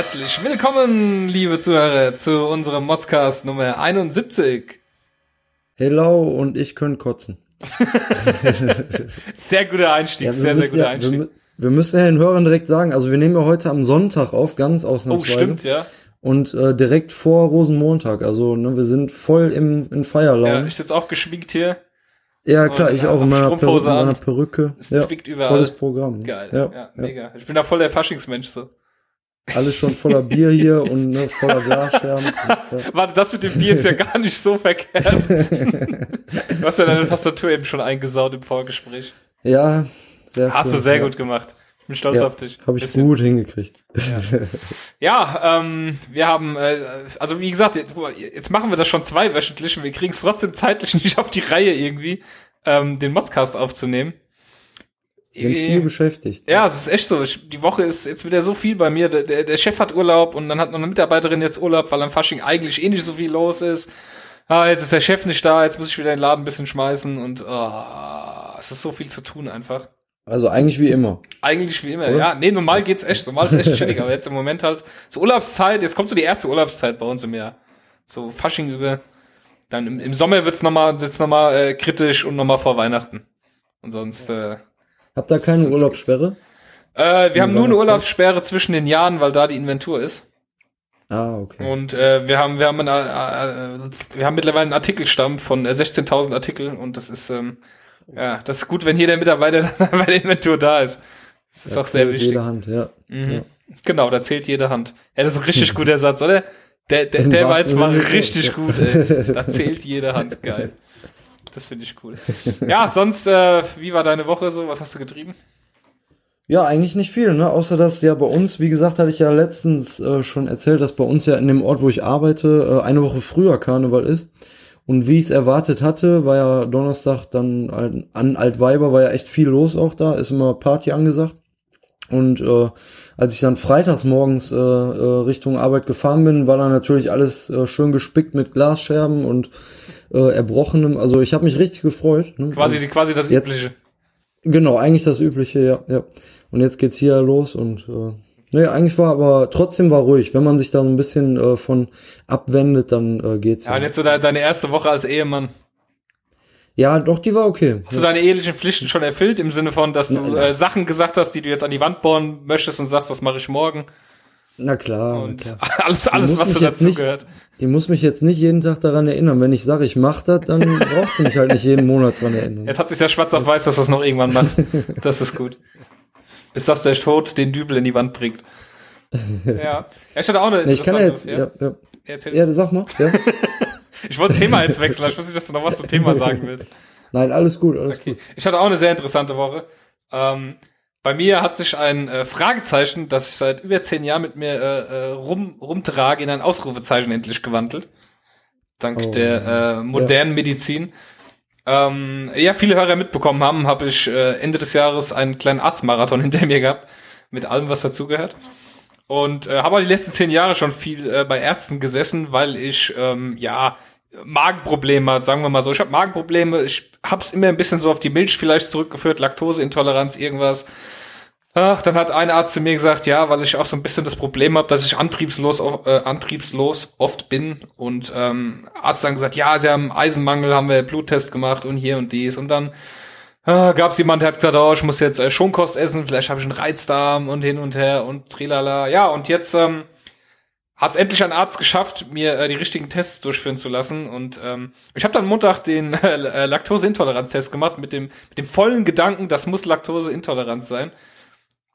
Herzlich willkommen, liebe Zuhörer, zu unserem Modscast Nummer 71. Hello und ich können kotzen. sehr guter Einstieg, ja, sehr, sehr guter ja, Einstieg. Wir, wir, müssen ja den Hörern direkt sagen, also wir nehmen ja heute am Sonntag auf, ganz ausnahmsweise. Oh, stimmt, ja. Und äh, direkt vor Rosenmontag, also ne, wir sind voll im in Feierlaune. Ja, ich sitze auch geschminkt hier. Ja, klar, ich auch in meiner, Perücke, in meiner Perücke. Es ja, zwickt überall. Volles Programm. Geil, ja, ja, mega. Ich bin da voll der Faschingsmensch so. Alles schon voller Bier hier und ne, voller Glasscherben. Ja. Warte, das mit dem Bier ist ja gar nicht so verkehrt. du hast ja deine Tastatur eben schon eingesaut im Vorgespräch. Ja, sehr Hast schön, du sehr ja. gut gemacht. Ich bin stolz ja, auf dich. Habe ich Bisschen. gut hingekriegt. Ja, ähm, wir haben, äh, also wie gesagt, jetzt machen wir das schon zweiwöchentlich und wir kriegen es trotzdem zeitlich nicht auf die Reihe irgendwie, ähm, den Modscast aufzunehmen sind viel beschäftigt. Ja, es ist echt so. Die Woche ist jetzt wieder so viel bei mir. Der, der Chef hat Urlaub und dann hat noch eine Mitarbeiterin jetzt Urlaub, weil am Fasching eigentlich eh nicht so viel los ist. Ah, jetzt ist der Chef nicht da, jetzt muss ich wieder den Laden ein bisschen schmeißen und oh, es ist so viel zu tun einfach. Also eigentlich wie immer. Eigentlich wie immer, Oder? ja. Nee, normal geht's echt. Normal ist echt chillig, aber jetzt im Moment halt so Urlaubszeit, jetzt kommt so die erste Urlaubszeit bei uns im Jahr. So Fasching über. Dann im, im Sommer wird's nochmal, wird's nochmal äh, kritisch und nochmal vor Weihnachten. Und sonst, äh, Habt ihr keine Urlaubssperre? Äh, wir haben nur eine Urlaubssperre zwischen den Jahren, weil da die Inventur ist. Ah, okay. Und äh, wir haben wir haben eine, äh, äh, wir haben mittlerweile einen Artikelstamm von äh, 16.000 Artikeln und das ist ähm, ja das ist gut, wenn jeder Mitarbeiter bei der Inventur da ist. Das ist da auch sehr wichtig. Jede Hand, ja. Mhm. ja. Genau, da zählt jede Hand. Ja, das ist ein richtig guter Satz, oder? Der, der, der war jetzt mal richtig gut, ey. Da zählt jede Hand, geil. Das finde ich cool. Ja, sonst, äh, wie war deine Woche so? Was hast du getrieben? Ja, eigentlich nicht viel, ne? Außer dass ja bei uns, wie gesagt, hatte ich ja letztens äh, schon erzählt, dass bei uns ja in dem Ort, wo ich arbeite, äh, eine Woche früher Karneval ist. Und wie ich es erwartet hatte, war ja Donnerstag dann an Altweiber war ja echt viel los auch da, ist immer Party angesagt. Und äh, als ich dann freitags morgens äh, äh, Richtung Arbeit gefahren bin, war dann natürlich alles äh, schön gespickt mit Glasscherben und äh, Erbrochenem. Also ich habe mich richtig gefreut. Ne? Quasi, und quasi das jetzt, Übliche. Genau, eigentlich das Übliche, ja, ja. Und jetzt geht's hier los und äh, nee, eigentlich war aber trotzdem war ruhig. Wenn man sich da so ein bisschen äh, von abwendet, dann äh, geht's. Ja, ja. und jetzt so deine erste Woche als Ehemann. Ja, doch, die war okay. Hast du deine ehelichen Pflichten schon erfüllt im Sinne von, dass du äh, Sachen gesagt hast, die du jetzt an die Wand bohren möchtest und sagst, das mache ich morgen? Na klar. Und na klar. alles, alles, was so dazu nicht, gehört. Die muss mich jetzt nicht jeden Tag daran erinnern. Wenn ich sage, ich mach das, dann braucht sie mich halt nicht jeden Monat dran erinnern. Jetzt hat sich ja schwarz auf weiß, dass du es noch irgendwann machst. Das ist gut. Bis dass der Tod den Dübel in die Wand bringt. Ja. Er hatte auch eine nee, ich kann ja jetzt, ja, ja. ja. Erzähl. Ja, sag mal. Ja. ich wollte das Thema jetzt wechseln. Ich wusste nicht, dass du noch was zum Thema sagen willst. Nein, alles gut, alles okay. gut. Ich hatte auch eine sehr interessante Woche. Ähm, bei mir hat sich ein äh, Fragezeichen, das ich seit über zehn Jahren mit mir äh, äh rum, rumtrage, in ein Ausrufezeichen endlich gewandelt. Dank oh, der äh, modernen ja. Medizin. Ähm, ja, viele Hörer mitbekommen haben, habe ich äh, Ende des Jahres einen kleinen Arztmarathon hinter mir gehabt, mit allem, was dazugehört. Und äh, habe die letzten zehn Jahre schon viel äh, bei Ärzten gesessen, weil ich ähm, ja Magenprobleme hat, sagen wir mal so. Ich habe Magenprobleme, ich hab's immer ein bisschen so auf die Milch vielleicht zurückgeführt, Laktoseintoleranz, irgendwas. Ach, dann hat ein Arzt zu mir gesagt, ja, weil ich auch so ein bisschen das Problem habe, dass ich antriebslos, äh, antriebslos oft bin. Und ähm, Arzt dann gesagt, ja, sie haben Eisenmangel, haben wir Bluttest gemacht und hier und dies. Und dann äh, gab es jemand, der hat gesagt, oh, ich muss jetzt äh, Schonkost essen, vielleicht habe ich einen Reizdarm und hin und her und trilala. Ja, und jetzt ähm, hat es endlich ein Arzt geschafft, mir äh, die richtigen Tests durchführen zu lassen. Und ähm, ich habe dann Montag den äh, Laktoseintoleranztest gemacht mit dem, mit dem vollen Gedanken, das muss Laktoseintoleranz sein.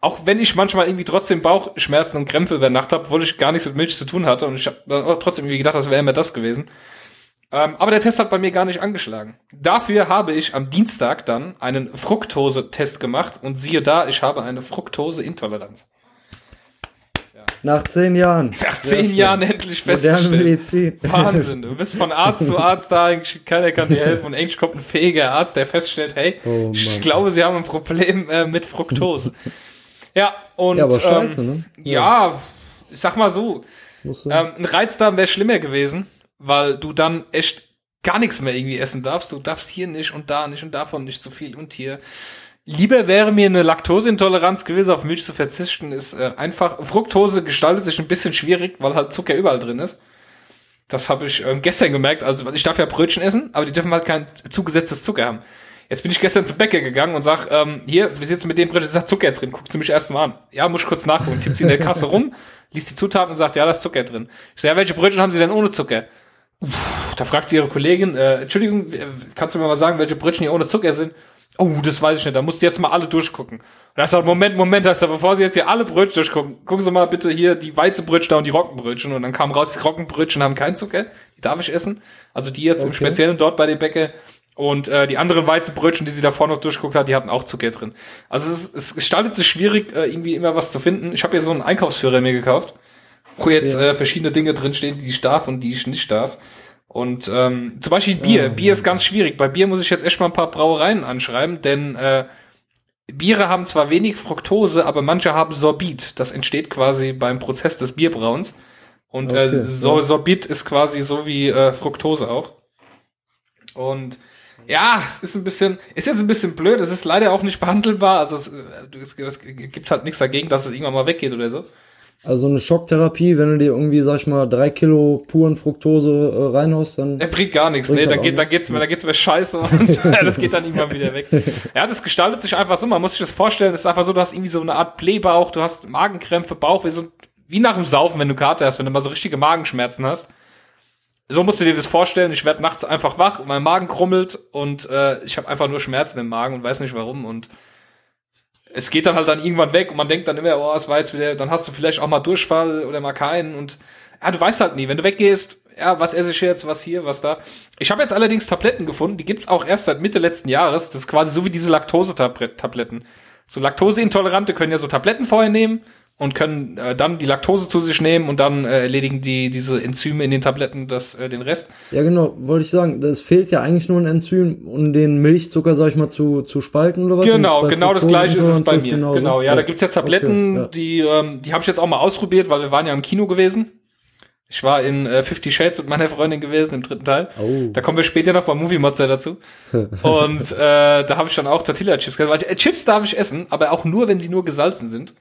Auch wenn ich manchmal irgendwie trotzdem Bauchschmerzen und Krämpfe über Nacht habe, obwohl ich gar nichts mit Milch zu tun hatte. Und ich habe dann auch trotzdem irgendwie gedacht, das wäre immer das gewesen. Ähm, aber der Test hat bei mir gar nicht angeschlagen. Dafür habe ich am Dienstag dann einen Fructose-Test gemacht. Und siehe da, ich habe eine Fructoseintoleranz. Nach zehn Jahren. Nach zehn Jahren endlich festgestellt. Moderne Medizin. Wahnsinn. Du bist von Arzt zu Arzt da, keiner kann dir helfen und endlich kommt ein fähiger Arzt, der feststellt, hey, oh, ich glaube, sie haben ein Problem äh, mit Fructose. ja, und. Ja, aber scheiße, ähm, ne? Ja. ja, ich sag mal so. Ähm, ein Reizdarm wäre schlimmer gewesen, weil du dann echt gar nichts mehr irgendwie essen darfst. Du darfst hier nicht und da nicht und davon nicht zu viel und hier Lieber wäre mir eine Laktoseintoleranz gewesen, auf Milch zu verzichten, ist äh, einfach, Fructose gestaltet sich ein bisschen schwierig, weil halt Zucker überall drin ist. Das habe ich ähm, gestern gemerkt, also ich darf ja Brötchen essen, aber die dürfen halt kein zugesetztes Zucker haben. Jetzt bin ich gestern zum Bäcker gegangen und sag, ähm, hier, wie sitzt mit dem Brötchen, ist da Zucker drin, guckt sie mich erstmal an. Ja, muss ich kurz nachgucken, tippt sie in der Kasse rum, liest die Zutaten und sagt, ja, da ist Zucker drin. Ich sag, ja, welche Brötchen haben sie denn ohne Zucker? Uff, da fragt sie ihre Kollegin, äh, Entschuldigung, kannst du mir mal sagen, welche Brötchen hier ohne Zucker sind? Oh, das weiß ich nicht. Da musst du jetzt mal alle durchgucken. Und da ist halt, Moment, Moment, da ist bevor Sie jetzt hier alle Brötchen durchgucken, gucken Sie mal bitte hier die Weizenbrötchen da und die Roggenbrötchen. Und dann kam raus, die Roggenbrötchen haben keinen Zucker. Die darf ich essen. Also die jetzt okay. im Speziellen dort bei dem Bäcker. Und äh, die anderen Weizenbrötchen, die sie davor noch durchguckt hat, die hatten auch Zucker drin. Also es, es gestaltet sich schwierig, äh, irgendwie immer was zu finden. Ich habe hier so einen Einkaufsführer mir gekauft, wo jetzt ja. äh, verschiedene Dinge drinstehen, die ich darf und die ich nicht darf. Und ähm, zum Beispiel Bier. Ja, Bier ist ganz schwierig. Bei Bier muss ich jetzt echt mal ein paar Brauereien anschreiben, denn äh, Biere haben zwar wenig Fructose, aber manche haben Sorbit. Das entsteht quasi beim Prozess des Bierbrauens. Und äh, okay, äh, so, ja. Sorbit ist quasi so wie äh, Fructose auch. Und ja, es ist ein bisschen, ist jetzt ein bisschen blöd. Es ist leider auch nicht behandelbar. Also es, äh, es, es gibt halt nichts dagegen, dass es irgendwann mal weggeht oder so. Also eine Schocktherapie, wenn du dir irgendwie, sag ich mal, drei Kilo puren Fructose äh, reinhaust, dann. Er bringt gar nichts, nee, dann, geht, dann geht's mir, dann geht's mir scheiße und das geht dann irgendwann wieder weg. Ja, das gestaltet sich einfach so, man muss sich das vorstellen, es ist einfach so, du hast irgendwie so eine Art Blähbauch, du hast Magenkrämpfe, Bauch, wie, so, wie nach dem Saufen, wenn du Karte hast, wenn du mal so richtige Magenschmerzen hast. So musst du dir das vorstellen, ich werde nachts einfach wach, mein Magen krummelt und äh, ich habe einfach nur Schmerzen im Magen und weiß nicht warum und es geht dann halt dann irgendwann weg und man denkt dann immer, oh, es war jetzt wieder, dann hast du vielleicht auch mal Durchfall oder mal keinen und ja, du weißt halt nie, wenn du weggehst, ja, was esse ich jetzt, was hier, was da. Ich habe jetzt allerdings Tabletten gefunden, die gibt's auch erst seit Mitte letzten Jahres. Das ist quasi so wie diese Laktose-Tabletten. So Laktoseintolerante können ja so Tabletten vorher nehmen und können äh, dann die Laktose zu sich nehmen und dann äh, erledigen die diese Enzyme in den Tabletten das äh, den Rest. Ja, genau, wollte ich sagen, es fehlt ja eigentlich nur ein Enzym, um den Milchzucker, sag ich mal, zu zu spalten oder was? Genau, genau das gleiche ist es bei mir. Genauso. Genau, ja, ja, da gibt's jetzt Tabletten, okay, ja. die ähm, die habe ich jetzt auch mal ausprobiert, weil wir waren ja im Kino gewesen. Ich war in äh, Fifty Shades mit meiner Freundin gewesen im dritten Teil. Oh. Da kommen wir später noch beim Movie Mozza dazu. und äh, da habe ich dann auch Tortilla Chips gesagt. Äh, Chips darf ich essen, aber auch nur, wenn sie nur gesalzen sind.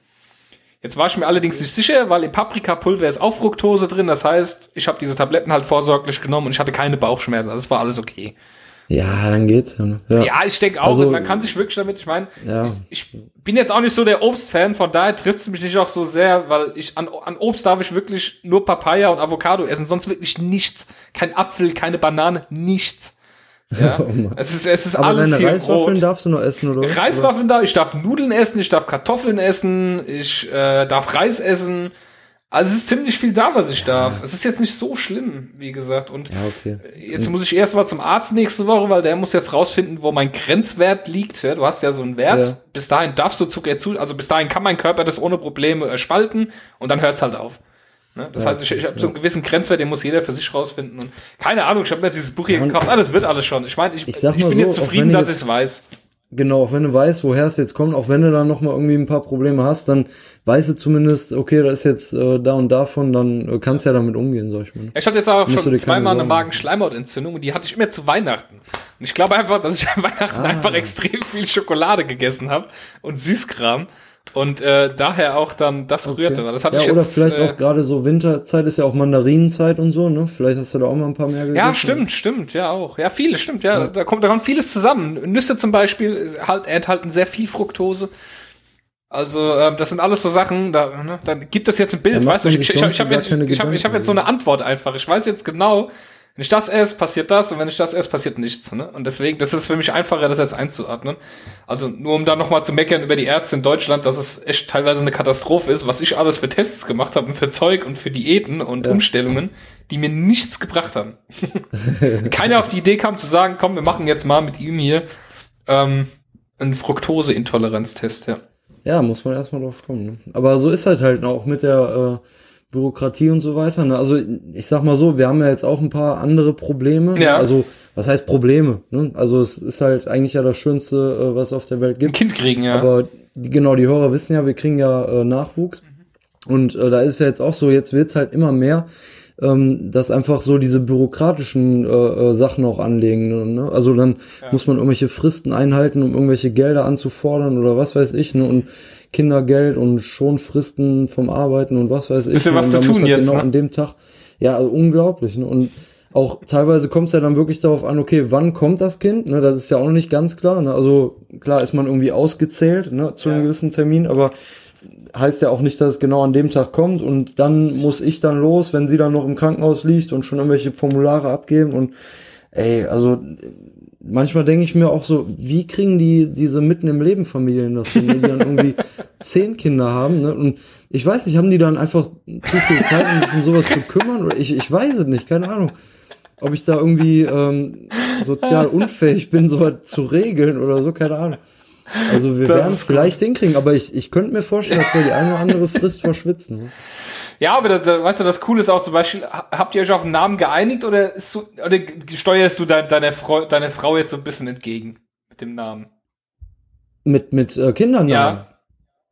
Jetzt war ich mir allerdings nicht sicher, weil im Paprikapulver ist auch Fructose drin. Das heißt, ich habe diese Tabletten halt vorsorglich genommen und ich hatte keine Bauchschmerzen. Also es war alles okay. Ja, dann geht's. Ja, ja ich denke auch, also, man kann sich wirklich damit, ich meine, ja. ich, ich, bin jetzt auch nicht so der Obstfan, von daher trifft es mich nicht auch so sehr, weil ich an, an Obst darf ich wirklich nur Papaya und Avocado essen, sonst wirklich nichts. Kein Apfel, keine Banane, nichts. Ja, oh es ist, es ist Aber alles deine hier Reiswaffeln rot. darfst du noch essen, oder? Reiswaffeln da, ich darf Nudeln essen, ich darf Kartoffeln essen, ich äh, darf Reis essen. Also es ist ziemlich viel da, was ich darf. Es ist jetzt nicht so schlimm, wie gesagt. Und ja, okay. jetzt muss ich erst mal zum Arzt nächste Woche, weil der muss jetzt rausfinden, wo mein Grenzwert liegt. Ja, du hast ja so einen Wert. Ja. Bis dahin darfst du Zucker zu, also bis dahin kann mein Körper das ohne Probleme äh, spalten und dann hört's halt auf. Ne? Das ja, heißt, ich, ich habe so einen gewissen Grenzwert, den muss jeder für sich rausfinden. Und keine Ahnung, ich habe mir jetzt dieses Buch hier gekauft. Alles wird alles schon. Ich meine, ich, ich, ich bin so, jetzt zufrieden, dass ich es weiß. Genau, auch wenn du weißt, woher es jetzt kommt, auch wenn du dann noch mal irgendwie ein paar Probleme hast, dann weißt du zumindest, okay, da ist jetzt äh, da und davon, dann äh, kannst du ja damit umgehen, sag ich mal. Ich hatte jetzt auch schon zweimal eine Magenschleimhautentzündung und die hatte ich immer zu Weihnachten. Und ich glaube einfach, dass ich an Weihnachten ah. einfach extrem viel Schokolade gegessen habe und Süßkram und äh, daher auch dann das okay. rührte. Das hatte ja, ich oder jetzt, vielleicht äh, auch gerade so Winterzeit ist ja auch Mandarinenzeit und so, ne? Vielleicht hast du da auch mal ein paar mehr gegessen. Ja, stimmt, stimmt, ja auch. Ja, viele, stimmt, ja. ja. Da kommt da kommt vieles zusammen. Nüsse zum Beispiel halt, enthalten sehr viel Fructose. Also ähm, das sind alles so Sachen, da, ne, dann gibt es jetzt ein Bild, weißt du, ich, ich, ich, ich habe jetzt, ich hab, ich hab jetzt so eine Antwort einfach. Ich weiß jetzt genau, wenn ich das esse, passiert das und wenn ich das esse, passiert nichts. Ne? Und deswegen, das ist für mich einfacher, das jetzt einzuordnen. Also nur um da nochmal zu meckern über die Ärzte in Deutschland, dass es echt teilweise eine Katastrophe ist, was ich alles für Tests gemacht habe und für Zeug und für Diäten und ja. Umstellungen, die mir nichts gebracht haben. Keiner auf die Idee kam zu sagen, komm, wir machen jetzt mal mit ihm hier ähm, einen Fructoseintoleranztest, ja. Ja, muss man erstmal drauf kommen. Ne? Aber so ist halt halt auch mit der äh, Bürokratie und so weiter. Ne? Also ich sag mal so, wir haben ja jetzt auch ein paar andere Probleme. Ja. Also was heißt Probleme? Ne? Also es ist halt eigentlich ja das Schönste, äh, was es auf der Welt gibt. Ein Kind kriegen, ja. Aber die, genau, die Hörer wissen ja, wir kriegen ja äh, Nachwuchs. Mhm. Und äh, da ist ja jetzt auch so, jetzt wird's halt immer mehr. Ähm, dass einfach so diese bürokratischen äh, äh, Sachen auch anlegen. Ne? Also dann Ja. muss man irgendwelche Fristen einhalten, um irgendwelche Gelder anzufordern oder was weiß ich. Ne? Und Kindergeld und Schonfristen vom Arbeiten und was weiß ich. Bisschen ne? was zu tun das jetzt, Genau ne? an dem Tag. Ja, also unglaublich. Ne? Und auch teilweise kommt es ja dann wirklich darauf an, okay, wann kommt das Kind? Ne, das ist ja auch noch nicht ganz klar. Ne? Also klar ist man irgendwie ausgezählt ne, zu einem Ja. gewissen Termin, aber heißt ja auch nicht, dass es genau an dem Tag kommt und dann muss ich dann los, wenn sie dann noch im Krankenhaus liegt und schon irgendwelche Formulare abgeben und ey, also manchmal denke ich mir auch so, wie kriegen die diese mitten im Leben Familien das hin, die dann irgendwie zehn Kinder haben ne? und ich weiß nicht, haben die dann einfach zu viel Zeit, um sich um sowas zu kümmern oder ich, ich weiß es nicht, keine Ahnung ob ich da irgendwie ähm, sozial unfähig bin, sowas zu regeln oder so, keine Ahnung. Also wir werden es vielleicht hinkriegen, aber ich, ich könnte mir vorstellen, dass wir die eine oder andere Frist verschwitzen. Ja, aber das, das, weißt du, das Coole ist auch zum Beispiel, ha- habt ihr euch auf einen Namen geeinigt oder, ist oder steuerst du dein, deiner, Frau, deiner Frau jetzt so ein bisschen entgegen mit dem Namen? Mit, mit äh, Kindern. Ja.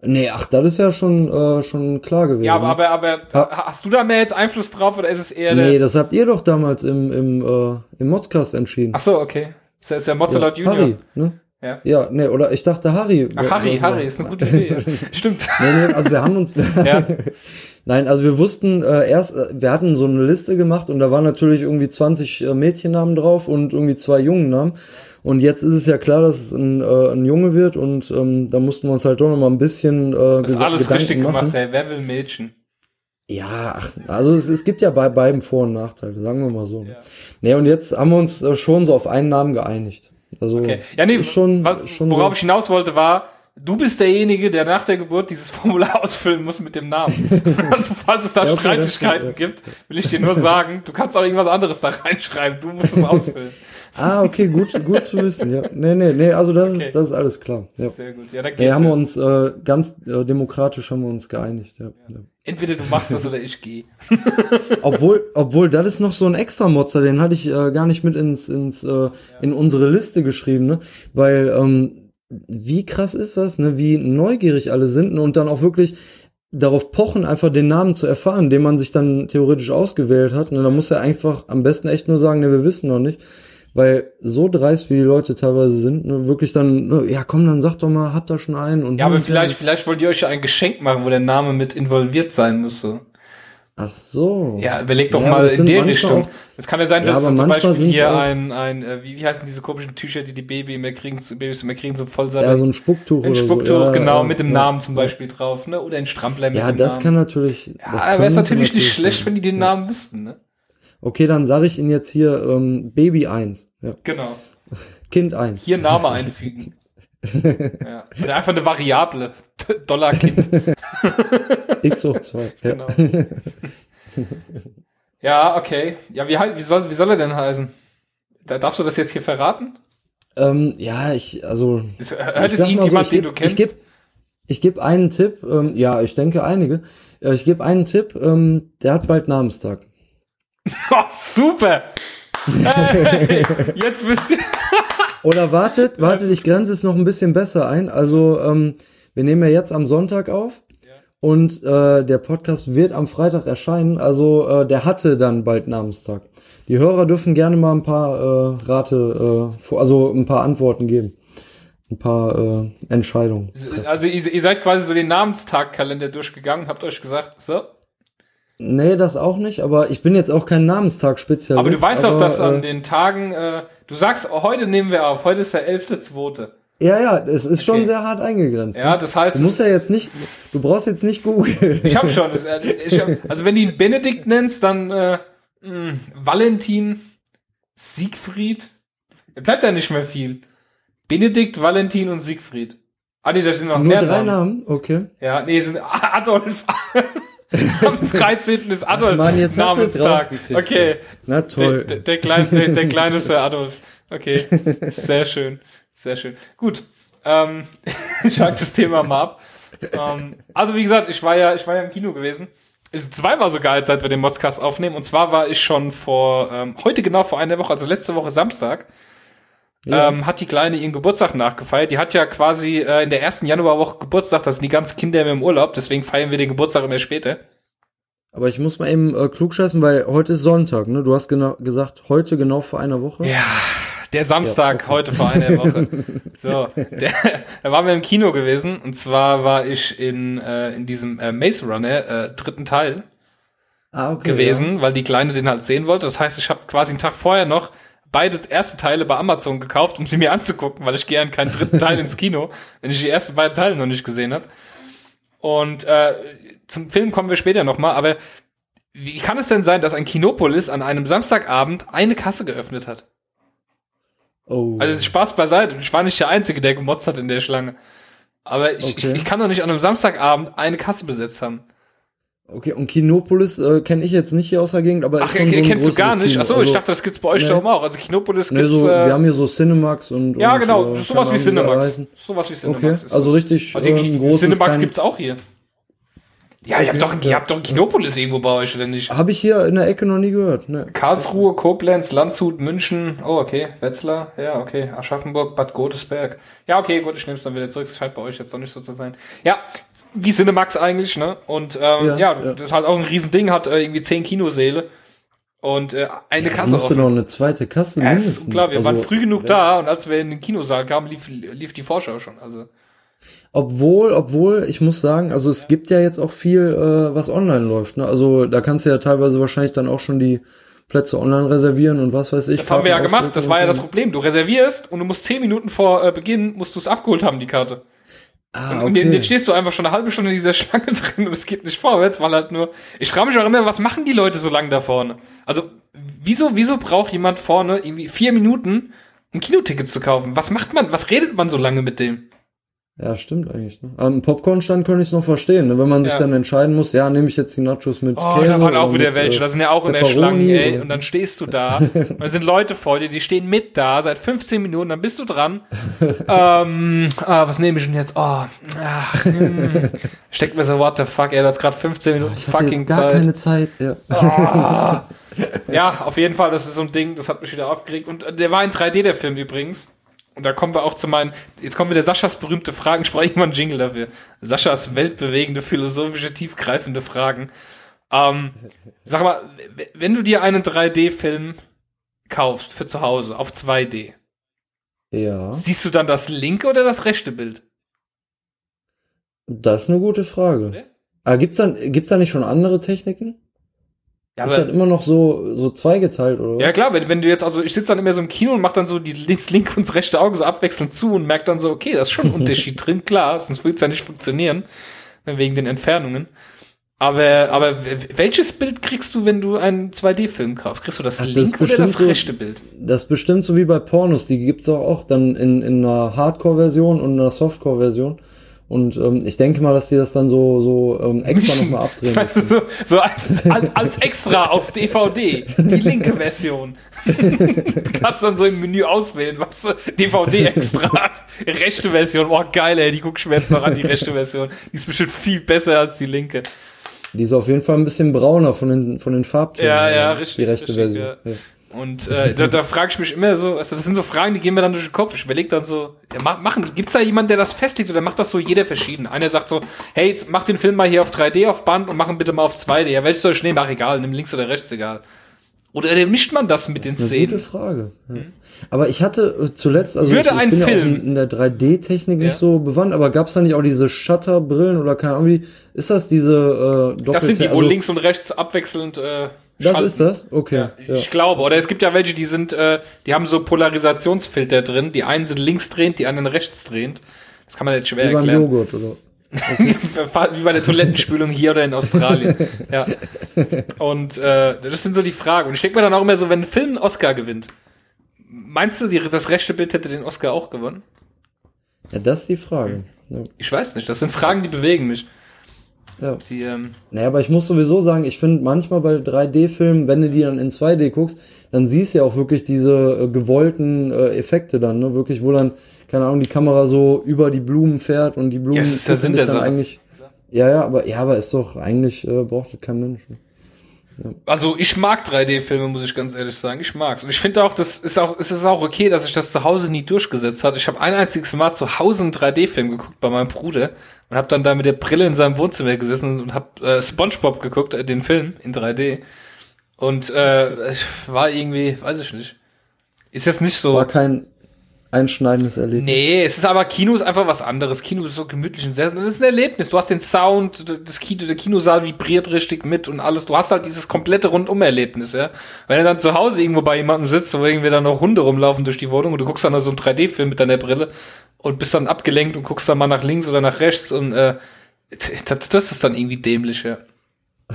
Nee, ach, das ist ja schon, äh, schon klar gewesen. Ja, aber, aber, aber Ja. hast du da mehr jetzt Einfluss drauf oder ist es eher nee, das habt ihr doch damals im, im, äh, im Modscast entschieden. Ach so, okay. Das ist ja Mozart ja, Junior. Harry, ne? Ja. Ja, nee, oder ich dachte Harry. Ach, Harry, Harry, ist eine gute Idee. Stimmt. Nee, nee, also wir haben uns. Ja. Nein, also wir wussten äh, erst, äh, wir hatten so eine Liste gemacht und da waren natürlich irgendwie 20 äh, Mädchennamen drauf und irgendwie zwei Jungennamen. Und jetzt ist es ja klar, dass es ein, äh, ein Junge wird und ähm, da mussten wir uns halt doch noch mal ein bisschen äh, Das ist alles Gedanken richtig machen. gemacht, ey. Wer will Mädchen? Ja, ach, also es, es gibt ja bei beiden Vor- und Nachteile, sagen wir mal so. Ja. Nee, und jetzt haben wir uns äh, schon so auf einen Namen geeinigt. Also Okay. Ja, nee, schon, schon worauf so. ich hinaus wollte, war, du bist derjenige, der nach der Geburt dieses Formular ausfüllen muss mit dem Namen. also, falls es da Ja, okay, Streitigkeiten das gibt, will ich dir nur sagen, du kannst auch irgendwas anderes da reinschreiben. Du musst es ausfüllen. Ah, okay, gut, gut zu wissen. Ja, nee, nee, nee, also das Okay. ist, das ist alles klar. Ja. Sehr gut. Ja, da geht's. Nee, haben wir ja. uns äh, ganz äh, demokratisch haben wir uns geeinigt. Ja. Ja. Entweder du machst das oder ich gehe. Obwohl, obwohl, das ist noch so ein extra Motzer, den hatte ich äh, gar nicht mit ins, ins äh, in unsere Liste geschrieben, ne? Weil ähm, wie krass ist das, ne? Wie neugierig alle sind ne? und dann auch wirklich darauf pochen, einfach den Namen zu erfahren, den man sich dann theoretisch ausgewählt hat. Ne? Da muss er einfach am besten echt nur sagen, ne, wir wissen noch nicht. Weil so dreist, wie die Leute teilweise sind, ne, wirklich dann, ne, ja komm, dann sag doch mal, habt ihr schon einen? Und Ja, aber vielleicht, vielleicht wollt ihr euch ja ein Geschenk machen, wo der Name mit involviert sein müsste. Ach so. Ja, überleg doch Ja, mal das in der Richtung. Es kann ja sein, Ja, dass aber zum Beispiel hier ein, ein äh, wie, wie heißen diese komischen Tücher, die die Baby immer kriegen, Babys immer kriegen, so voll Ja, so ein Spucktuch Ein Spucktuch, so. Ja, genau, ja, mit dem ja. Namen zum Beispiel drauf, ne? Oder ein Strampler mit Ja, dem das Namen. kann natürlich. ja, das aber ist könnte natürlich nicht schlecht, sein. wenn die den Namen wüssten, ne? Okay, dann sage ich Ihnen jetzt hier ähm, Baby 1. Ja. Genau. Kind 1. Hier Name einfügen. ja. Oder einfach eine Variable. Dollar Kind. X hoch 2. Ja. Genau. ja, okay. Ja, wie, wie, soll, wie soll er denn heißen? Da, darfst du das jetzt hier verraten? Ähm, ja, ich, also. Ist, hört es so, irgendjemand, ich den geb- du kennst? Ich gebe ich geb einen Tipp. Ähm, ja, ich denke einige. Äh, ich gebe einen Tipp. Ähm, der hat bald Namenstag. oh, super! Hey, jetzt wisst ihr. Oder wartet, wartet, ich grenze es noch ein bisschen besser ein. Also, ähm, wir nehmen ja jetzt am Sonntag auf. Und äh, der Podcast wird am Freitag erscheinen. Also äh, der hatte dann bald Namenstag. Die Hörer dürfen gerne mal ein paar äh, Rate, äh, also ein paar Antworten geben. Ein paar äh, Entscheidungen. Also ihr, ihr seid quasi so den Namenstagkalender durchgegangen, habt euch gesagt, so. Nee, das auch nicht, aber ich bin jetzt auch kein Namenstag-Spezialist. Aber du weißt doch, dass an äh, den Tagen, äh, du sagst, heute nehmen wir auf, heute ist der 11.2. Ja, ja, es ist schon Okay. sehr hart eingegrenzt. Ja, ne? das heißt, Du musst ja jetzt nicht, du brauchst jetzt nicht googeln. ich hab schon, das, äh, ich hab, also wenn du ihn Benedikt nennst, dann äh, mh, Valentin, Siegfried, bleibt da nicht mehr viel. Benedikt, Valentin und Siegfried. Ah nee, da sind noch Nur mehr drei Namen. Namen, okay. Ja, nee, sind Adolf. Am 13. ist Adolf Mann, jetzt Namenstag. Okay. Na Der, toll. der, der, kleine, der, der kleine Sir Adolf. Okay. Sehr schön. Sehr schön. Gut. Ähm, ich halte das Thema mal ab. Ähm, also wie gesagt, ich war ja, ich war ja im Kino gewesen. Ist zweimal sogar, als seit wir den Modscast aufnehmen. Und zwar war ich schon vor, ähm, heute genau vor einer Woche, also letzte Woche Samstag, Ja. ähm, hat die Kleine ihren Geburtstag nachgefeiert. Die hat ja quasi äh, in der ersten Januarwoche Geburtstag, das sind die ganzen Kinder im Urlaub, deswegen feiern wir den Geburtstag immer später. Aber ich muss mal eben äh, klugscheißen, weil heute ist Sonntag, ne? Du hast genau gesagt, heute genau vor einer Woche. Ja, der Samstag, ja, okay. heute vor einer Woche. so, der, da waren wir im Kino gewesen und zwar war ich in, äh, in diesem äh, Maze Runner äh, dritten Teil ah, okay, gewesen, ja. weil die Kleine den halt sehen wollte. Das heißt, ich habe quasi einen Tag vorher noch beide erste Teile bei Amazon gekauft, um sie mir anzugucken, weil ich gern keinen dritten Teil ins Kino, wenn ich die ersten beiden Teile noch nicht gesehen habe. Und äh, zum Film kommen wir später nochmal, aber wie kann es denn sein, dass ein Kinopolis an einem Samstagabend eine Kasse geöffnet hat? Oh. Also Spaß beiseite. Ich war nicht der Einzige, der gemotzt hat in der Schlange. Aber ich, okay. ich, ich kann doch nicht an einem Samstagabend eine Kasse besetzt haben. Okay, und Kinopolis äh, kenne ich jetzt nicht hier aus der Gegend, aber Ach, ist schon so kennst du gar nicht? Achso, also, ich dachte, das gibt's bei euch nee. da oben auch. Also Kinopolis nee, gibt's. So, äh, wir haben hier so Cinemax und. Ja, und, genau, äh, sowas wie Cinemax. Sowas wie Cinemax. Okay, also richtig. Also äh, großes Cinemax gibt's auch hier. Ja, ihr habt doch, ihr habt doch ein Kinopolis irgendwo bei euch, oder nicht? Habe ich hier in der Ecke noch nie gehört. Ne. Karlsruhe, Koblenz, Landshut, München. Oh, okay. Wetzlar. Ja, okay. Aschaffenburg, Bad Godesberg. Ja, okay, gut, ich nehme es dann wieder zurück. Es scheint bei euch jetzt doch nicht so zu sein. Ja, wie Cinemax eigentlich, ne? Und ähm, ja, ja, ja. das ist halt auch ein Riesending, hat äh, irgendwie zehn Kinoseele. Und äh, eine ja, Kasse offen. noch eine zweite Kasse ja, mindestens. ist unglaublich. Wir also, waren früh genug da und als wir in den Kinosaal kamen, lief, lief die Vorschau schon. Also obwohl, obwohl, ich muss sagen, also es gibt ja jetzt auch viel, äh, was online läuft. Ne? Also da kannst du ja teilweise wahrscheinlich dann auch schon die Plätze online reservieren und was weiß ich. Das haben wir ja gemacht, das war ja das Problem. Du reservierst und du musst zehn Minuten vor äh, Beginn, musst du es abgeholt haben, die Karte. Ah, okay. Und jetzt stehst du einfach schon eine halbe Stunde in dieser Schlange drin und es geht nicht vorwärts, weil halt nur. Ich frage mich auch immer, was machen die Leute so lange da vorne? Also, wieso, wieso braucht jemand vorne irgendwie vier Minuten, um Kinotickets zu kaufen? Was macht man, was redet man so lange mit dem? Ja, stimmt eigentlich. Ne? Am Popcornstand könnte ich es noch verstehen, ne? wenn man sich ja. dann entscheiden muss, ja, nehme ich jetzt die Nachos mit Oh, Käse da waren auch wieder mit, welche, da sind ja auch in der Schlange, ey, und dann stehst du da, und da sind Leute vor dir, die stehen mit da, seit 15 Minuten, dann bist du dran. ähm, ah, was nehme ich denn jetzt? Oh, ach, hm. Steckt mir so, what the fuck, ey, du hast gerade 15 Minuten ich fucking jetzt gar Zeit. keine Zeit, ja. Oh. ja, auf jeden Fall, das ist so ein Ding, das hat mich wieder aufgeregt. Und der war in 3D, der Film übrigens. Und da kommen wir auch zu meinen, jetzt kommen wieder Saschas berühmte Fragen, ich brauche irgendwann einen Jingle dafür. Saschas weltbewegende, philosophische, tiefgreifende Fragen. Ähm, sag mal, wenn du dir einen 3D-Film kaufst für zu Hause auf 2D, ja. siehst du dann das linke oder das rechte Bild? Das ist eine gute Frage. Okay. Aber gibt's dann, gibt's da nicht schon andere Techniken? Ja, ist halt immer noch so, so zweigeteilt, oder? Ja, klar, wenn, wenn du jetzt, also ich sitze dann immer so im Kino und mach dann so die das linke und das rechte Auge so abwechselnd zu und merk dann so, okay, da ist schon ein Unterschied drin, klar, sonst würde es ja nicht funktionieren, wegen den Entfernungen. Aber, aber welches Bild kriegst du, wenn du einen 2D-Film kaufst? Kriegst du das Ach, linke das oder das rechte Bild? Das bestimmt so wie bei Pornos, die gibt's auch, auch dann in, in einer Hardcore-Version und einer Softcore-Version. Und ähm, ich denke mal, dass die das dann so, so ähm, extra nochmal abdrehen. Weißt du, so, so als, als, als extra auf DVD, die linke Version. du kannst dann so im Menü auswählen, was DVD-Extras, rechte Version. Boah, geil, ey, die guckst du mir jetzt noch an, die rechte Version. Die ist bestimmt viel besser als die linke. Die ist auf jeden Fall ein bisschen brauner von den, von den Farbtönen. Ja, ja, richtig. Die rechte richtig, Version. Ja. Ja. Und äh, da, da frage ich mich immer so, also das sind so Fragen, die gehen mir dann durch den Kopf. Ich überlege dann so, ja, machen, gibt's da jemanden, der das festlegt oder macht das so jeder verschieden? Einer sagt so, hey, jetzt mach den Film mal hier auf 3D auf Band und mach ihn bitte mal auf 2D. Ja, welches soll ich nehmen? Ach, egal, nimm links oder rechts, egal. Oder mischt man das mit den das ist Szenen? Gute Frage. Ja. Hm? Aber ich hatte äh, zuletzt, also Würde ich, ich ein bin Film ja in der 3D-Technik nicht so bewandt, aber gab's da nicht auch diese Shutterbrillen oder keine Ahnung, wie ist das diese äh, Das sind die, wo also, links und rechts abwechselnd äh, das Schalten. ist das? Okay. Ja, ich ja. glaube. Oder es gibt ja welche, die sind, äh, die haben so Polarisationsfilter drin. Die einen sind linksdrehend, die anderen rechtsdrehend. Das kann man jetzt schwer Wie erklären. Joghurt, oder? Wie bei der Toilettenspülung hier oder in Australien. ja. Und äh, das sind so die Fragen. Und ich denke mir dann auch immer so, wenn ein Film einen Oscar gewinnt, meinst du, die, das rechte Bild hätte den Oscar auch gewonnen? Ja, das ist die Frage. Ja. Ich weiß nicht. Das sind Fragen, die bewegen mich. Ja. Die, ähm naja, aber ich muss sowieso sagen, ich finde manchmal bei 3D-Filmen, wenn du die dann in 2D guckst, dann siehst du ja auch wirklich diese äh, gewollten äh, Effekte dann, ne? Wirklich, wo dann, keine Ahnung, die Kamera so über die Blumen fährt und die Blumen. Ja, das ist der Sinn der Sache. Eigentlich, ja, ja, aber, ja, aber ist doch, eigentlich äh, braucht das kein Mensch. Ne? Also ich mag 3D-Filme, muss ich ganz ehrlich sagen. Ich mag's. Und ich finde auch, das ist auch, es ist auch okay, dass sich das zu Hause nie durchgesetzt hat. Ich habe ein einziges Mal zu Hause einen 3D-Film geguckt bei meinem Bruder und habe dann da mit der Brille in seinem Wohnzimmer gesessen und habe äh, SpongeBob geguckt, äh, den Film in 3D. Und äh, es war irgendwie, weiß ich nicht. Ist jetzt nicht so. War kein einschneidendes Erlebnis. Nee, es ist aber Kino ist einfach was anderes. Kino ist so gemütlich und sehr, das ist ein Erlebnis. Du hast den Sound, das Kino, der Kinosaal vibriert richtig mit und alles. Du hast halt dieses komplette Rundum-Erlebnis, ja. Wenn du dann zu Hause irgendwo bei jemandem sitzt, wo irgendwie dann noch Hunde rumlaufen durch die Wohnung und du guckst dann so einen 3D-Film mit deiner Brille und bist dann abgelenkt und guckst dann mal nach links oder nach rechts und äh, das, das ist dann irgendwie dämlich, ja.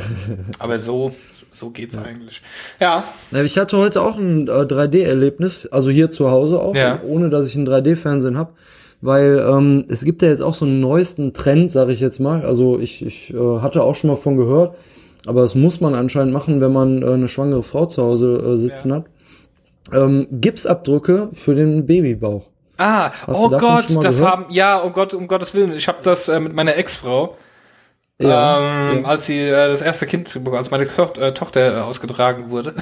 Aber so, so geht's ja. eigentlich. Ja. Ich hatte heute auch ein äh, 3D-Erlebnis, also hier zu Hause auch, ja. ohne dass ich ein 3D-Fernsehen habe. Weil ähm, es gibt ja jetzt auch so einen neuesten Trend, sage ich jetzt mal. Also ich, ich äh, hatte auch schon mal von gehört, aber das muss man anscheinend machen, wenn man äh, eine schwangere Frau zu Hause äh, sitzen ja. hat. Ähm, Gipsabdrücke für den Babybauch. Ah, Hast oh Gott, das gehört? haben, ja, oh Gott, um Gottes Willen, ich habe das äh, mit meiner Ex-Frau ja, ähm, ja. als sie äh, das erste Kind, als meine to äh, Tochter äh, ausgetragen wurde,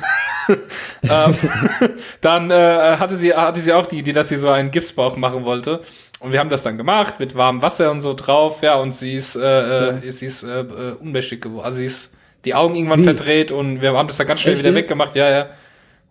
ähm, dann äh, hatte sie hatte sie auch die Idee, dass sie so einen Gipsbauch machen wollte. Und wir haben das dann gemacht mit warmem Wasser und so drauf, ja. Und sie ist äh, äh ja. sie ist äh, äh, unmächtig geworden. Also sie ist die Augen irgendwann Wie? verdreht und wir haben das dann ganz schnell Echt wieder jetzt? weggemacht, ja, ja.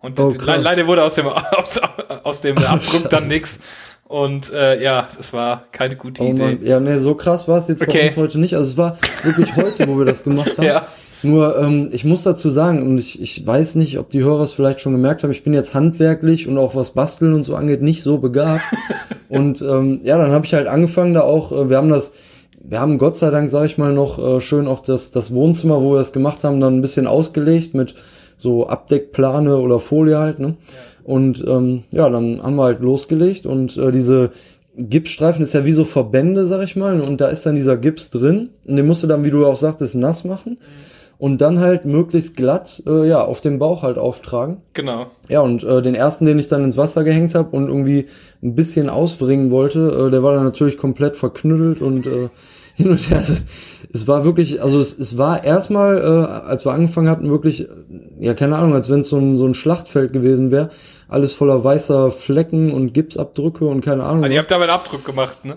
Und oh, leider wurde aus dem aus, aus dem Abdruck dann nix. Und äh, ja, es war keine gute oh, Idee. Ja, nee, so krass war es jetzt okay. bei uns heute nicht. Also es war wirklich heute, wo wir das gemacht haben. Ja. Nur, ähm, ich muss dazu sagen, und ich, ich weiß nicht, ob die Hörer es vielleicht schon gemerkt haben, ich bin jetzt handwerklich und auch was Basteln und so angeht, nicht so begabt. und ähm, ja, dann habe ich halt angefangen, da auch, äh, wir haben das, wir haben Gott sei Dank, sage ich mal, noch äh, schön auch das, das Wohnzimmer, wo wir das gemacht haben, dann ein bisschen ausgelegt mit so Abdeckplane oder Folie halt, ne? Ja. Und ähm, ja, dann haben wir halt losgelegt und äh, diese Gipsstreifen ist ja wie so Verbände, sag ich mal, und da ist dann dieser Gips drin und den musst du dann, wie du auch sagtest, nass machen und dann halt möglichst glatt äh, ja auf dem Bauch halt auftragen. Genau. Ja, und äh, den ersten, den ich dann ins Wasser gehängt habe und irgendwie ein bisschen ausbringen wollte, äh, der war dann natürlich komplett verknüttelt und äh, hin und her. Also, es war wirklich, also es, es war erstmal, äh, als wir angefangen hatten, wirklich, ja, keine Ahnung, als wenn es so ein, so ein Schlachtfeld gewesen wäre alles voller weißer Flecken und Gipsabdrücke und keine Ahnung. Also ihr habt damit Abdruck gemacht, ne?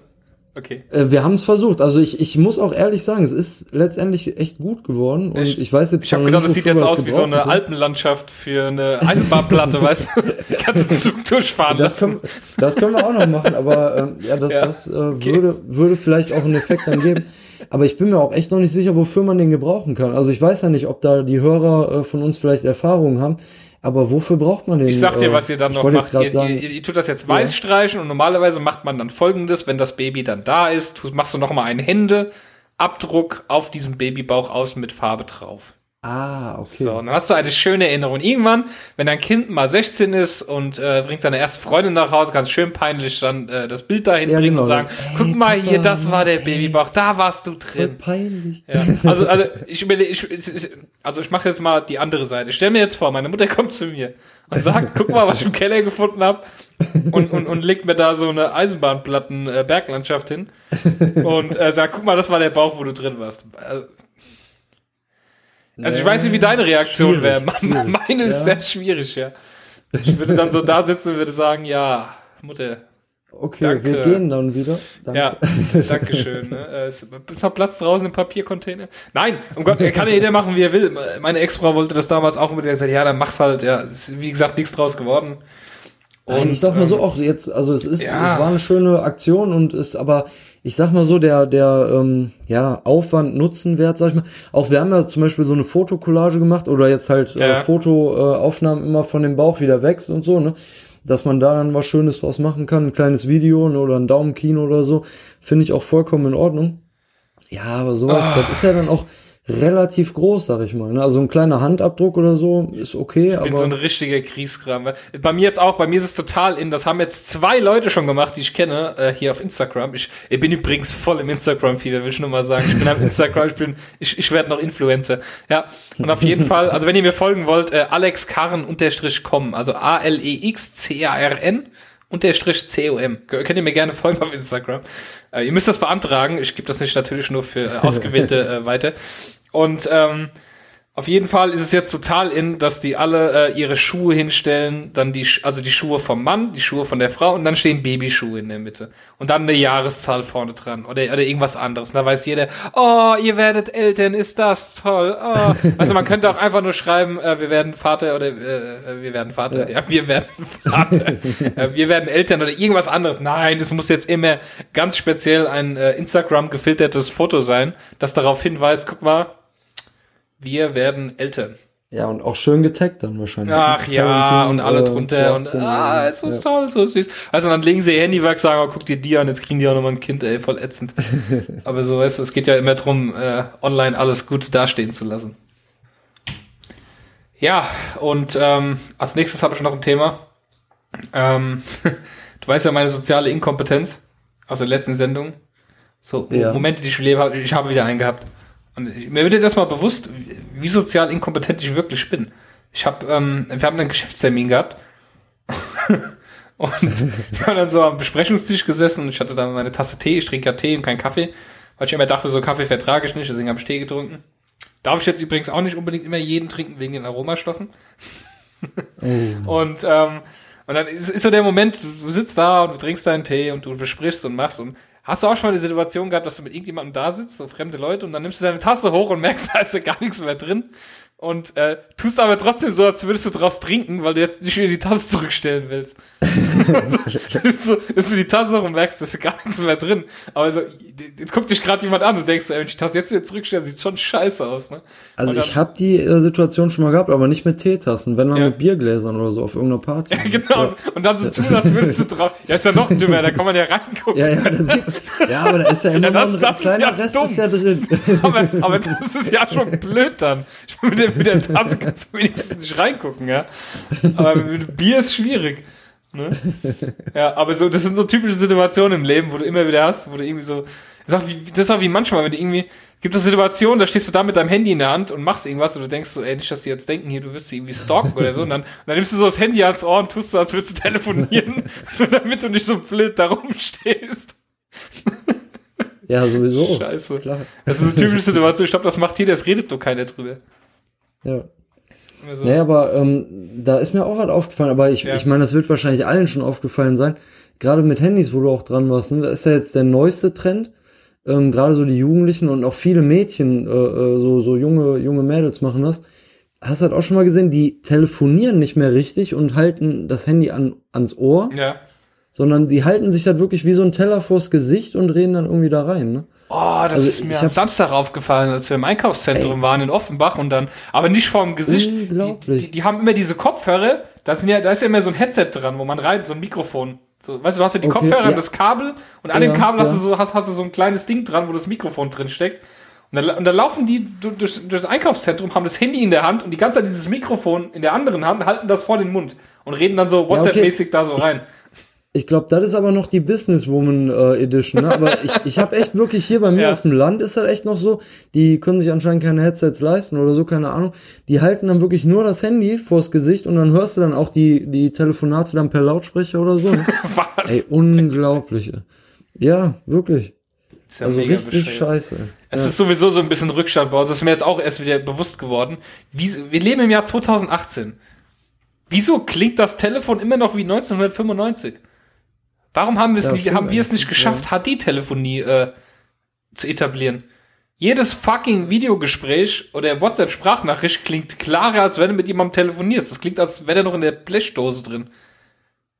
Okay. Äh, wir haben es versucht. Also ich, ich muss auch ehrlich sagen, es ist letztendlich echt gut geworden. Und echt? ich weiß jetzt Ich habe gedacht, es sieht jetzt aus wie so eine Alpenlandschaft für eine Eisenbahnplatte, weißt du? Kannst du Zug durchfahren das lassen. Können, das können wir auch noch machen, aber ähm, ja, das, ja. das äh, okay. würde, würde vielleicht auch einen Effekt dann geben. Aber ich bin mir auch echt noch nicht sicher, wofür man den gebrauchen kann. Also ich weiß ja nicht, ob da die Hörer äh, von uns vielleicht Erfahrungen haben. Aber wofür braucht man den? Ich sag dir, was ihr dann noch macht. Ihr, sagen, ihr, ihr, tut das jetzt weiß streichen und normalerweise macht man dann folgendes, wenn das Baby dann da ist, tust, machst du noch mal einen Händeabdruck auf diesem Babybauch außen mit Farbe drauf. Ah, okay. So, dann hast du eine schöne Erinnerung. Irgendwann, wenn dein Kind mal 16 ist und äh, bringt seine erste Freundin nach Hause, kannst du schön peinlich dann äh, das Bild dahin ja, bringen genau. und sagen, hey, guck mal hier, das war der Babybauch, da warst du drin. Peinlich. Ja. Also, also ich überlege, ich, also ich mache jetzt mal die andere Seite. Ich stell mir jetzt vor, meine Mutter kommt zu mir und sagt, guck mal, was ich im Keller gefunden habe und, und, und legt mir da so eine Eisenbahnplatten äh, Berglandschaft hin und äh, sagt, guck mal, das war der Bauch, wo du drin warst. Also, also ich weiß nicht, wie deine Reaktion wäre. Meine ist ja. sehr schwierig, ja. Ich würde dann so da sitzen und würde sagen, ja, Mutter. Okay, danke. wir gehen dann wieder. Danke. Ja, danke schön. Ne? Äh, ist noch Platz draußen im Papiercontainer? Nein, um Gott, kann ja jeder machen, wie er will. Meine Ex-Frau wollte das damals auch unbedingt. Gesagt, ja, dann mach's halt. Ja, ist, wie gesagt, nichts draus geworden. Und, Nein, ich sag mal so ähm, auch jetzt, also es ist, ja. es war eine schöne Aktion und ist aber ich sag mal so, der, der ähm, ja, Aufwand, Nutzenwert, sag ich mal. Auch wir haben ja zum Beispiel so eine Fotokollage gemacht oder jetzt halt äh, ja. äh, Fotoaufnahmen immer von dem Bauch wieder wächst und so, ne? Dass man da dann was Schönes draus machen kann, ein kleines Video ne, oder ein Daumenkino oder so, finde ich auch vollkommen in Ordnung. Ja, aber sowas, oh. das ist ja dann auch, relativ groß, sag ich mal. Ne? Also ein kleiner Handabdruck oder so ist okay. Ich bin so ein richtiger Kriegskram. Bei mir jetzt auch, bei mir ist es total in. Das haben jetzt zwei Leute schon gemacht, die ich kenne, äh, hier auf Instagram. Ich, ich bin übrigens voll im Instagram-Fieber, will ich nur mal sagen. Ich bin am Instagram, ich bin, ich, ich werde noch Influencer. Ja. Und auf jeden Fall, also wenn ihr mir folgen wollt, äh, Alex Karren unterstrich com, also A-L-E-X-C-A-R-N unterstrich C-O-M. Könnt ihr mir gerne folgen auf Instagram. Äh, ihr müsst das beantragen. Ich gebe das nicht natürlich nur für äh, Ausgewählte äh, weiter. Und ähm, Auf jeden Fall ist es jetzt total in, dass die alle äh, ihre Schuhe hinstellen, dann die, also die Schuhe vom Mann, die Schuhe von der Frau und dann stehen Babyschuhe in der Mitte. Und dann eine Jahreszahl vorne dran oder, oder irgendwas anderes. Und da weiß jeder, oh, ihr werdet Eltern, ist das toll. Oh. Also man könnte auch einfach nur schreiben, äh, wir werden Vater oder äh, wir werden Vater, ja, wir werden Vater, äh, wir werden Eltern oder irgendwas anderes. Nein, es muss jetzt immer ganz speziell ein äh, Instagram gefiltertes Foto sein, das darauf hinweist, guck mal, wir werden Eltern. Ja, und auch schön getaggt dann wahrscheinlich. Ach ja, Parenting, und alle äh, drunter und 18, ah, ist so ja. toll, so süß. Also dann legen sie ihr Handy weg, sagen, oh, guck dir die an, jetzt kriegen die auch nochmal ein Kind, ey, voll ätzend. Aber so, weißt du, es geht ja immer drum, äh, online alles gut dastehen zu lassen. Ja, und ähm, als nächstes habe ich noch ein Thema. Ähm, du weißt ja meine soziale Inkompetenz aus der letzten Sendung. So, Ja. Momente, die ich lebe, ich habe wieder einen gehabt. Und mir wird jetzt erstmal bewusst, wie sozial inkompetent ich wirklich bin. Ich habe, ähm, wir haben einen Geschäftstermin gehabt. und wir haben dann so am Besprechungstisch gesessen und ich hatte dann meine Tasse Tee, ich trinke ja Tee und keinen Kaffee, weil ich immer dachte, so Kaffee vertrage ich nicht, deswegen habe ich Tee getrunken. Darf ich jetzt übrigens auch nicht unbedingt immer jeden trinken wegen den Aromastoffen. Und, ähm, und dann ist, ist so der Moment, du, du sitzt da und du trinkst deinen Tee und du besprichst und machst und hast du auch schon mal die Situation gehabt, dass du mit irgendjemandem da sitzt, so fremde Leute, und dann nimmst du deine Tasse hoch und merkst, da ist ja gar nichts mehr drin und äh, tust aber trotzdem so, als würdest du draus trinken, weil du jetzt nicht wieder die Tasse zurückstellen willst. dann nimmst du, nimmst du die Tasse hoch und merkst, da ist ja gar nichts mehr drin. Aber so, jetzt guckt dich gerade jemand an und denkst, ey, wenn ich die Tasse jetzt wieder zurückstelle, sieht schon scheiße aus, ne? Also dann- ich habe die äh, Situation schon mal gehabt, aber nicht mit Teetassen, wenn man Ja. mit Biergläsern oder so auf irgendeiner Party. Ja, genau. Und dann so tun, als würdest du drauf. Ja, ist ja noch dümmer, da kann man ja reingucken. Ja, ja, das sieht, ja, aber da ist ja immer Ja, das- noch ein das ist kleiner ja Rest dumm. ist ja drin. Aber, aber das ist ja schon blöd dann. Ich meine, mit der, mit der Tasse kannst du wenigstens nicht reingucken, ja. Aber mit Bier ist schwierig. Ne? Ja, aber so, das sind so typische Situationen im Leben, wo du immer wieder hast, wo du irgendwie so, das ist auch wie, manchmal, wenn du irgendwie, gibt es Situationen, da stehst du da mit deinem Handy in der Hand und machst irgendwas und du denkst so, ey, nicht, dass die jetzt denken, hier, du wirst sie irgendwie stalken oder so, und dann, und dann nimmst du so das Handy ans Ohr und tust so, als würdest du telefonieren, nur damit du nicht so blöd da rumstehst. Ja, sowieso. Scheiße. Klar. Das ist eine typische Situation, ich glaube, das macht jeder, es redet nur keiner drüber. Ja. Also, Nee, aber ähm, da ist mir auch was aufgefallen, aber ich, Ja. ich meine, das wird wahrscheinlich allen schon aufgefallen sein. Gerade mit Handys, wo du auch dran warst, ne? da ist ja jetzt der neueste Trend. Ähm, Gerade so die Jugendlichen und auch viele Mädchen, äh, äh, so, so junge, junge Mädels machen das. Hast du halt auch schon mal gesehen, die telefonieren nicht mehr richtig und halten das Handy an, ans Ohr, ja. sondern die halten sich halt wirklich wie so ein Teller vors Gesicht und reden dann irgendwie da rein. Ne? Oh, das Also ist mir am Samstag aufgefallen, als wir im Einkaufszentrum waren in Offenbach und dann, aber nicht vorm Gesicht. Die, die, die haben immer diese Kopfhörer, da sind ja, da ist ja immer so ein Headset dran, wo man rein, so ein Mikrofon. So, weißt du, du hast ja die Okay, Kopfhörer ja. und das Kabel und an Ja, dem Kabel hast ja. du so, hast, hast du so ein kleines Ding dran, wo das Mikrofon drin steckt. Und dann, und dann laufen die du- durch, durch das Einkaufszentrum, haben das Handy in der Hand und die ganze Zeit dieses Mikrofon in der anderen Hand, halten das vor den Mund und reden dann so okay. WhatsApp-mäßig da so rein. Ich glaube, das ist aber noch die Businesswoman äh, Edition. Ne? Aber ich, ich habe echt wirklich hier bei mir Ja. auf dem Land ist das echt noch so. Die können sich anscheinend keine Headsets leisten oder so, keine Ahnung. Die halten dann wirklich nur das Handy vors Gesicht und dann hörst du dann auch die die Telefonate dann per Lautsprecher oder so. Ne? Was? Ey, unglaublich. Ja, wirklich. Ist ja Also richtig scheiße. Es ist sowieso so ein bisschen Rückstand bei uns. Das ist mir jetzt auch erst wieder bewusst geworden. Wie, wir leben im Jahr 2018. Wieso klingt das Telefon immer noch wie 1995? Warum haben wir es Ja, nicht, haben wir es nicht geschafft, HD-Telefonie äh, zu etablieren? Jedes fucking Videogespräch oder WhatsApp-Sprachnachricht klingt klarer, als wenn du mit jemandem telefonierst. Das klingt, als wäre der noch in der Blechdose drin.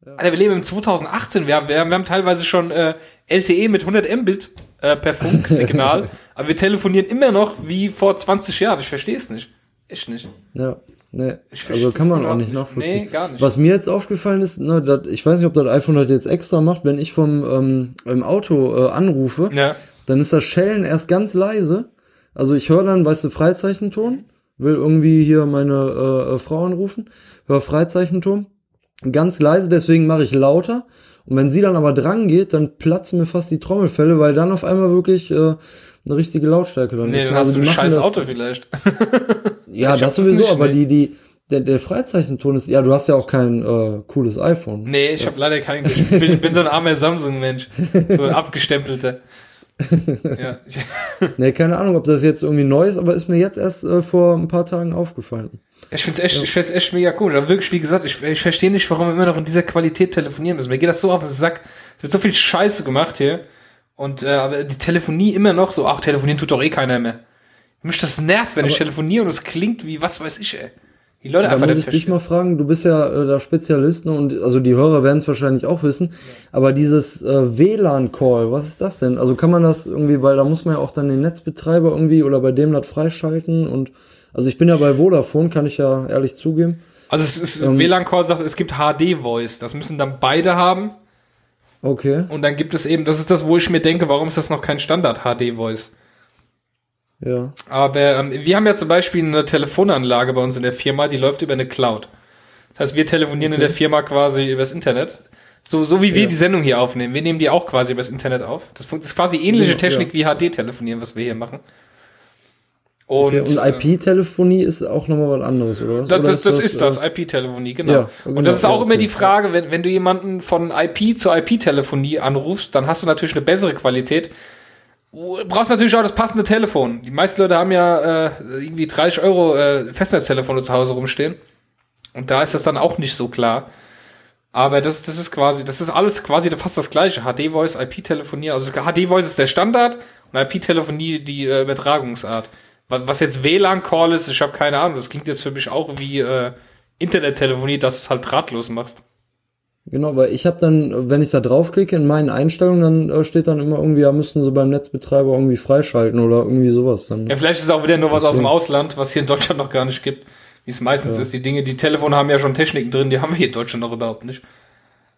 Alter, wir leben im 2018. Wir haben, wir haben, wir haben teilweise schon äh, LTE mit 100 Mbit äh, per Funksignal, aber wir telefonieren immer noch wie vor 20 Jahren. Ich verstehe es nicht. Echt nicht. Ja, nee. Verstehe Also kann man auch nicht nachvollziehen. Nee, gar nicht. Was mir jetzt aufgefallen ist, ne, dat, ich weiß nicht, ob das iPhone das jetzt extra macht, wenn ich vom ähm, im Auto äh, anrufe, Ja. dann ist das Schellen erst ganz leise. Also ich höre dann, weißt du, Freizeichenton, will irgendwie hier meine äh, äh, Frau anrufen, höre Freizeichenton, ganz leise, deswegen mache ich lauter. Und wenn sie dann aber dran geht, dann platzen mir fast die Trommelfälle, weil dann auf einmal wirklich äh, eine richtige Lautstärke dann Nee, ist. dann Also hast du ein scheiß Auto vielleicht. ja, das sowieso, aber die, die, der, der Freizeichenton ist, ja, du hast ja auch kein äh, cooles iPhone. Nee, ich habe leider keinen. Ich bin, bin so ein armer Samsung-Mensch. So ein abgestempelter. ja. nee, keine Ahnung, ob das jetzt irgendwie neu ist, aber ist mir jetzt erst äh, vor ein paar Tagen aufgefallen. Ich find's echt, ja. ich find's echt mega cool. Aber wirklich, wie gesagt, ich, ich verstehe nicht, warum wir immer noch in dieser Qualität telefonieren müssen. Mir geht das so auf den Sack. Es wird so viel Scheiße gemacht hier. Und äh, aber die Telefonie immer noch so, ach, telefonieren tut doch eh keiner mehr. Mich das nervt, wenn aber ich telefoniere und es klingt wie was weiß ich, ey. Die Leute da einfach muss ich dich mal fragen, du bist ja äh, da Spezialist ne, und also die Hörer werden es wahrscheinlich auch wissen, ja. aber dieses äh, WLAN-Call, was ist das denn? Also kann man das irgendwie, weil da muss man ja auch dann den Netzbetreiber irgendwie oder bei dem das freischalten und also ich bin ja bei Vodafone, kann ich ja ehrlich zugeben. Also es ist ähm, WLAN-Call sagt, es gibt HD-Voice, das müssen dann beide haben. Okay. Und dann gibt es eben, das ist das, wo ich mir denke, warum ist das noch kein Standard HD-Voice? Ja. Aber ähm, wir haben ja zum Beispiel eine Telefonanlage bei uns in der Firma, die läuft über eine Cloud. Das heißt, wir telefonieren okay. in der Firma quasi übers Internet. So, so wie wir ja. die Sendung hier aufnehmen. Wir nehmen die auch quasi übers Internet auf. Das ist quasi ähnliche Technik ja. wie HD-Telefonieren, was wir hier machen. Und, okay, und IP-Telefonie ist auch nochmal was anderes, oder? Das, oder das, das, ist das, äh, IP-Telefonie, genau. Ja, genau. Und das ist auch ja, immer die Frage, wenn, wenn du jemanden von IP zu IP-Telefonie anrufst, dann hast du natürlich eine bessere Qualität, Du brauchst natürlich auch das passende Telefon. Die meisten Leute haben ja äh, irgendwie 30 Euro äh, Festnetztelefone zu Hause rumstehen. Und da ist das dann auch nicht so klar. Aber das, das ist quasi, das ist alles quasi fast das gleiche. HD-Voice, IP-Telefonie. Also HD-Voice ist der Standard und IP-Telefonie die äh, Übertragungsart. Was jetzt WLAN-Call ist, ich habe keine Ahnung. Das klingt jetzt für mich auch wie äh, Internettelefonie, dass du es halt drahtlos machst. Genau, weil ich habe dann, wenn ich da draufklicke in meinen Einstellungen, dann äh, steht dann immer irgendwie, ja, müssten sie beim Netzbetreiber irgendwie freischalten oder irgendwie sowas dann. Ja, vielleicht ist es auch wieder nur was aus dem Ausland, was hier in Deutschland noch gar nicht gibt. Wie es meistens ja. ist. Die Dinge, die Telefone haben ja schon Techniken drin, die haben wir hier in Deutschland noch überhaupt nicht.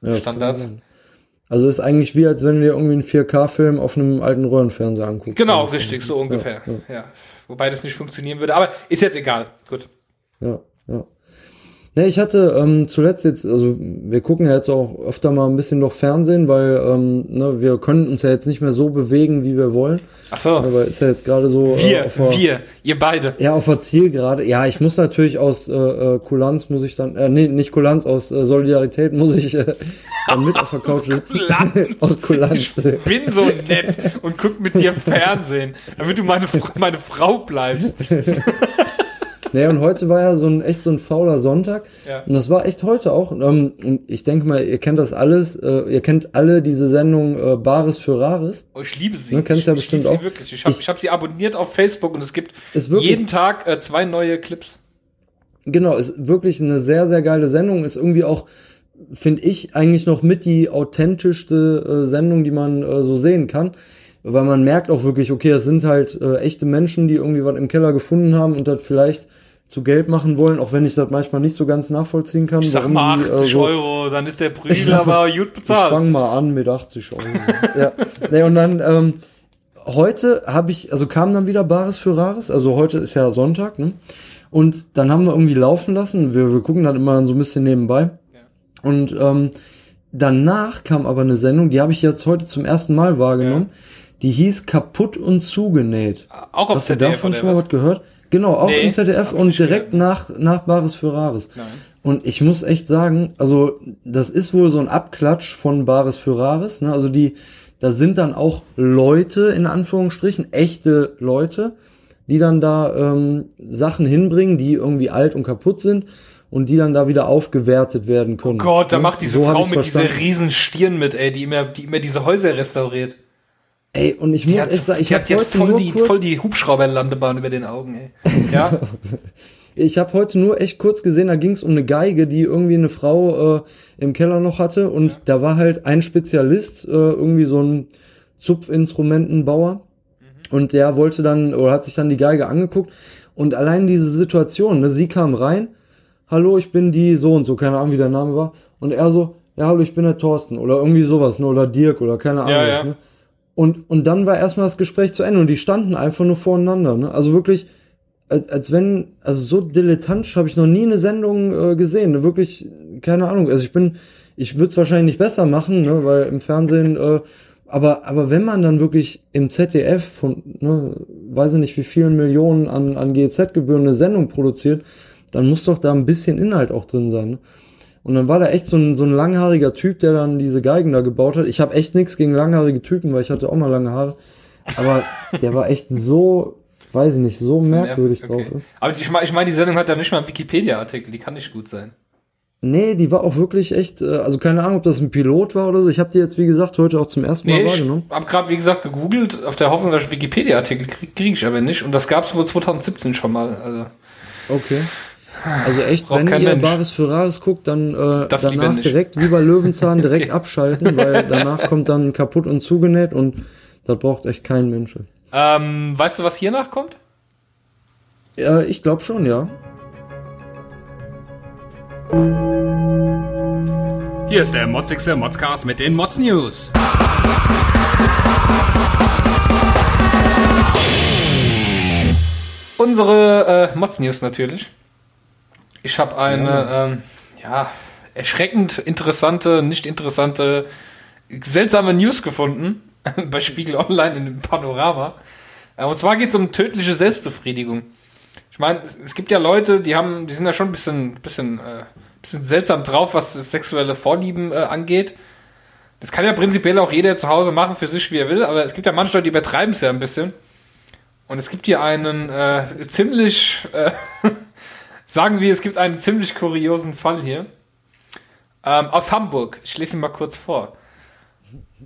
Ja, Standards. Also ist eigentlich wie, als wenn dir irgendwie einen 4K-Film auf einem alten Röhrenfernseher anguckst. Genau, richtig, so ungefähr. Ja, ja. ja, Wobei das nicht funktionieren würde, aber ist jetzt egal. Gut. Ja, ja. Ne, ich hatte ähm, zuletzt jetzt, also wir gucken ja jetzt auch öfter mal ein bisschen noch Fernsehen, weil ähm, ne, wir können uns ja jetzt nicht mehr so bewegen, wie wir wollen. Ach so. Aber ist ja jetzt gerade so. Äh, wir, äh, der, wir, ihr beide. Ja, auf der Ziel gerade. Ja, ich muss natürlich aus äh, äh, Kulanz muss ich dann, äh, nee, nicht Kulanz, aus äh, Solidarität muss ich äh, dann mit auf der Couch sitzen. Kulanz. aus Kulanz. Ich bin so nett und guck mit dir Fernsehen, damit du meine, meine Frau bleibst. Naja, und heute war ja so ein echt so ein fauler Sonntag. Ja. Und das war echt heute auch. Ähm, und ich denke mal, ihr kennt das alles. Äh, ihr kennt alle diese Sendung äh, Bares für Rares. Oh, ich liebe sie. Ne, kennst ich, ja bestimmt ich liebe auch. Sie wirklich. Ich habe ich, hab sie abonniert auf Facebook und es gibt jeden Tag äh, zwei neue Clips. Genau, ist wirklich eine sehr, sehr geile Sendung. Ist irgendwie auch, finde ich, eigentlich noch mit die authentischste äh, Sendung, die man äh, so sehen kann weil man merkt auch wirklich, okay, es sind halt äh, echte Menschen, die irgendwie was im Keller gefunden haben und das vielleicht zu Geld machen wollen, auch wenn ich das manchmal nicht so ganz nachvollziehen kann. Ich sag mal 80 die, äh, Euro, dann ist der Prügel aber gut bezahlt. Ich fang mal an mit 80 Euro. ja. Nee, und dann, ähm, heute habe ich, also kam dann wieder Bares für Rares, also heute ist ja Sonntag, ne? Und dann haben wir irgendwie laufen lassen, wir, wir gucken dann immer so ein bisschen nebenbei. Ja. Und ähm, danach kam aber eine Sendung, die habe ich jetzt heute zum ersten Mal wahrgenommen. Ja. Die hieß Kaputt und zugenäht. Auch auf Hast du davon schon mal was gehört? Genau, auch nee, im ZDF und direkt nach, nach Bares für Rares. Nein. Und ich muss echt sagen, also das ist wohl so ein Abklatsch von Bares für Rares. Ne? Also die, da sind dann auch Leute, in Anführungsstrichen, echte Leute, die dann da ähm, Sachen hinbringen, die irgendwie alt und kaputt sind und die dann da wieder aufgewertet werden können. Oh Gott, da ne? macht diese so Frau mit dieser riesen Stirn mit, ey, die immer, die immer diese Häuser restauriert. Ey, und ich die muss echt sagen, ich habe heute voll die, kurz voll die Hubschrauberlandebahn über den Augen, ey. Ja. ich habe heute nur echt kurz gesehen, da ging es um eine Geige, die irgendwie eine Frau äh, im Keller noch hatte und ja. da war halt ein Spezialist, äh, irgendwie so ein Zupfinstrumentenbauer mhm. und der wollte dann oder hat sich dann die Geige angeguckt und allein diese Situation, ne, sie kam rein, hallo, ich bin die so und so, keine Ahnung, wie der Name war und er so, ja, hallo, ich bin der Thorsten oder irgendwie sowas, ne, oder Dirk oder keine Ahnung, ja, ja. ne? Und, und dann war erstmal das Gespräch zu Ende und die standen einfach nur voreinander. Ne? Also wirklich, als, als wenn, also so dilettantisch habe ich noch nie eine Sendung äh, gesehen. Ne? Wirklich, keine Ahnung. Also ich bin, ich würde es wahrscheinlich nicht besser machen, ne? weil im Fernsehen, äh, aber, aber wenn man dann wirklich im ZDF von, ne, weiß ich nicht, wie vielen Millionen an, an GEZ-Gebühren eine Sendung produziert, dann muss doch da ein bisschen Inhalt auch drin sein. Ne? Und dann war da echt so ein, so ein langhaariger Typ, der dann diese Geigen da gebaut hat. Ich habe echt nichts gegen langhaarige Typen, weil ich hatte auch mal lange Haare. Aber der war echt so, weiß ich nicht, so merkwürdig okay. drauf. Aber ich meine, ich mein, die Sendung hat ja nicht mal einen Wikipedia-Artikel, die kann nicht gut sein. Nee, die war auch wirklich echt, äh, also keine Ahnung, ob das ein Pilot war oder so. Ich habe die jetzt, wie gesagt, heute auch zum ersten Mal Nee, ich wahrgenommen. hab gerade, wie gesagt, gegoogelt, auf der Hoffnung, dass ich Wikipedia-Artikel kriege, krieg ich aber nicht. Und das gab's wohl 2017 schon mal. Also, Okay. Also echt, Braucht wenn ihr Mensch. Bares für Rares guckt, dann äh, Das danach direkt wie bei Löwenzahn direkt Okay. abschalten, weil danach kommt dann kaputt und zugenäht und das braucht echt kein Mensch. ähm, weißt du, was hier nachkommt? Ja, ich glaube schon, ja. Hier ist der motzigste Modscast mit den Mods News. Unsere äh, Mods News natürlich. Ich habe eine, ähm, ja, erschreckend interessante, nicht interessante, seltsame News gefunden bei Spiegel Online in dem Panorama. Äh, und zwar geht es um tödliche Selbstbefriedigung. Ich meine, es, es gibt ja Leute, die haben, die sind ja schon ein bisschen, bisschen, äh, bisschen seltsam drauf, was das sexuelle Vorlieben äh, angeht. Das kann ja prinzipiell auch jeder zu Hause machen für sich, wie er will, aber es gibt ja manche Leute, die übertreiben es ja ein bisschen. Und es gibt hier einen äh, ziemlich, äh, sagen wir, es gibt einen ziemlich kuriosen Fall hier. Ähm, aus Hamburg. Ich lese ihn mal kurz vor.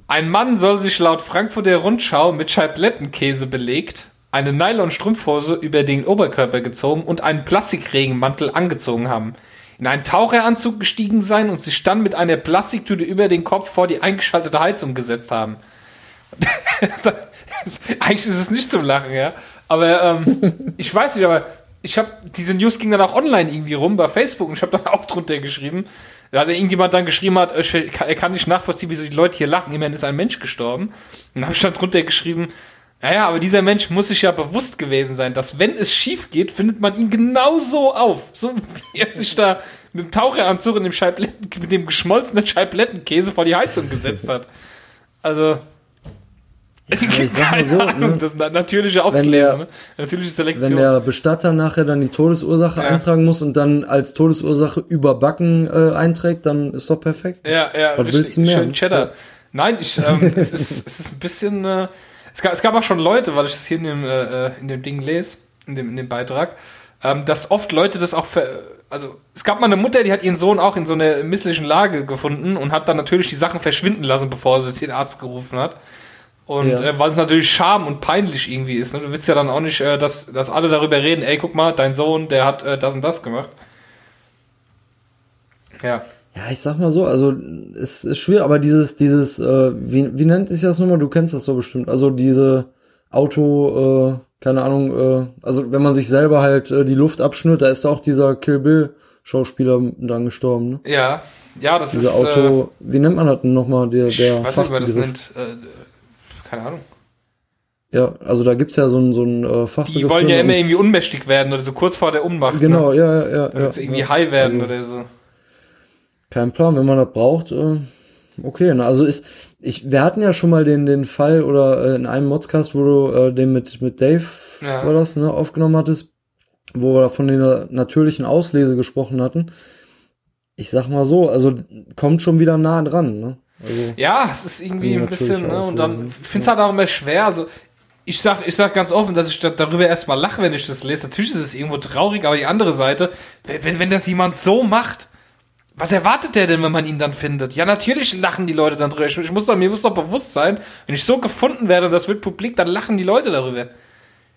Ein Mann soll sich laut Frankfurter Rundschau mit Scheiblettenkäse belegt, eine Nylon-Strumpfhose über den Oberkörper gezogen und einen Plastikregenmantel angezogen haben. In einen Taucheranzug gestiegen sein und sich dann mit einer Plastiktüte über den Kopf vor die eingeschaltete Heizung gesetzt haben. Eigentlich ist es nicht zum Lachen, ja. Aber ähm, ich weiß nicht, aber ich habe diese News ging dann auch online irgendwie rum bei Facebook und ich habe dann auch drunter geschrieben. Da hat irgendjemand dann geschrieben hat, er kann nicht nachvollziehen, wieso die Leute hier lachen. Immerhin ist ein Mensch gestorben. Und dann habe ich dann drunter geschrieben, naja, aber dieser Mensch muss sich ja bewusst gewesen sein, dass wenn es schief geht, findet man ihn genauso auf. So wie er sich da mit dem Taucheranzug und dem mit dem geschmolzenen Scheiblettenkäse vor die Heizung gesetzt hat. Also. Mal keine so, Ahnung, ne? das ist eine natürliche der- Auslese, ne? Natürliche Wenn Selektion. der Bestatter nachher dann die Todesursache Ja. eintragen muss und dann als Todesursache überbacken äh, einträgt, dann ist doch perfekt. Ja, ja, Was willst du mehr? schön Cheddar. Nein, ich, ähm, es, ist, es ist ein bisschen, äh, es, gab, es gab auch schon Leute, weil ich das hier in dem, äh, äh, in dem Ding lese, in dem, in dem Beitrag, ähm, dass oft Leute das auch, ver also es gab mal eine Mutter, die hat ihren Sohn auch in so einer misslichen Lage gefunden und hat dann natürlich die Sachen verschwinden lassen, bevor sie den Arzt gerufen hat. Und Ja. äh, weil es natürlich scham und peinlich irgendwie ist. Ne? Du willst ja dann auch nicht, äh, dass, dass alle darüber reden, ey, guck mal, dein Sohn, der hat äh, das und das gemacht. Ja. Ja, ich sag mal so, also es ist schwer, aber dieses, dieses, äh, wie, wie nennt sich das nochmal? Du kennst das so bestimmt. Also diese Auto, äh, keine Ahnung, äh, also wenn man sich selber halt äh, die Luft abschnürt, da ist auch dieser Kill Bill Schauspieler dann gestorben, ne? Ja, ja, das Dieser ist. Auto, wie nennt man das denn nochmal, der, äh, ich der weiß nicht, wie man das nennt. Keine Ahnung. Ja, also da gibt's ja so ein, so ein äh, Fachbegriff. Die wollen ja immer irgendwie unmächtig werden oder so kurz vor der Unmacht. Genau, Ne? ja, ja, ja. Damit ja, irgendwie ja. high werden Also- oder so. Kein Plan, wenn man das braucht, äh, okay. Ne? Also ist, ich, wir hatten ja schon mal den, den Fall oder äh, in einem Modcast, wo du äh, den mit, mit Dave, Ja. war das, ne, aufgenommen hattest, wo wir von der natürlichen Auslese gesprochen hatten. Ich sag mal so, also kommt schon wieder nah dran, ne? Also, Ja, es ist irgendwie ein bisschen, ne? Und so, dann finde es halt auch immer schwer. Also ich sag, ich sag ganz offen, dass ich da- darüber erstmal lache, wenn ich das lese. Natürlich ist es irgendwo traurig, aber die andere Seite, wenn, wenn, das jemand so macht, was erwartet der denn, wenn man ihn dann findet? Ja, natürlich lachen die Leute dann drüber. Ich, ich muss doch, mir muss doch bewusst sein, wenn ich so gefunden werde und das wird publik, dann lachen die Leute darüber.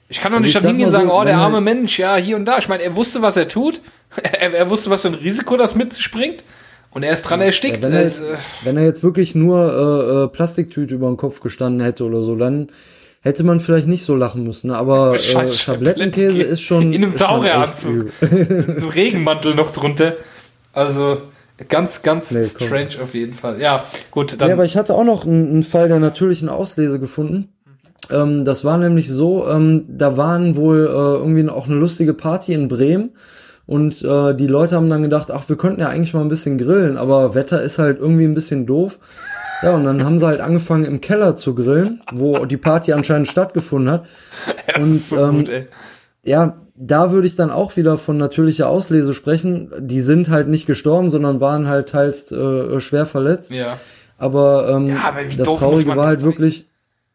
Ich kann doch Also nicht ich dann hingehen und mal sagen, so, oh, der arme halt- Mensch, ja, hier und da. Ich meine, er wusste, was er tut. Er, er wusste, was für ein Risiko das mit sich bringt. Und er ist dran erstickt. wenn, er jetzt, äh, wenn er jetzt wirklich nur äh, äh, Plastiktüte über den Kopf gestanden hätte oder so, dann hätte man vielleicht nicht so lachen müssen. ne? Aber äh, Schablettenkäse ist schon In einem übel. ein Regenmantel noch drunter. Also ganz, ganz Nee, komm. strange auf jeden Fall. Ja, gut, dann. Ja, aber ich hatte auch noch einen, einen Fall der natürlichen Auslese gefunden. Ähm, das war nämlich so, ähm, da waren wohl äh, irgendwie auch eine lustige Party in Bremen und äh, die Leute haben dann gedacht, ach, wir könnten ja eigentlich mal ein bisschen grillen, aber Wetter ist halt irgendwie ein bisschen doof. Ja, und dann haben sie halt angefangen im Keller zu grillen, wo die Party anscheinend stattgefunden hat. das ist so und, ähm, gut. Ja, da würde ich dann auch wieder von natürlicher Auslese sprechen. Die sind halt nicht gestorben, sondern waren halt teils äh, schwer verletzt. Ja. Aber, ähm, Ja, aber das Traurige war halt wirklich,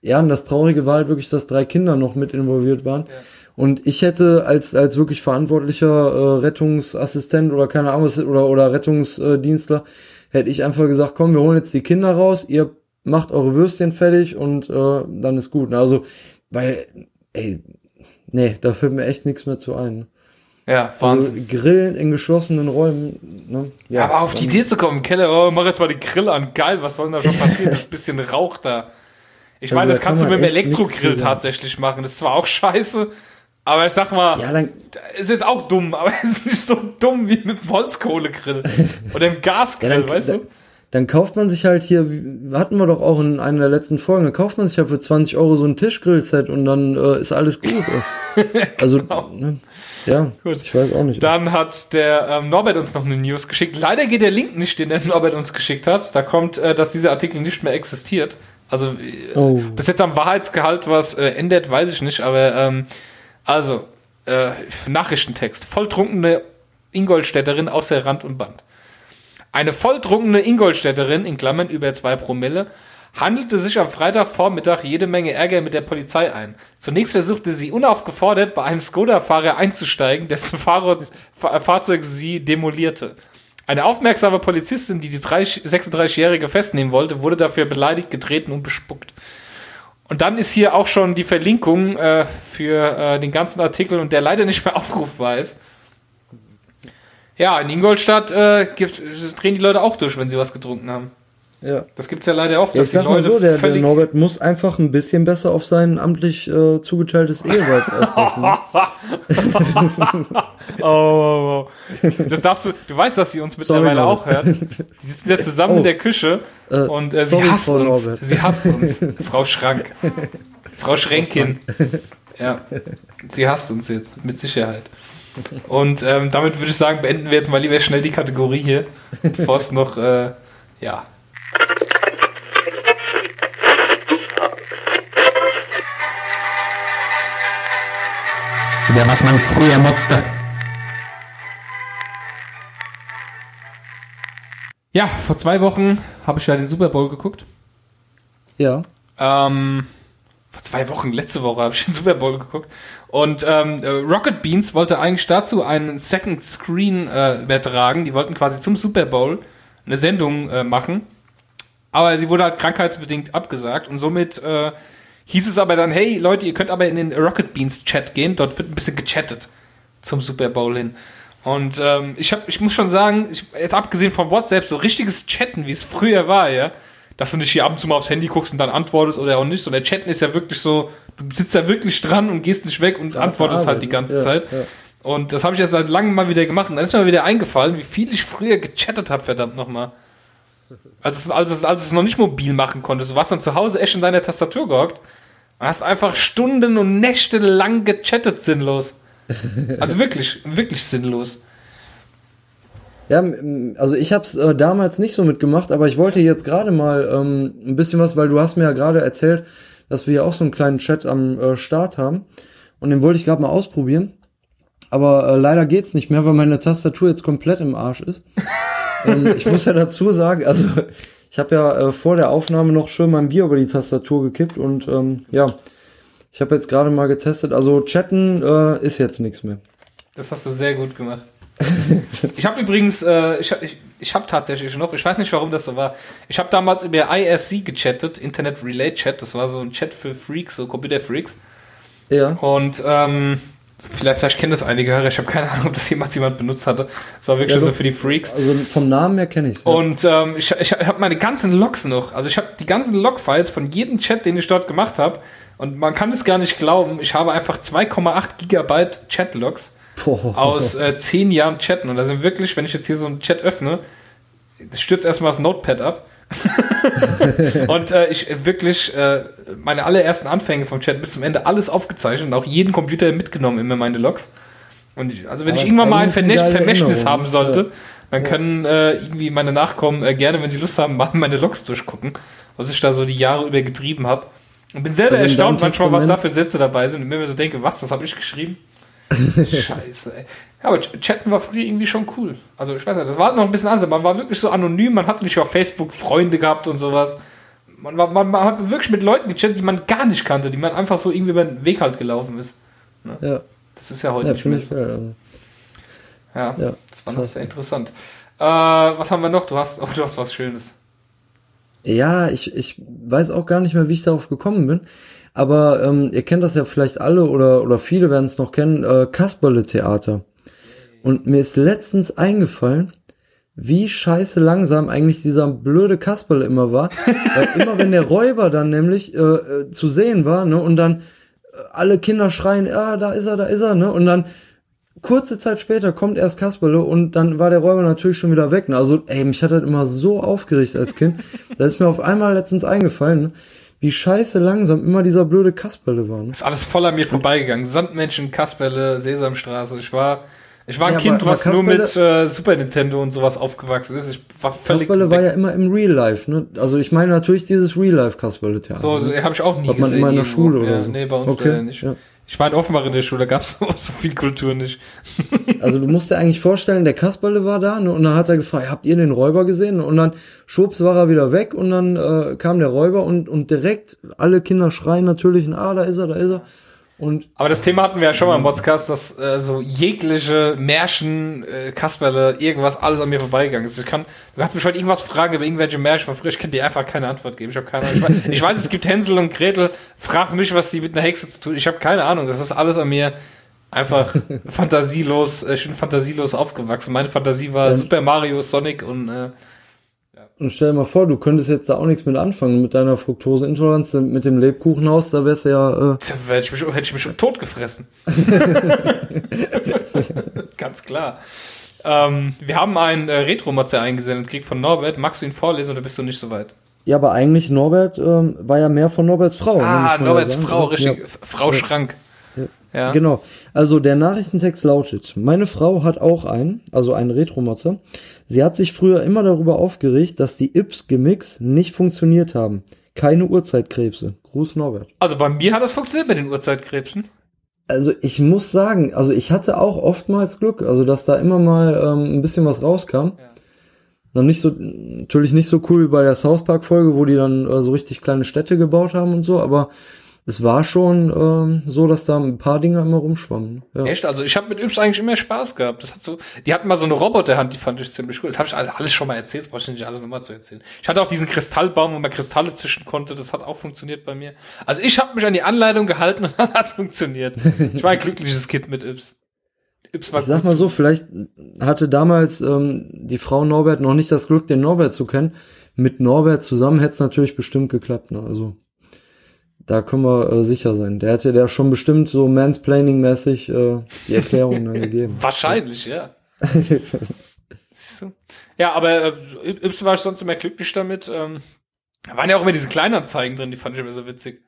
Ja, und das Traurige war halt wirklich, dass drei Kinder noch mit involviert waren. Und ich hätte als, als wirklich verantwortlicher äh, Rettungsassistent oder keine Ahnung, oder, oder Rettungsdienstler, hätte ich einfach gesagt, komm, wir holen jetzt die Kinder raus, ihr macht eure Würstchen fertig und äh, dann ist gut. Also, weil, ey, nee, da fällt mir echt nichts mehr zu ein. Ja, Also Wahnsinn. Grillen in geschlossenen Räumen, ne? ja, aber auf die Idee zu kommen, Keller, oh, mach jetzt mal die Grill an. Geil, was soll denn da schon passieren? Das bisschen Rauch da. Ich Also meine, das da kann kannst du mit dem Elektrogrill tatsächlich machen. Das ist zwar auch scheiße, aber ich sag mal, Ja, dann, ist jetzt auch dumm, aber es ist nicht so dumm wie mit dem Holzkohlegrill oder dem Gasgrill, Ja, dann- weißt du? dann kauft man sich halt hier, hatten wir doch auch in einer der letzten Folgen, dann kauft man sich ja für 20 Euro so ein Tischgrillset und dann äh, ist alles gut. ey. also, ne? ja, Gut. ich weiß auch nicht. Dann hat der ähm, Norbert uns noch eine News geschickt. Leider geht der Link nicht, den der Norbert uns geschickt hat. Da kommt, äh, dass dieser Artikel nicht mehr existiert. Also, äh, Oh. bis jetzt am Wahrheitsgehalt was äh, ändert, weiß ich nicht. Aber, ähm, also, äh, Nachrichtentext. Volltrunkene Ingolstädterin außer Rand und Band. Eine volltrunkene Ingolstädterin, in Klammern über zwei Promille, handelte sich am Freitagvormittag jede Menge Ärger mit der Polizei ein. Zunächst versuchte sie unaufgefordert bei einem Skoda-Fahrer einzusteigen, dessen Fahrer, Fa- Fahrzeug sie demolierte. Eine aufmerksame Polizistin, die die 30 36-Jährige festnehmen wollte, wurde dafür beleidigt, getreten und bespuckt. Und dann ist hier auch schon die Verlinkung äh, für äh, den ganzen Artikel und der leider nicht mehr aufrufbar ist. Ja, in Ingolstadt äh, drehen die Leute auch durch, wenn sie was getrunken haben. Ja. Das gibt's ja leider oft, Ja, dass die Leute so, der, der. Norbert muss einfach ein bisschen besser auf sein amtlich äh, zugeteiltes Eheweib aufpassen. Oh, oh, oh. Das darfst du, du weißt, dass sie uns Sorry, mittlerweile auch Norbert. hört. Die sitzen ja zusammen Oh. in der Küche Äh, und äh, sie sorry, hasst Frau uns. Norbert. Sie hasst uns, Frau Schrank. Frau Schränkin. Ja, sie hasst uns jetzt, mit Sicherheit. Und ähm, damit würde ich sagen, beenden wir jetzt mal lieber schnell die Kategorie hier, bevor es noch, äh, ja. Über was man früher motzte. Ja, vor zwei Wochen habe ich ja den Super Bowl geguckt. Ja. Ähm, vor zwei Wochen, letzte Woche habe ich den Super Bowl geguckt. Und ähm, äh, Rocket Beans wollte eigentlich dazu einen Second Screen äh, übertragen. Die wollten quasi zum Super Bowl eine Sendung äh, machen. Aber sie wurde halt krankheitsbedingt abgesagt. Und somit äh, hieß es aber dann, hey Leute, ihr könnt aber in den Rocket Beans Chat gehen. Dort wird ein bisschen gechattet zum Super Bowl hin. Und ähm, ich, hab, ich muss schon sagen, ich, jetzt abgesehen von WhatsApp, so richtiges Chatten, wie es früher war, ja, dass du nicht hier ab und zu mal aufs Handy guckst und dann antwortest oder auch nicht. Und der Chatten ist ja wirklich so, du sitzt da wirklich dran und gehst nicht weg und antwortest halt die ganze Ja, Zeit. ja. Und das habe ich jetzt seit langem mal wieder gemacht. Und dann ist mir wieder eingefallen, wie viel ich früher gechattet habe, verdammt nochmal. Als als, es, als es noch nicht mobil machen konntest. Du warst dann zu Hause echt in deiner Tastatur gehockt und hast einfach Stunden und Nächte lang gechattet sinnlos. Also wirklich, wirklich sinnlos. Ja, also ich habe es äh, damals nicht so mitgemacht, aber ich wollte jetzt gerade mal ähm, ein bisschen was, weil du hast mir ja gerade erzählt, dass wir ja auch so einen kleinen Chat am äh, Start haben und den wollte ich gerade mal ausprobieren. Aber äh, leider geht's nicht mehr, weil meine Tastatur jetzt komplett im Arsch ist. Ähm, ich muss ja dazu sagen, also ich habe ja äh, vor der Aufnahme noch schön mein Bier über die Tastatur gekippt und ähm, ja, ich habe jetzt gerade mal getestet. Also chatten äh, ist jetzt nichts mehr. Das hast du sehr gut gemacht. ich habe übrigens, äh, ich, ich, ich habe tatsächlich noch, ich weiß nicht, warum das so war. Ich habe damals über IRC gechattet, Internet Relay Chat. Das war so ein Chat für Freaks, so Computerfreaks. Ja. Und ähm, vielleicht, vielleicht kennen das einige Hörer. Ich habe keine Ahnung, ob das jemals jemand benutzt hatte. Das war wirklich Ja, so für die Freaks. Also vom Namen her kenne ich's. Ja. Und ähm, ich, ich habe meine ganzen Logs noch. Also ich habe die ganzen Logfiles von jedem Chat, den ich dort gemacht habe. Und man kann es gar nicht glauben. Ich habe einfach 2,8 Gigabyte Chatlogs aus äh, 10 Jahren Chatten. Und da sind wirklich, wenn ich jetzt hier so einen Chat öffne, stürzt erstmal das Notepad ab. und äh, ich wirklich äh, meine allerersten Anfänge vom Chat bis zum Ende alles aufgezeichnet und auch jeden Computer mitgenommen, immer meine Logs. Und ich, also wenn Aber ich irgendwann mal ein geile Vermächtnis haben sollte, dann können äh, irgendwie meine Nachkommen äh, gerne, wenn sie Lust haben, mal meine Logs durchgucken, was ich da so die Jahre über getrieben habe. Und bin selber Also erstaunt manchmal, was da für Sätze dabei sind und mir so denke, was, das habe ich geschrieben? Scheiße, ey. Ja, aber Ch- Chatten war früher irgendwie schon cool. Also ich weiß nicht, das war noch ein bisschen anders. Man war wirklich so anonym, man hatte nicht auf Facebook Freunde gehabt und sowas. Man, man, man, man hat wirklich mit Leuten gechattet, die man gar nicht kannte, die man einfach so irgendwie über den Weg halt gelaufen ist. Ja, Das ist ja heute ja nicht mehr so. Also. Ja, Ja, das war noch sehr interessant. Äh, was haben wir noch? Du hast, oh, du hast was Schönes. Ja, ich, ich weiß auch gar nicht mehr, wie ich darauf gekommen bin. Aber ähm, ihr kennt das ja vielleicht alle oder, oder viele werden es noch kennen, äh, Kasperle-Theater. Und mir ist letztens eingefallen, wie scheiße langsam eigentlich dieser blöde Kasperle immer war. Weil immer wenn der Räuber dann nämlich äh, äh, zu sehen war, ne, und dann äh, alle Kinder schreien, ja, da ist er, da ist er, ne, und dann kurze Zeit später kommt erst Kasperle und dann war der Räuber natürlich schon wieder weg. Ne? Also, ey, mich hat das immer so aufgeregt als Kind. da ist mir auf einmal letztens eingefallen, ne? Wie scheiße langsam immer dieser blöde Kasperle war. Ne? Ist alles voll an mir vorbeigegangen. Sandmenschen, Kasperle, Sesamstraße. Ich war, ich war ein Ja, Kind, aber- aber was nur Kasperle- mit äh, Super Nintendo und sowas aufgewachsen ist. Ich war völlig Kasperle war weg. ja immer im Real Life. Ne? Also ich meine natürlich dieses Real Life Kasperle-Theater. so, so ne? habe ich auch nie Hat man gesehen. immer in der. Schule oder ja, so. Nee, bei uns Okay, leider nicht. ja. Ich war in Offenbach in der Schule, da gab's so, so viel Kultur nicht. Also du musst dir eigentlich vorstellen, der Kasperle war da ne, und dann hat er gefragt, habt ihr den Räuber gesehen? Und dann schwupps war er wieder weg und dann äh, kam der Räuber und, und direkt alle Kinder schreien natürlich, ah, da ist er, da ist er. Und Aber das Thema hatten wir ja schon mal im Podcast, dass äh, so jegliche Märchen, äh, Kasperle, irgendwas, alles an mir vorbeigegangen ist. Ich kann, du kannst mich heute irgendwas fragen über irgendwelche Märchen von früher, ich kann dir einfach keine Antwort geben. Ich habe keine Ahnung. Ich weiß, ich weiß, es gibt Hänsel und Gretel. Frag mich, was die mit einer Hexe zu tun. Ich habe keine Ahnung. Das ist alles an mir einfach fantasielos. äh, Ich bin fantasielos aufgewachsen. Meine Fantasie war Ähm. Super Mario, Sonic und äh, Und stell dir mal vor, du könntest jetzt da auch nichts mit anfangen mit deiner Fructoseintoleranz, mit dem Lebkuchenhaus, da wär's ja, äh, Tja, hätte ich mich, hätte ich mich schon tot gefressen. Ganz klar. Ähm, wir haben einen äh, Retro-Motze eingesendet, Krieg von Norbert. Magst du ihn vorlesen oder bist du nicht so weit? ja, aber eigentlich Norbert ähm, war ja mehr von Norberts Frau. ne, Ah, Norberts ja. Frau, Ja. richtig. F- Frau Schrank. Ja. Genau. Also der Nachrichtentext lautet, meine Frau hat auch einen, also einen Retromotzer. Sie hat sich früher immer darüber aufgeregt, dass die Ips-Gimmicks nicht funktioniert haben. Keine Uhrzeitkrebse. Gruß Norbert. Also bei mir hat das funktioniert mit den Uhrzeitkrebsen. Also ich muss sagen, also ich hatte auch oftmals Glück, also dass da immer mal ähm, ein bisschen was rauskam. Ja. Dann nicht so, natürlich nicht so cool wie bei der South Park Folge, wo die dann äh, so richtig kleine Städte gebaut haben und so, aber es war schon ähm, so, dass da ein paar Dinge immer rumschwammen. Ja. Echt? Also ich habe mit Yps eigentlich immer Spaß gehabt. Das hat so, die hatten mal so eine Roboterhand, die fand ich ziemlich cool. Das habe ich alle- alles schon mal erzählt, das brauche ich nicht alles nochmal zu erzählen. Ich hatte auch diesen Kristallbaum, wo man Kristalle zischen konnte. Das hat auch funktioniert bei mir. Also ich habe mich an die Anleitung gehalten und dann hat's funktioniert. Ich war ein glückliches Kind mit Yps. Yps war Ich sag mal so, vielleicht hatte damals ähm, die Frau Norbert noch nicht das Glück, den Norbert zu kennen. Mit Norbert zusammen hätte es natürlich bestimmt geklappt. Ne? Also da können wir äh, sicher sein. Der hätte der schon bestimmt so Mansplaining-mäßig äh, die Erklärung dann gegeben. Wahrscheinlich, ja. Siehst du? Ja, aber äh, Yps war ich sonst immer glücklich damit. Ähm, da waren ja auch immer diese Kleinanzeigen drin, die fand ich immer so witzig.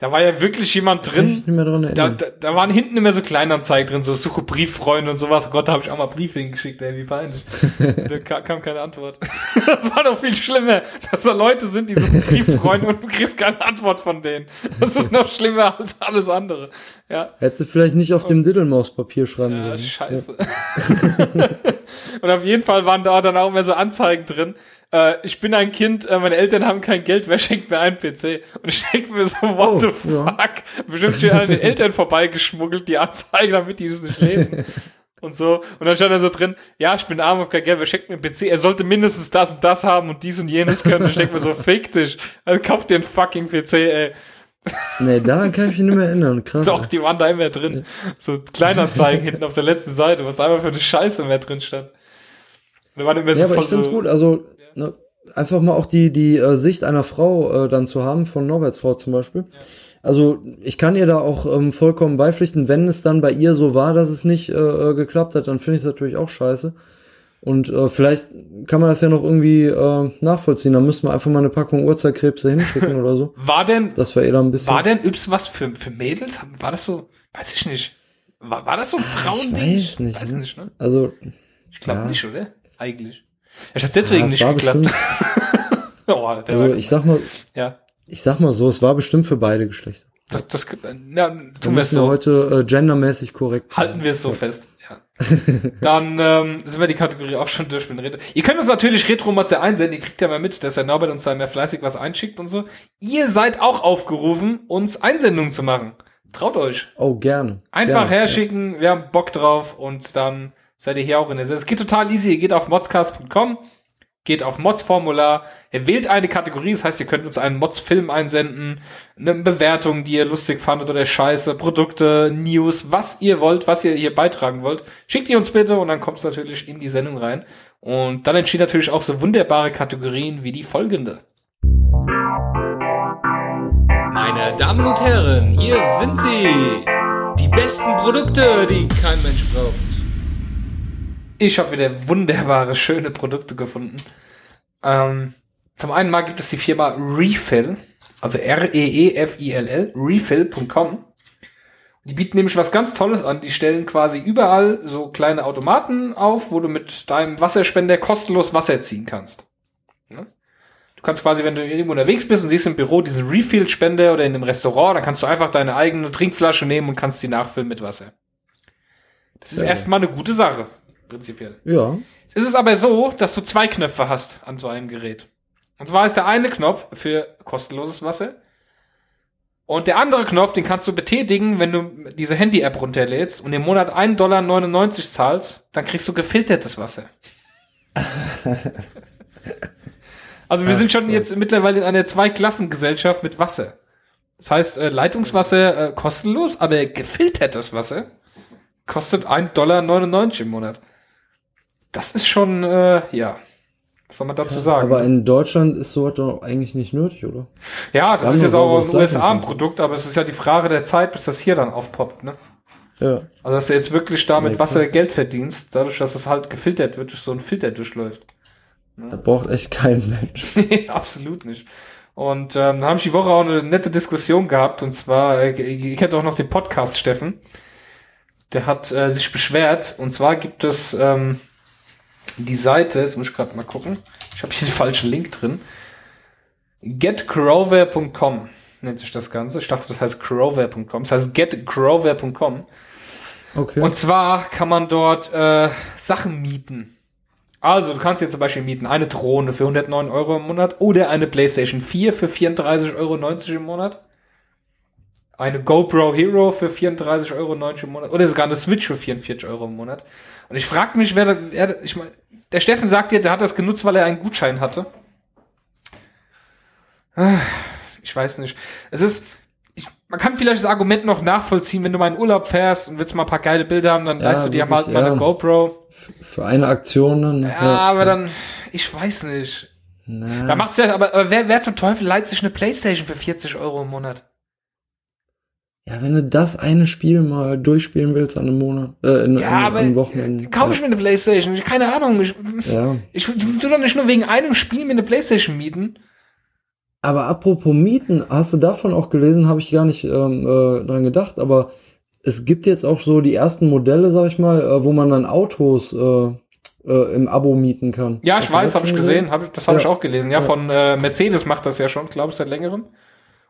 Da war ja wirklich jemand drin, mich nicht mehr dran da, da, da waren hinten immer so Kleinanzeigen drin, so suche Brieffreunde und sowas. Oh Gott, da habe ich auch mal Briefe hingeschickt, ey, wie peinlich. da ka- kam keine Antwort. das war doch viel schlimmer, dass da Leute sind, die suchen Brieffreunde und du kriegst keine Antwort von denen. Das ist noch schlimmer als alles andere. Ja. Hätte sie vielleicht nicht auf dem Diddlemaus-Papier schreiben Ja, sollen. scheiße. und auf jeden Fall waren da dann auch immer so Anzeigen drin. Äh, ich bin ein Kind, äh, meine Eltern haben kein Geld, wer schenkt mir einen PC? Und ich denke mir so, what Oh, the ja. fuck? Bestimmt steht an den Eltern vorbeigeschmuggelt, die Anzeige, damit die das nicht lesen. Und so. Und dann stand da so drin, ja, ich bin arm, hab kein Geld, wer schenkt mir einen PC? Er sollte mindestens das und das haben und dies und jenes können. Und ich denke mir so, fick dich. Also kauf dir einen fucking PC, ey. Nee, daran kann ich mich nicht mehr erinnern. Krass. Doch, die waren da immer drin. So Kleinanzeigen hinten auf der letzten Seite, was einfach für eine Scheiße mehr drin stand. Da waren immer so Ja, aber voll ich find's so, gut. Also ne, einfach mal auch die die äh, Sicht einer Frau äh, dann zu haben von Norberts Frau zum Beispiel. Also ich kann ihr da auch ähm, vollkommen beipflichten, wenn es dann bei ihr so war, dass es nicht äh, äh, geklappt hat, dann finde ich es natürlich auch scheiße. Und äh, vielleicht kann man das ja noch irgendwie äh, nachvollziehen. Dann müssen wir einfach mal eine Packung Uhrzeitkrebse hinschicken oder so. War denn, Das ihr dann ein bisschen. war denn Yps was für, für Mädels? War das so, weiß ich nicht. War, war das so ein Frauending? weiß nicht, Weiß ne? nicht, ne? Also Ich glaube Ja. nicht, oder? Eigentlich. Es hat deswegen ja, nicht geklappt. oh, der also ich sag mal, ja. ich sag mal so, es war bestimmt für beide Geschlechter. Das, das, ja, Da tun wir es müssen wir so. heute äh, gendermäßig korrekt. Halten wir es so fest. Dann ähm, sind wir die Kategorie auch schon durch mit den Retro. Ihr könnt uns natürlich Retro-Motze einsenden, ihr kriegt ja mal mit, dass der Norbert uns da mehr fleißig was einschickt und so. Ihr seid auch aufgerufen, uns Einsendungen zu machen. Traut euch. Oh, gerne. Einfach gerne. herschicken, wir haben Bock drauf und dann seid ihr hier auch in der Sendung. Es geht total easy, ihr geht auf modscast.com, geht auf Mods-Formular, ihr wählt eine Kategorie, das heißt, ihr könnt uns einen Mods-Film einsenden, eine Bewertung, die ihr lustig fandet oder scheiße, Produkte, News, was ihr wollt, was ihr hier beitragen wollt. Schickt die uns bitte und dann kommt es natürlich in die Sendung rein. Und dann entstehen natürlich auch so wunderbare Kategorien wie die folgende. Meine Damen und Herren, hier sind sie. Die besten Produkte, die kein Mensch braucht. Ich habe wieder wunderbare, schöne Produkte gefunden. Ähm, zum einen mal gibt es die Firma Refill, also R-E-E-F-I-L-L, refill.com. Die bieten nämlich was ganz Tolles an. Die stellen quasi überall so kleine Automaten auf, wo du mit deinem Wasserspender kostenlos Wasser ziehen kannst. Ne? Du kannst quasi, wenn du irgendwo unterwegs bist und siehst im Büro diesen Refill-Spender oder in einem Restaurant, dann kannst du einfach deine eigene Trinkflasche nehmen und kannst die nachfüllen mit Wasser. Das ist Ja. erstmal eine gute Sache, prinzipiell. Ja. Es ist aber so, dass du zwei Knöpfe hast an so einem Gerät. Und zwar ist der eine Knopf für kostenloses Wasser. Und der andere Knopf, den kannst du betätigen, wenn du diese Handy-App runterlädst und im Monat 1,99 Dollar zahlst, dann kriegst du gefiltertes Wasser. also wir sind schon jetzt mittlerweile in einer Zweiklassengesellschaft mit Wasser. Das heißt, äh, Leitungswasser äh, kostenlos, aber gefiltertes Wasser kostet 1,99 Dollar im Monat. Das ist schon, äh, ja. Was soll man dazu sagen? Aber in Deutschland ist sowas doch eigentlich nicht nötig, oder? ja, das haben ist jetzt auch aus den das USA ein. Produkt, aber es ist ja die Frage der Zeit, bis das hier dann aufpoppt, ne? Ja. Also, dass du jetzt wirklich da mit Nee, Wasser Geld verdienst, dadurch, dass es halt gefiltert wird, durch so ein Filter durchläuft. Da braucht echt kein Mensch. Nee, absolut nicht. Und ähm, da habe ich die Woche auch eine nette Diskussion gehabt. Und zwar, äh, ihr kennt auch noch den Podcast Steffen. Der hat äh, sich beschwert. Und zwar gibt es ähm, die Seite, jetzt muss ich gerade mal gucken. Ich habe hier den falschen Link drin. getcrover.com nennt sich das Ganze. Ich dachte, das heißt crover.com. Das heißt getcrover.com. Okay. Und zwar kann man dort äh, Sachen mieten. Also, du kannst jetzt zum Beispiel mieten eine Drohne für 109 Euro im Monat oder eine PlayStation 4 für 34,90 Euro im Monat. Eine GoPro Hero für 34,90 Euro im Monat. Oder sogar eine Switch für 44 Euro im Monat. Und ich frage mich, wer, wer ich meine, der Steffen sagt jetzt, er hat das genutzt, weil er einen Gutschein hatte. Ah, Ich weiß nicht. Es ist, ich, man kann vielleicht das Argument noch nachvollziehen, wenn du mal in Urlaub fährst und willst mal ein paar geile Bilder haben, dann Ja, weißt du, haben halt wirklich, mal eine ja. GoPro. Für eine Aktion dann. Ja, aber dann, ich weiß nicht. Na, Da macht's ja, aber, aber wer, wer zum Teufel leiht sich eine Playstation für 40 Euro im Monat? Ja, wenn du das eine Spiel mal durchspielen willst an einem Monat, äh, in, Ja, an, aber am Wochenende. kauf ich mir eine Playstation? Keine Ahnung. Ich, ja. ich, ich tu doch nicht nur wegen einem Spiel mir eine Playstation mieten. Aber apropos Mieten, hast du davon auch gelesen? Habe ich gar nicht ähm, äh, dran gedacht, aber es gibt jetzt auch so die ersten Modelle, sag ich mal, äh, wo man dann Autos äh, äh, im Abo mieten kann. Ja, Hast ich du weiß, habe ich gesehen. Hab, ich- das habe Ja. ich auch gelesen. Ja, Ja. von äh, Mercedes macht das ja schon, glaube ich, seit längerem.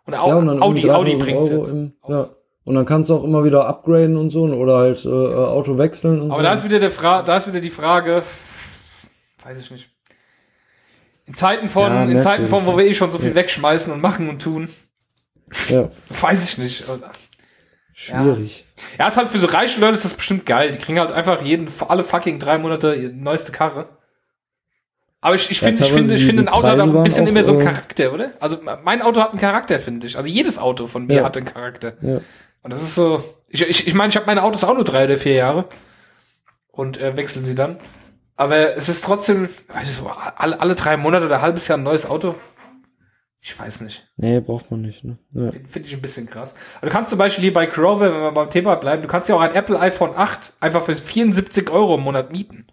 Und Ja, und dann Audi, Audi 3000 bringt's Euro jetzt. Im, ja. Und dann kannst du auch immer wieder upgraden und so oder halt äh, äh, Auto wechseln und Aber so. da ist wieder der Fra da ist wieder die Frage, weiß ich nicht. In Zeiten von, Ja, in Zeiten von, wo wir eh schon so viel Ja. wegschmeißen und machen und tun, ja, weiß ich nicht. schwierig. Ja, ist halt für so reiche Leute ist das bestimmt geil. Die kriegen halt einfach jeden, alle fucking drei Monate ihre neueste Karre. Aber ich, ich Ja, finde, ich finde, ich finde, ein Auto hat Preise auch ein bisschen auch, immer so einen äh, Charakter, oder? Also mein Auto hat einen Charakter, finde ich. Also jedes Auto von mir Ja. hat einen Charakter. Ja. Und das ist so. Ich ich, ich, meine, ich habe meine Autos auch nur drei oder vier Jahre und äh, wechseln sie dann. Aber es ist trotzdem, also so alle, alle drei Monate oder ein halbes Jahr ein neues Auto. Ich weiß nicht. Nee, braucht man nicht. Ne? Ja. Finde ich ein bisschen krass. Aber du kannst zum Beispiel hier bei Crover, wenn wir beim Thema bleiben, du kannst ja auch ein Apple iPhone 8 einfach für 74 Euro im Monat mieten.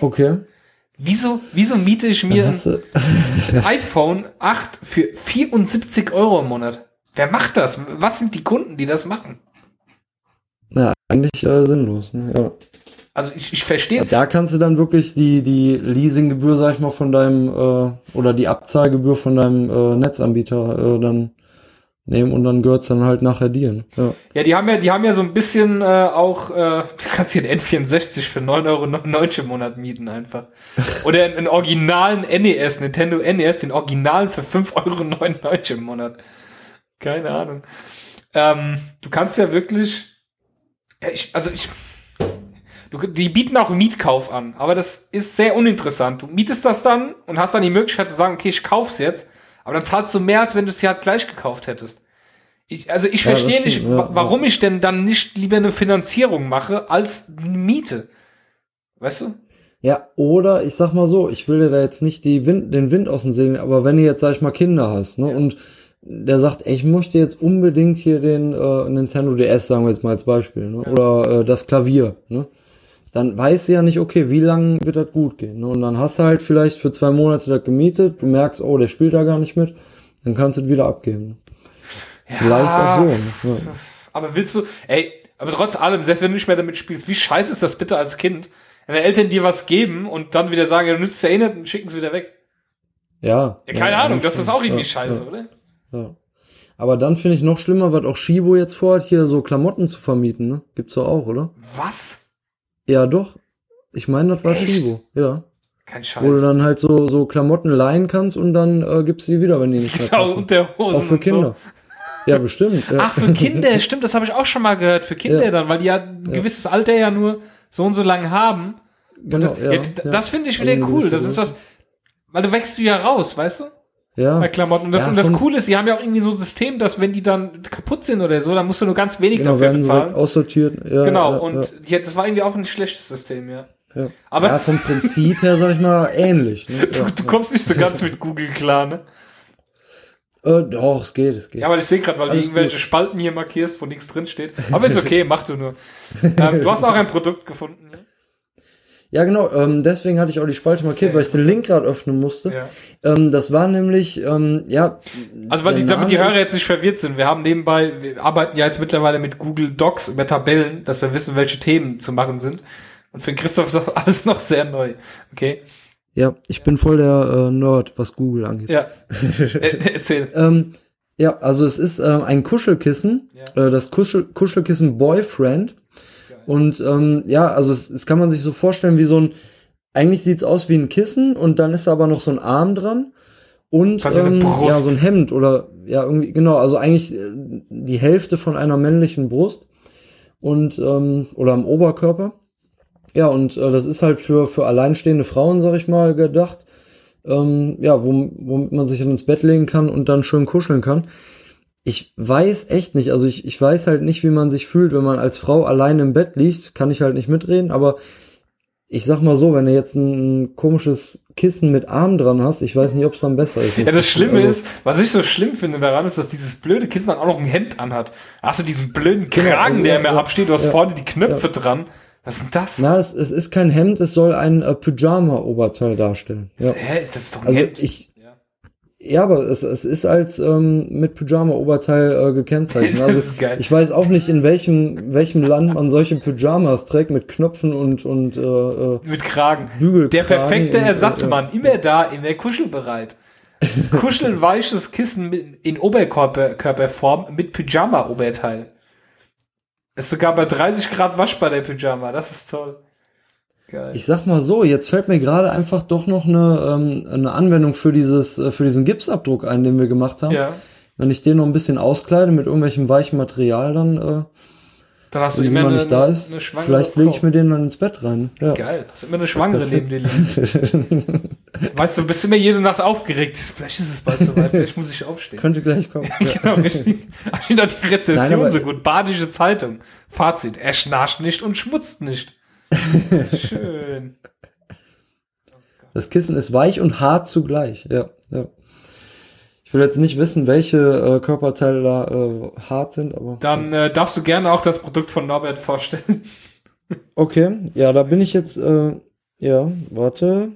Okay. Wieso, wieso miete ich mir ein iPhone 8 für 74 Euro im Monat? Wer macht das? Was sind die Kunden, die das machen? ja, eigentlich äh, sinnlos. Ne? Ja. Also ich, ich verstehe. Da kannst du dann wirklich die, die Leasinggebühr, sag ich mal, von deinem, äh, oder die Abzahlgebühr von deinem äh, Netzanbieter äh, dann nehmen und dann gehört's dann halt nachher dir. Ne? Ja. Ja, die haben ja, die haben ja so ein bisschen äh, auch, äh, du kannst hier einen N64 für 9,99 Euro im Monat mieten einfach. Oder einen, einen originalen NES, Nintendo NES, den originalen für 5,99 Euro im Monat. Keine Ahnung. Ähm, du kannst ja wirklich, ja, ich, also ich, du, die bieten auch Mietkauf an, aber das ist sehr uninteressant. Du mietest das dann und hast dann die Möglichkeit zu sagen, okay, ich kauf's jetzt, aber dann zahlst du mehr, als wenn du es ja halt gleich gekauft hättest. Ich, also ich Ja, verstehe nicht, stimmt, ja, wa- warum ich denn dann nicht lieber eine Finanzierung mache als eine Miete. Weißt du? Ja, oder ich sag mal so, ich will dir da jetzt nicht die Wind, den Wind aus den Segeln, aber wenn du jetzt, sag ich mal, Kinder hast, ne, und der sagt, ey, ich möchte jetzt unbedingt hier den äh, Nintendo DS, sagen wir jetzt mal als Beispiel, ne, oder äh, das Klavier, ne, dann weißt du ja nicht, okay, wie lange wird das gut gehen, ne, und dann hast du halt vielleicht für zwei Monate das gemietet, du merkst, oh, der spielt da gar nicht mit, dann kannst du es wieder abgeben. Ne? Vielleicht auch so, ne? ja. Aber willst du, ey, aber trotz allem, selbst wenn du nicht mehr damit spielst, wie scheiße ist das bitte als Kind, wenn deine Eltern dir was geben und dann wieder sagen, ja, du nützt es ja eh nicht und schicken es wieder weg. Ja. Ja, keine ja, Ahnung, das ist auch irgendwie ja, scheiße, ja. oder? Ja. Aber dann finde ich noch schlimmer, was auch Shibo jetzt vorhat, hier so Klamotten zu vermieten, ne? Gibt's doch auch, oder? Was? Ja, doch. Ich meine, das war Echt? Shibo, ja. Kein Wo du Scheiß. dann halt so, so Klamotten leihen kannst und dann äh, gibst du die wieder, wenn die nicht mehr Gibt's auch passen. Unterhosen Auch für und so. Kinder. Ja, bestimmt. Ja. Ach, für Kinder, stimmt, das habe ich auch schon mal gehört. Für Kinder Ja. dann, weil die ja ein gewisses Alter ja nur so und so lang haben. genau, Und das, ja, ja, ja. das finde ich Also wieder eine cool. Das ist was, weil du wächst du ja raus, weißt du? Ja. Bei Klamotten. Und das, Ja, und das Coole ist, die haben ja auch irgendwie so ein System, dass wenn die dann kaputt sind oder so, dann musst du nur ganz wenig Genau, dafür bezahlen. aussortiert. Ja, genau, ja, und Die, das war irgendwie auch ein schlechtes System, ja. ja, ja. Aber ja, vom Prinzip her, sag ich mal, ähnlich. Ne? Ja, du kommst nicht so ganz mit Google klar, ne? Äh, doch, es geht, es geht. Ja, aber ich sehe gerade, weil du Alles irgendwelche gut. Spalten hier markierst, wo nichts drin steht. Aber ist okay, mach du nur. ähm, du hast auch ein Produkt gefunden. ne? Ja, genau, ähm, deswegen hatte ich auch die Spalte markiert, weil ich den. Link gerade öffnen musste. Ja. Ähm, das war nämlich, ähm, ja. Also weil die, damit die Hörer jetzt nicht verwirrt sind, wir haben nebenbei, wir arbeiten ja jetzt mittlerweile mit Google Docs über Tabellen, dass wir wissen, welche Themen zu machen sind. Und für Christoph ist das alles noch sehr neu. Okay? Ja, ich bin voll der äh, Nerd, was Google angeht. Ja. Äh, erzähl. Ähm, ja, also es ist ähm, ein Kuschelkissen, Ja. äh, das Kuschel Kuschelkissen Boyfriend. Und ähm, ja, also es, es kann man sich so vorstellen wie so ein, eigentlich sieht's aus wie ein Kissen und dann ist da aber noch so ein Arm dran und ähm, ja so ein Hemd oder ja irgendwie genau, also eigentlich äh, die Hälfte von einer männlichen Brust und ähm, oder am Oberkörper. Ja, und äh, das ist halt für für alleinstehende Frauen, sag ich mal, gedacht. Ähm, ja, wom- womit man sich dann ins Bett legen kann und dann schön kuscheln kann. Ich weiß echt nicht, also ich, ich weiß halt nicht, wie man sich fühlt, wenn man als Frau allein im Bett liegt, kann ich halt nicht mitreden, aber ich sag mal so, wenn du jetzt ein, komisches Kissen mit Arm dran hast, ich weiß nicht, ob es dann besser ist. Ja, das Schlimme Also, ist, was ich so schlimm finde daran, ist, dass dieses blöde Kissen dann auch noch ein Hemd anhat. Hast du diesen blöden Genau, Kragen, also, der ja, immer ja, absteht, du hast ja, vorne die Knöpfe dran. Was ist denn das? Na, es, es ist kein Hemd, es soll ein äh, Pyjama-Oberteil darstellen. Ja. Hä, ist das doch ein Also Hemd? ich, Ja. aber es, es ist als ähm, mit Pyjama-Oberteil äh, gekennzeichnet. Das Also ist geil. ich weiß auch nicht, in welchem welchem Land man solche Pyjamas trägt mit Knöpfen und und äh, äh, Mit Kragen. Bügelkragen Der perfekte äh, Ersatzmann, immer da, immer kuschelbereit. Kuschelweiches Kissen mit, in Oberkörperform mit Pyjama-Oberteil. Ist sogar bei 30 Grad waschbar, der Pyjama. Das ist toll. Geil. Ich sag mal so, jetzt fällt mir gerade einfach doch noch eine, ähm, eine Anwendung für dieses, äh, für diesen Gipsabdruck ein, den wir gemacht haben. ja. Wenn ich den noch ein bisschen auskleide mit irgendwelchem weichen Material, dann, äh, Dann hast du wenn immer jemand eine, nicht da ist, eine schwangere vielleicht lege ich mir den dann ins Bett rein. Ja. Geil. Hast immer eine Schwangere neben dir liegen. Weißt du, du bist immer jede Nacht aufgeregt. Vielleicht ist es bald soweit. Vielleicht muss ich aufstehen. Könnte gleich kommen. Genau, richtig. Ich finde auch die Rezession Nein, so gut. Badische Zeitung. Fazit. Er schnarcht nicht und schmutzt nicht. Schön. Das Kissen ist weich und hart zugleich. Ja, ja. Ich will jetzt nicht wissen, welche äh, Körperteile da äh, hart sind, aber. Dann äh, darfst du gerne auch das Produkt von Norbert vorstellen. Okay, ja, da bin ich jetzt, äh, ja, warte.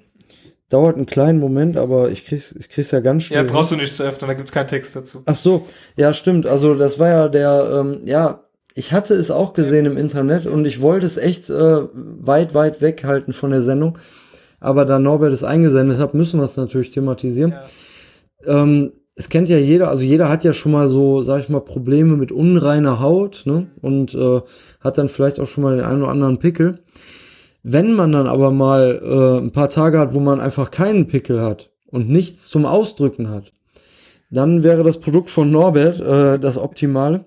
Dauert einen kleinen Moment, aber ich krieg's, ich krieg's ja ganz schnell. Ja, brauchst du nicht zu öffnen, da gibt's keinen Text dazu. Ach so, ja, stimmt. Also das war ja der, ähm, ja, ich hatte es auch gesehen im Internet und ich wollte es echt äh, weit, weit weghalten von der Sendung. Aber da Norbert es eingesendet hat, müssen wir es natürlich thematisieren. Ja. Ähm, es kennt ja jeder, also jeder hat ja schon mal so, sag ich mal, Probleme mit unreiner Haut, ne? Und äh, hat dann vielleicht auch schon mal den einen oder anderen Pickel. Wenn man dann aber mal äh, ein paar Tage hat, wo man einfach keinen Pickel hat und nichts zum Ausdrücken hat, dann wäre das Produkt von Norbert äh, das Optimale,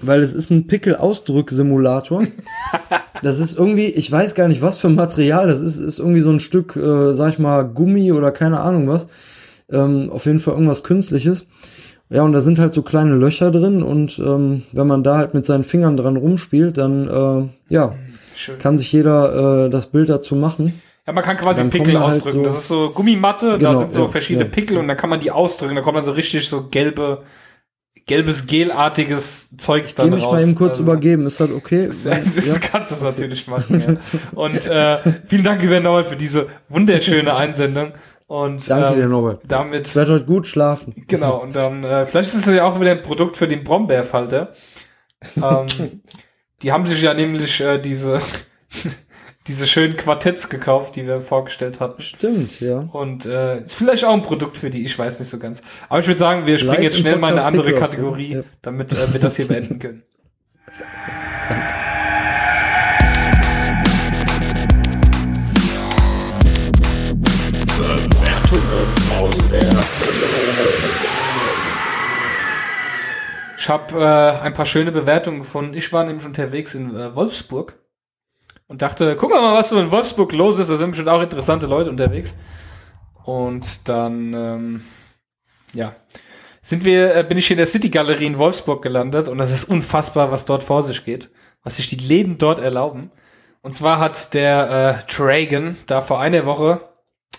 weil es ist ein Pickel-Ausdrück-Simulator. Das ist irgendwie, ich weiß gar nicht, was für ein Material das ist, ist irgendwie so ein Stück, äh, sag ich mal, Gummi oder keine Ahnung was. Ähm, auf jeden Fall irgendwas Künstliches. Ja, und da sind halt so kleine Löcher drin und ähm, wenn man da halt mit seinen Fingern dran rumspielt, dann äh, ja, Schön. kann sich jeder äh, das Bild dazu machen. Ja, man kann quasi Dann Pickel kommen halt ausdrücken. so- das ist so Gummimatte, da Genau, sind so ja, verschiedene ja. Pickel und dann kann man die ausdrücken. Da kommt dann so richtig so gelbe, gelbes, gelartiges Zeug dann raus. mal eben kurz Also, übergeben, ist das okay? Das, ist- das kannst du natürlich machen, ja. Und äh, vielen Dank, lieber Norbert, für diese wunderschöne Einsendung. Und Danke ähm, dir, Norbert. damit Ich werde heute gut schlafen. Genau, und dann, äh, vielleicht ist es ja auch wieder ein Produkt für den Brombeerfalter. Ähm, die haben sich ja nämlich äh, diese, diese schönen Quartetts gekauft, die wir vorgestellt hatten. Stimmt, ja. Und äh, ist vielleicht auch ein Produkt für die, ich weiß nicht so ganz. Aber ich würde sagen, wir springen Live jetzt schnell mal in eine andere Pickel aus, Kategorie, ja. damit äh, wir das hier beenden können. Ich habe äh, ein paar schöne Bewertungen gefunden. Ich war nämlich unterwegs in äh, Wolfsburg und dachte, guck mal, was so in Wolfsburg los ist. Da sind bestimmt auch interessante Leute unterwegs. Und dann, ähm, ja, sind wir, äh, bin ich hier in der City Galerie in Wolfsburg gelandet und das ist unfassbar, was dort vor sich geht, was sich die Läden dort erlauben. Und zwar hat der äh, Dragon da vor einer Woche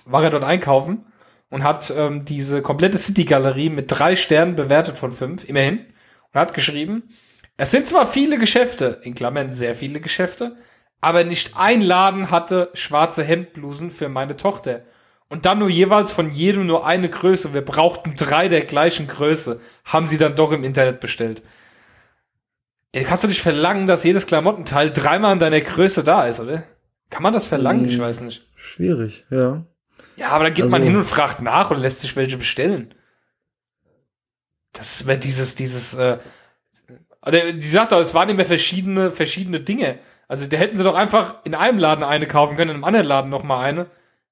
war er dort einkaufen und hat ähm, diese komplette City Galerie mit drei Sternen bewertet von fünf, immerhin, und hat geschrieben, es sind zwar viele Geschäfte, in Klammern sehr viele Geschäfte, aber nicht ein Laden hatte schwarze Hemdblusen für meine Tochter. Und dann nur jeweils von jedem nur eine Größe. Wir brauchten drei der gleichen Größe. Haben sie dann doch im Internet bestellt. Ja, kannst du nicht verlangen, dass jedes Klamottenteil dreimal in deiner Größe da ist, oder? Kann man das verlangen? Ich Mm. weiß nicht. Schwierig, ja. Ja, aber dann geht man Also- hin und fragt nach und lässt sich welche bestellen. Das ist mehr dieses, dieses, äh, oder die sagt doch, es waren immer verschiedene, verschiedene Dinge. Also da hätten sie doch einfach in einem Laden eine kaufen können, in einem anderen Laden noch mal eine.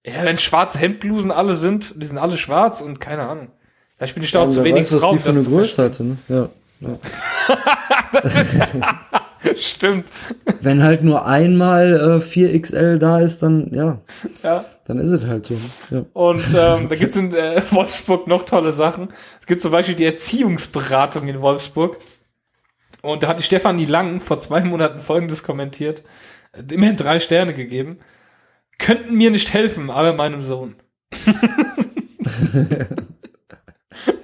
Ja, wenn schwarze Hemdblusen alle sind, die sind alle schwarz und keine Ahnung. Vielleicht bin ich da auch Ja, zu wenig weiß, was Frauen, die für eine Größe hatte, ne? Ja. ja. Stimmt. Wenn halt nur einmal äh, 4XL da ist, dann, ja, Ja. dann ist es halt so. Ja. Und ähm, da gibt's in äh, Wolfsburg noch tolle Sachen. Es gibt zum Beispiel die Erziehungsberatung in Wolfsburg. Und da hat die Stefanie Lang vor zwei Monaten Folgendes kommentiert. Äh, Immerhin drei Sterne gegeben. Könnten mir nicht helfen, aber meinem Sohn.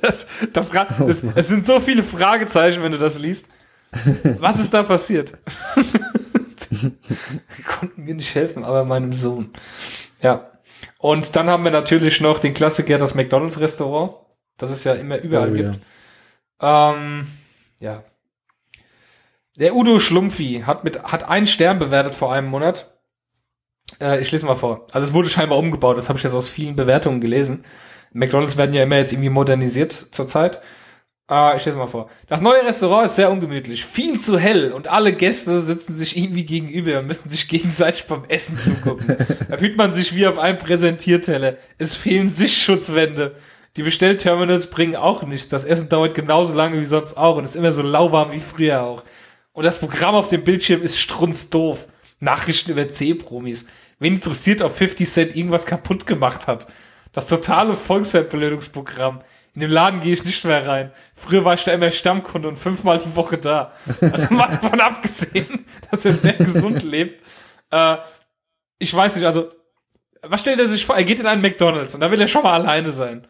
das, da fra das, es sind so viele Fragezeichen, wenn du das liest. Was ist da passiert? Konnten mir nicht helfen, aber meinem Sohn. Ja. Und dann haben wir natürlich noch den Klassiker, das McDonalds Restaurant, das es ja immer überall Oh, gibt. Ähm, ja. Der Udo Schlumpfi hat mit, hat einen Stern bewertet vor einem Monat. Äh, ich lese mal vor. Also es wurde scheinbar umgebaut, das habe ich jetzt aus vielen Bewertungen gelesen. McDonalds werden ja immer jetzt irgendwie modernisiert zurzeit. Äh, ich lese mal vor. Das neue Restaurant ist sehr ungemütlich, viel zu hell und alle Gäste sitzen sich irgendwie gegenüber und müssen sich gegenseitig beim Essen zugucken. da fühlt man sich wie auf einem Präsentierteller. Es fehlen Sichtschuswände. Die Bestellterminals bringen auch nichts. Das Essen dauert genauso lange wie sonst auch und ist immer so lauwarm wie früher auch. Und das Programm auf dem Bildschirm ist strunzdoof. Nachrichten über C-Promis. Wen interessiert, ob 50 Cent irgendwas kaputt gemacht hat? Das totale Volksverblödungsprogramm. In dem Laden gehe ich nicht mehr rein. Früher war ich da immer Stammkunde und fünfmal die Woche da. Also mal davon abgesehen, dass er sehr gesund lebt. Äh, ich weiß nicht, also, was stellt er sich vor? Er geht in einen McDonalds und da will er schon mal alleine sein.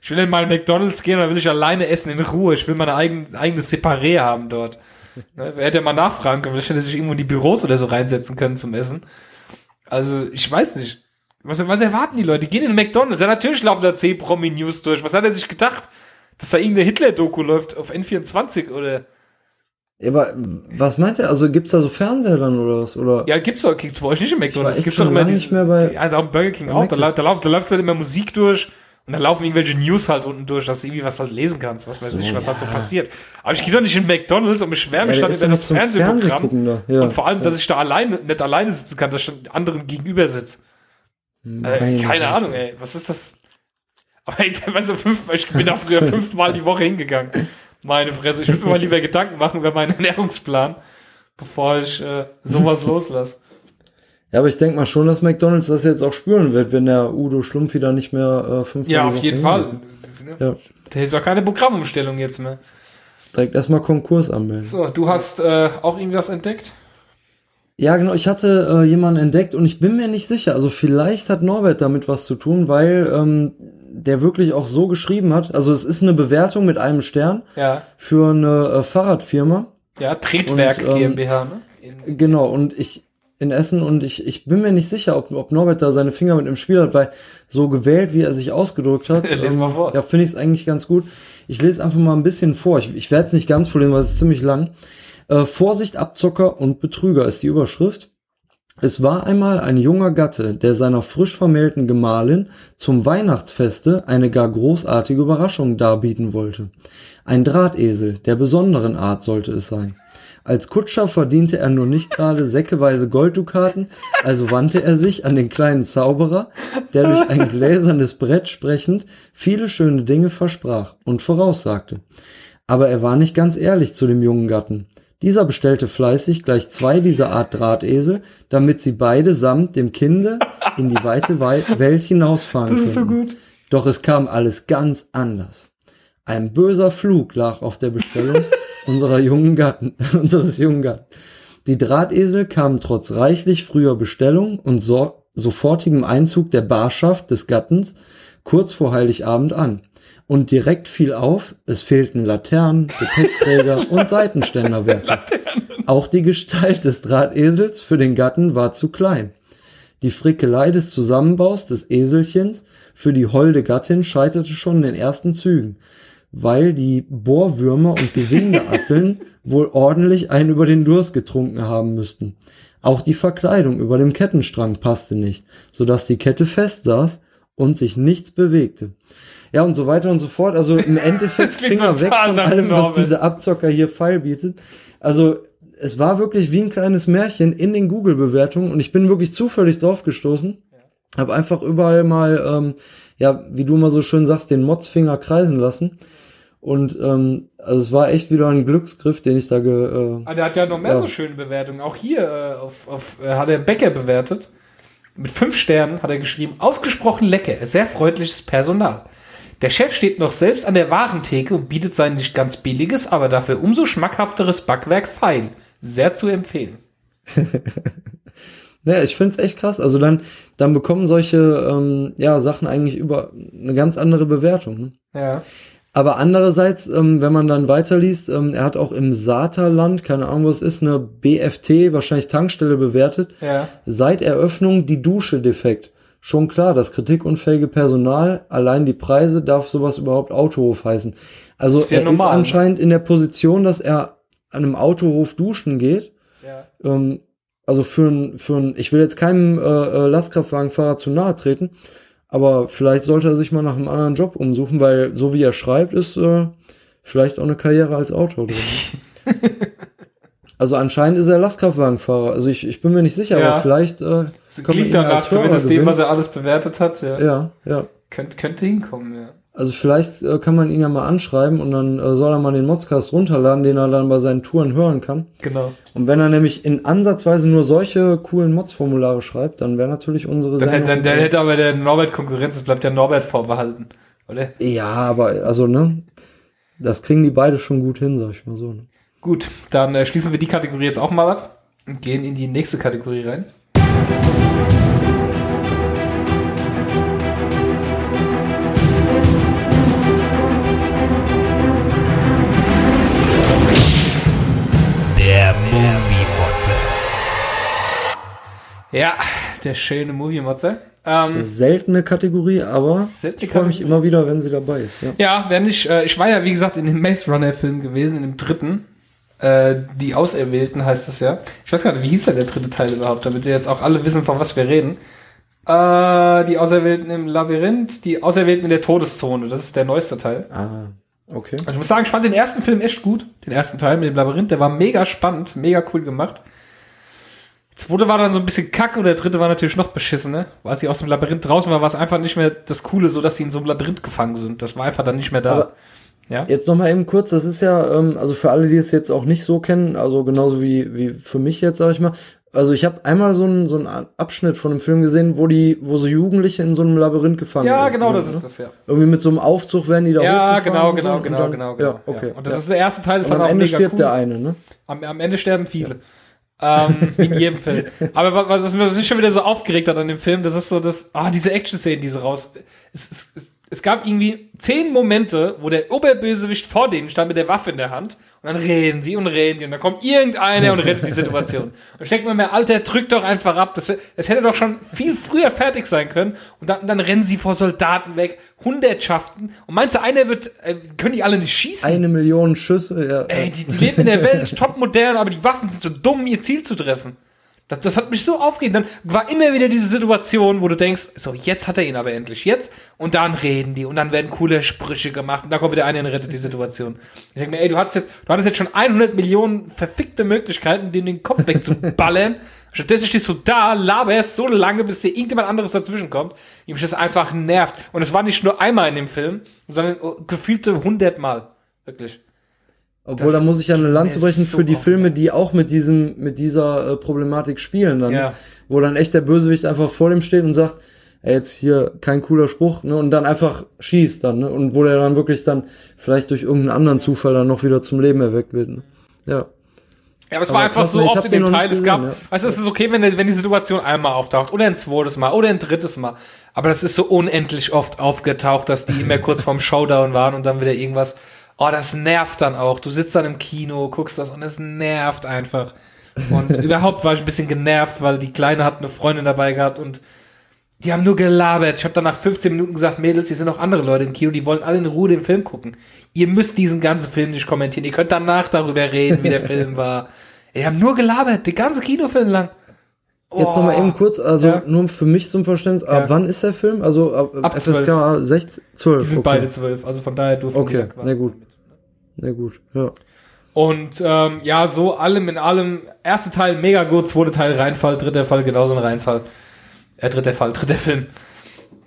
Ich will in mal in McDonalds gehen, da will ich alleine essen in Ruhe. Ich will meine eigen, eigenes Separé haben dort. Ne, wer hätte mal nachfragen können, vielleicht hätte er sich irgendwo in die Büros oder so reinsetzen können zum Essen. Also, ich weiß nicht. Was, was erwarten die Leute? Die gehen in McDonalds. Ja, natürlich laufen da C-Promi-News durch. Was hat er sich gedacht? Dass da irgendeine Hitler-Doku läuft auf N24 oder? Ja, Aber was meint er? Also gibt's da so Fernseher dann oder was? Oder? Ja, gibt's doch, gibt's bei euch nicht im McDonalds. Gibt's doch immer diese, nicht mehr bei- also auch im Burger King auch. Da, läuft- da läuft, da läuft halt immer Musik durch Und dann laufen irgendwelche News halt unten durch, dass du irgendwie was halt lesen kannst, was weiß ich, was halt so passiert. Aber ich gehe doch nicht in McDonalds und beschwere mich Ja, dann über das Fernsehprogramm. Da, ja. Und vor allem, dass ich da alleine, nicht alleine sitzen kann, dass ich anderen gegenüber sitze. Äh, keine. Ahnung, ey. Was ist das? Aber ich, weißt du, fünf, ich bin da früher fünfmal die Woche hingegangen. Meine Fresse. Ich würde mir mal lieber Gedanken machen über meinen Ernährungsplan, bevor ich äh, sowas loslasse. Ja, aber ich denke mal schon, dass McDonalds das jetzt auch spüren wird, wenn der Udo Schlumpf wieder nicht mehr äh, fünf Ja, auf jeden. Fall. Ja. Da ist auch keine Programmumstellung jetzt mehr. Direkt erstmal Konkurs anmelden. So, du hast äh, auch irgendwas entdeckt? Ja, genau. Ich hatte äh, jemanden entdeckt und ich bin mir nicht sicher. Also vielleicht hat Norbert damit was zu tun, weil ähm, der wirklich auch so geschrieben hat. Also es ist eine Bewertung mit einem Stern Ja. für eine äh, Fahrradfirma. Ja, Tretwerk Und, ähm, GmbH, ne? In, Genau. Und ich in Essen und ich, ich bin mir nicht sicher, ob, ob Norbert da seine Finger mit im Spiel hat, weil so gewählt, wie er sich ausgedrückt hat, ähm, ja, finde ich es eigentlich ganz gut. Ich lese einfach mal ein bisschen vor. Ich, ich werde es nicht ganz vorlesen, weil es ist ziemlich lang. Äh, Vorsicht, Abzocker und Betrüger ist die Überschrift. Es war einmal ein junger Gatte, der seiner frisch vermählten Gemahlin zum Weihnachtsfeste eine gar großartige Überraschung darbieten wollte. Ein Drahtesel der besonderen Art sollte es sein. Als Kutscher verdiente er nur nicht gerade säckeweise Golddukaten, also wandte er sich an den kleinen Zauberer, der durch ein gläsernes Brett sprechend viele schöne Dinge versprach und voraussagte. Aber er war nicht ganz ehrlich zu dem jungen Gatten. Dieser bestellte fleißig gleich zwei dieser Art Drahtesel, damit sie beide samt dem Kinde in die weite Wei- Welt hinausfahren das ist so könnten. gut. Doch es kam alles ganz anders. Ein böser Flug lag auf der Bestellung unserer jungen Gatten, unseres jungen Gatten. Die Drahtesel kamen trotz reichlich früher Bestellung und so sofortigem Einzug der Barschaft des Gattens kurz vor Heiligabend an. Und direkt fiel auf, es fehlten Laternen, Gepäckträger und Seitenständerwerke. Auch die Gestalt des Drahtesels für den Gatten war zu klein. Die Frickelei des Zusammenbaus des Eselchens für die holde Gattin scheiterte schon in den ersten Zügen, weil die Bohrwürmer und Gewindeasseln wohl ordentlich einen über den Durst getrunken haben müssten. Auch die Verkleidung über dem Kettenstrang passte nicht, so dass die Kette fest saß und sich nichts bewegte. Ja, und so weiter und so fort. Also im Endeffekt Finger weg von allem, was diese Abzocker hier feil bietet. Also es war wirklich wie ein kleines Märchen in den Google-Bewertungen und ich bin wirklich zufällig drauf gestoßen. Hab einfach überall mal, ähm, ja, wie du mal so schön sagst, den Motzfinger kreisen lassen. Und ähm, also es war echt wieder ein Glücksgriff, den ich da ge, äh, Ah, der hat ja noch mehr Ja. so schöne Bewertungen. Auch hier äh, auf, auf, äh, hat er Bäcker bewertet. Mit fünf Sternen hat er geschrieben, ausgesprochen lecker, sehr freundliches Personal. Der Chef steht noch selbst an der Warentheke und bietet sein nicht ganz billiges, aber dafür umso schmackhafteres Backwerk feil. Sehr zu empfehlen. Ja, ich find's echt krass. Also dann, dann bekommen solche ähm, ja, Sachen eigentlich über eine ganz andere Bewertung. Ne? Ja. Aber andererseits, ähm, wenn man dann weiterliest, ähm, er hat auch im Saterland, keine Ahnung was ist, eine BFT, wahrscheinlich Tankstelle bewertet. Ja. Seit Eröffnung die Dusche defekt. Schon klar, das kritikunfähige Personal, allein die Preise, darf sowas überhaupt Autohof heißen. Also wär er normal, ist ne? anscheinend in der Position, dass er an einem Autohof duschen geht. Ja. Ähm, also für ein, für ein, ich will jetzt keinem äh, äh, Lastkraftwagenfahrer zu nahe treten, aber vielleicht sollte er sich mal nach einem anderen Job umsuchen, weil so wie er schreibt, ist äh, vielleicht auch eine Karriere als Autor drin. also anscheinend ist er Lastkraftwagenfahrer. Also ich, ich bin mir nicht sicher, Ja. aber vielleicht äh, Das man klingt danach zumindest dem, was er alles bewertet hat. Ja. Ja, ja. Könnt, könnte hinkommen, ja. Also vielleicht äh, kann man ihn ja mal anschreiben und dann äh, soll er mal den Modscast runterladen, den er dann bei seinen Touren hören kann. Genau. Und wenn er nämlich in Ansatzweise nur solche coolen Mods-Formulare schreibt, dann wäre natürlich unsere Dann, hätte- dann, Sendung- dann hätte aber der Norbert Konkurrenz, es bleibt der Norbert vorbehalten. Oder? Ja, aber also, ne? Das kriegen die beide schon gut hin, sag ich mal so. Ne? Gut, dann äh, schließen wir die Kategorie jetzt auch mal ab und gehen in die nächste Kategorie rein. Der Ja, der schöne Movie-Motze. Ähm, Seltene Kategorie, aber Seltene ich freue mich immer wieder, wenn sie dabei ist. Ja. ja, wenn ich, äh, ich war ja, wie gesagt, in dem Maze Runner-Film gewesen, in dem dritten. Äh, die Auserwählten heißt es ja. Ich weiß gar nicht, wie hieß denn der dritte Teil überhaupt, damit wir jetzt auch alle wissen, von was wir reden. Äh, die Auserwählten im Labyrinth, die Auserwählten in der Todeszone. Das ist der neueste Teil. Ah, okay. Also ich muss sagen, ich fand den ersten Film echt gut. Den ersten Teil mit dem Labyrinth, der war mega spannend, mega cool gemacht. Zweite war dann so ein bisschen kacke und der dritte war natürlich noch beschissen, ne? Als sie aus dem Labyrinth draußen war, war es einfach nicht mehr das Coole, so dass sie in so einem Labyrinth gefangen sind. Das war einfach dann nicht mehr da. Aber ja? Jetzt noch mal eben kurz, das ist ja, ähm, also für alle, die es jetzt auch nicht so kennen, also genauso wie, wie für mich jetzt, sag ich mal, also ich habe einmal so einen so einen Abschnitt von einem Film gesehen, wo die, wo so Jugendliche in so einem Labyrinth gefangen Ja, sind, genau, das ne? ist das, ja. Irgendwie mit so einem Aufzug werden die da Ja, genau, genau, so, genau, dann- genau, genau. Ja, okay. Ja. Und das ja. ist der erste Teil, ist und dann am auch Ende mega stirbt cool. der eine, ne? Am, am Ende sterben viele. Ähm, in jedem Film. Aber wa- was, was mich schon wieder so aufgeregt hat an dem Film, das ist so das, ah, diese Action-Szenen, die sie raus. Es, es, es gab irgendwie zehn Momente, wo der Oberbösewicht vor denen stand mit der Waffe in der Hand und dann reden sie und reden sie und dann kommt irgendeiner und rettet die Situation. Und ich denke mir, Alter, drück doch einfach ab. Das, es hätte doch schon viel früher fertig sein können und dann, dann rennen sie vor Soldaten weg, Hundertschaften und meinst du, einer wird, äh, können die alle nicht schießen? Eine Million Schüsse, ja. Ey, die, die leben in der Welt, top modern, aber die Waffen sind so dumm, ihr Ziel zu treffen. Das, das hat mich so aufgeregt. Dann war immer wieder diese Situation, wo du denkst, so, jetzt hat er ihn aber endlich, jetzt. Und dann reden die und dann werden coole Sprüche gemacht und dann kommt wieder einer und rettet die Situation. Ich denke mir, ey, du hattest jetzt, du hattest jetzt schon 100 Millionen verfickte Möglichkeiten, dir den Kopf wegzuballern. Stattdessen stehst du da, laberst so lange, bis dir irgendjemand anderes dazwischen kommt. Mich das einfach nervt. Und es war nicht nur einmal in dem Film, sondern oh, gefühlte hundertmal. Wirklich. Obwohl, das da muss ich ja eine Lanze brechen so für die Filme, die auch mit diesem, mit dieser äh, Problematik spielen dann. Ja. Wo dann echt der Bösewicht einfach vor dem steht und sagt, ey, jetzt hier kein cooler Spruch, ne? Und dann einfach schießt dann, ne? Und wo der dann wirklich dann vielleicht durch irgendeinen anderen Zufall dann noch wieder zum Leben erweckt wird, ne? Ja. Ja, aber es Aber war einfach krass, so oft in dem Teil, es gab, ja. weißt du, es ist okay, wenn, wenn die Situation einmal auftaucht oder ein zweites Mal oder ein drittes Mal, aber das ist so unendlich oft aufgetaucht, dass die immer kurz vorm Showdown waren und dann wieder irgendwas, oh, das nervt dann auch, du sitzt dann im Kino, guckst das und es nervt einfach und überhaupt war ich ein bisschen genervt, weil die Kleine hat eine Freundin dabei gehabt und die haben nur gelabert. Ich habe dann nach 15 Minuten gesagt, Mädels, hier sind noch andere Leute im Kino, die wollen alle in Ruhe den Film gucken. Ihr müsst diesen ganzen Film nicht kommentieren. Ihr könnt danach darüber reden, wie der Film war. Die haben nur gelabert, den ganzen Kinofilm lang. Jetzt noch mal eben kurz, also Ja. nur für mich zum Verständnis, ab Ja. wann ist der Film? Also ab, Ab FSK 16, 12. Die sind okay. beide zwölf, also von daher durften die Okay, da quasi na gut. Na gut, ja. Und ähm, ja, so allem in allem, erster Teil mega gut, zweiter Teil Reinfall, dritter Fall genauso ein Reinfall. Äh, dritter Fall, dritter Film.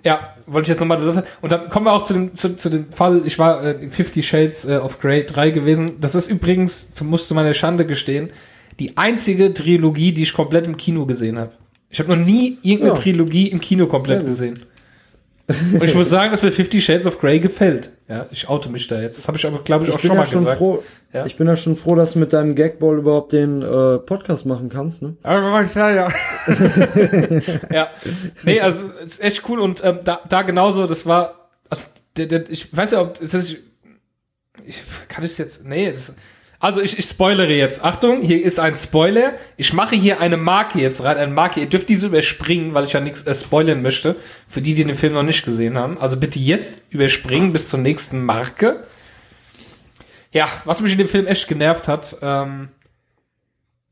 Ja, wollte ich jetzt nochmal Und dann kommen wir auch zu dem, zu, zu dem Fall, ich war äh, in Fifty Shades äh, of Grey 3 gewesen. Das ist übrigens, zum, muss zu meiner Schande gestehen, die einzige Trilogie, die ich komplett im Kino gesehen habe. Ich habe noch nie irgendeine Ja. Trilogie im Kino komplett gesehen. Und ich muss sagen, dass mir Fifty Shades of Grey gefällt. Ja, ich oute mich da jetzt. Das habe ich aber, glaube ich, auch Ich schon ja mal schon gesagt. froh, Ja. ich bin ja schon froh, dass du mit deinem Gagball überhaupt den äh, Podcast machen kannst, ne? Ja, ja. ja. Nee, also es ist echt cool und ähm, da, da genauso, das war, also der, der, ich weiß ja, ob ist, ich, kann ich jetzt, nee, es ist, also ich, ich spoilere jetzt. Achtung, hier ist ein Spoiler. Ich mache hier eine Marke jetzt rein, eine Marke. Ihr dürft diese überspringen, weil ich ja nichts äh, spoilern möchte, für die, die den Film noch nicht gesehen haben. Also bitte jetzt überspringen bis zur nächsten Marke. Ja, was mich in dem Film echt genervt hat, ähm,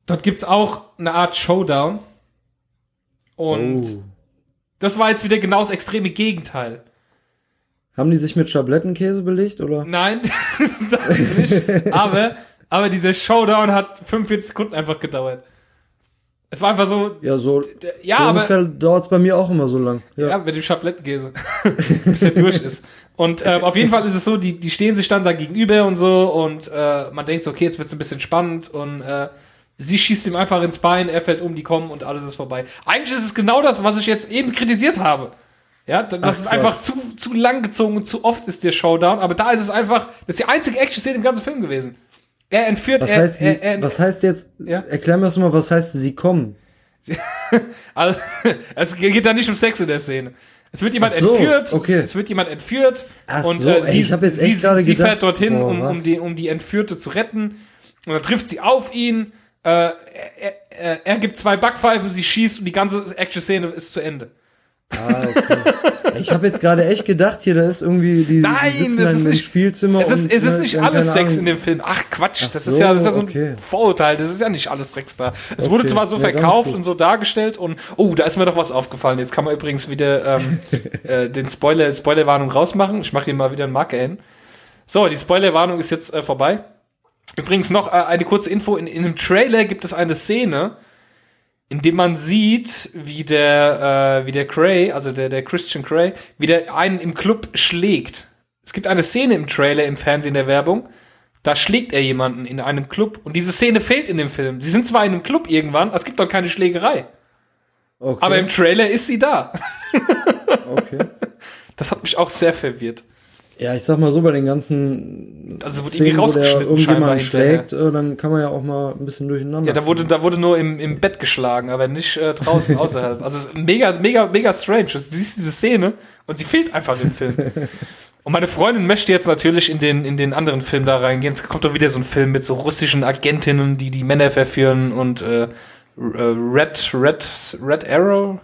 dort gibt's auch eine Art Showdown. Und Oh. das war jetzt wieder genau das extreme Gegenteil. Haben die sich mit Schablettenkäse belegt, oder? Nein, das nicht. Aber, aber dieser Showdown hat 45 Sekunden einfach gedauert. Es war einfach so, Ja, so, ja, so aber, ungefähr dauert's bei mir auch immer so lang. Ja. ja, mit dem Schablettenkäse, bis er durch ist. Und ähm, auf jeden Fall ist es so, die, die stehen sich dann da gegenüber und so und äh, man denkt so, okay, jetzt wird's ein bisschen spannend und äh, sie schießt ihm einfach ins Bein, er fällt um, die kommen und alles ist vorbei. Eigentlich ist es genau das, was ich jetzt eben kritisiert habe. Ja, das Ach ist Gott. einfach zu, zu lang gezogen und zu oft ist der Showdown, aber da ist es einfach, das ist die einzige Action-Szene im ganzen Film gewesen. Er entführt, Was er, heißt, sie, er, er, was heißt jetzt, Ja. erklär mir das mal, was heißt, sie kommen? Also, es geht da nicht um Sex in der Szene. Es wird jemand so, entführt, okay. es wird jemand entführt Ach und so, äh, ey, sie, ich hab jetzt sie, echt gerade sie gedacht, fährt dorhin, boah, um, um, die, um die Entführte zu retten. Und dann trifft sie auf ihn, äh, er, er, er gibt zwei Backpfeifen, sie schießt und die ganze Action-Szene ist zu Ende. Ah, okay. ich habe jetzt gerade echt gedacht, hier, da ist irgendwie die, Nein, die das ist nicht- Spielzimmer. Es ist, es ist ne, nicht alles Sex Ahnung. in dem Film. Ach Quatsch, Ach das ist so, ja, das ist ja so ein okay. Vorurteil. Das ist ja nicht alles Sex da. Es wurde Okay, zwar so ja, verkauft und so dargestellt und oh, da ist mir doch was aufgefallen. Jetzt kann man übrigens wieder ähm, äh, den Spoiler, Spoilerwarnung rausmachen. Ich mache hier mal wieder einen Marker hin. So, die Spoilerwarnung ist jetzt äh, vorbei. Übrigens noch äh, eine kurze Info. In, in dem Trailer gibt es eine Szene, in dem man sieht, wie der, äh, wie der Cray, also der, der Christian Cray, wie der einen im Club schlägt. Es gibt eine Szene im Trailer, im Fernsehen der Werbung, da schlägt er jemanden in einem Club und diese Szene fehlt in dem Film. Sie sind zwar in einem Club irgendwann, es gibt dort keine Schlägerei, Okay, aber im Trailer ist sie da. okay. Das hat mich auch sehr verwirrt. Ja, ich sag mal so, bei den ganzen Also wurde irgendwie Szenen, wo der irgendjemand schlägt, äh, dann kann man ja auch mal ein bisschen durcheinander. Ja, da wurde, da wurde nur im, im Bett geschlagen, aber nicht äh, draußen außerhalb. Also mega, mega, mega strange. Du siehst diese Szene und sie fehlt einfach im Film. Und meine Freundin möchte jetzt natürlich in den, in den anderen Film da reingehen. Es kommt doch wieder so ein Film mit so russischen Agentinnen, die die Männer verführen und äh, äh, Red, Red, Red Arrow?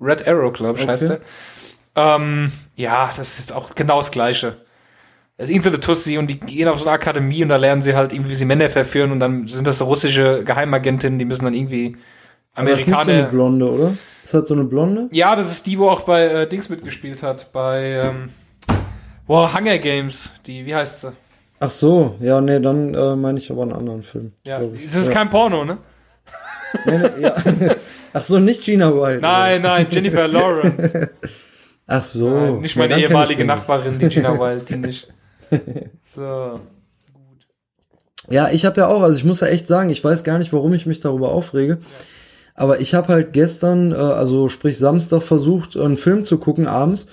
Red Arrow, glaube ich, heißt Okay. Ähm, ja, das ist auch genau das Gleiche. Es ist irgend so Tussi und die gehen auf so eine Akademie und da lernen sie halt irgendwie, wie sie Männer verführen und dann sind das so russische Geheimagentinnen, die müssen dann irgendwie Aber das ist so eine Amerikaner. Blonde, oder? Ist das so eine Blonde? ja, das ist die, wo auch bei äh, Dings mitgespielt hat, bei ähm, boah, Hunger Games, die, wie heißt sie? Ach so, ja, nee, dann äh, meine ich aber einen anderen Film. Ja, das ist ja. kein Porno, ne? Nee, nee, ja. Ach so, nicht Gina Wild. Nein, nein, Jennifer Lawrence. Ach so. Nein, nicht Ja, meine ich ehemalige. Nachbarin, die Gina Wild, die nicht. So. Ja, ich habe ja auch, also ich muss ja echt sagen, ich weiß gar nicht, warum ich mich darüber aufrege. Aber ich habe halt gestern, äh, also sprich Samstag, versucht, einen Film zu gucken abends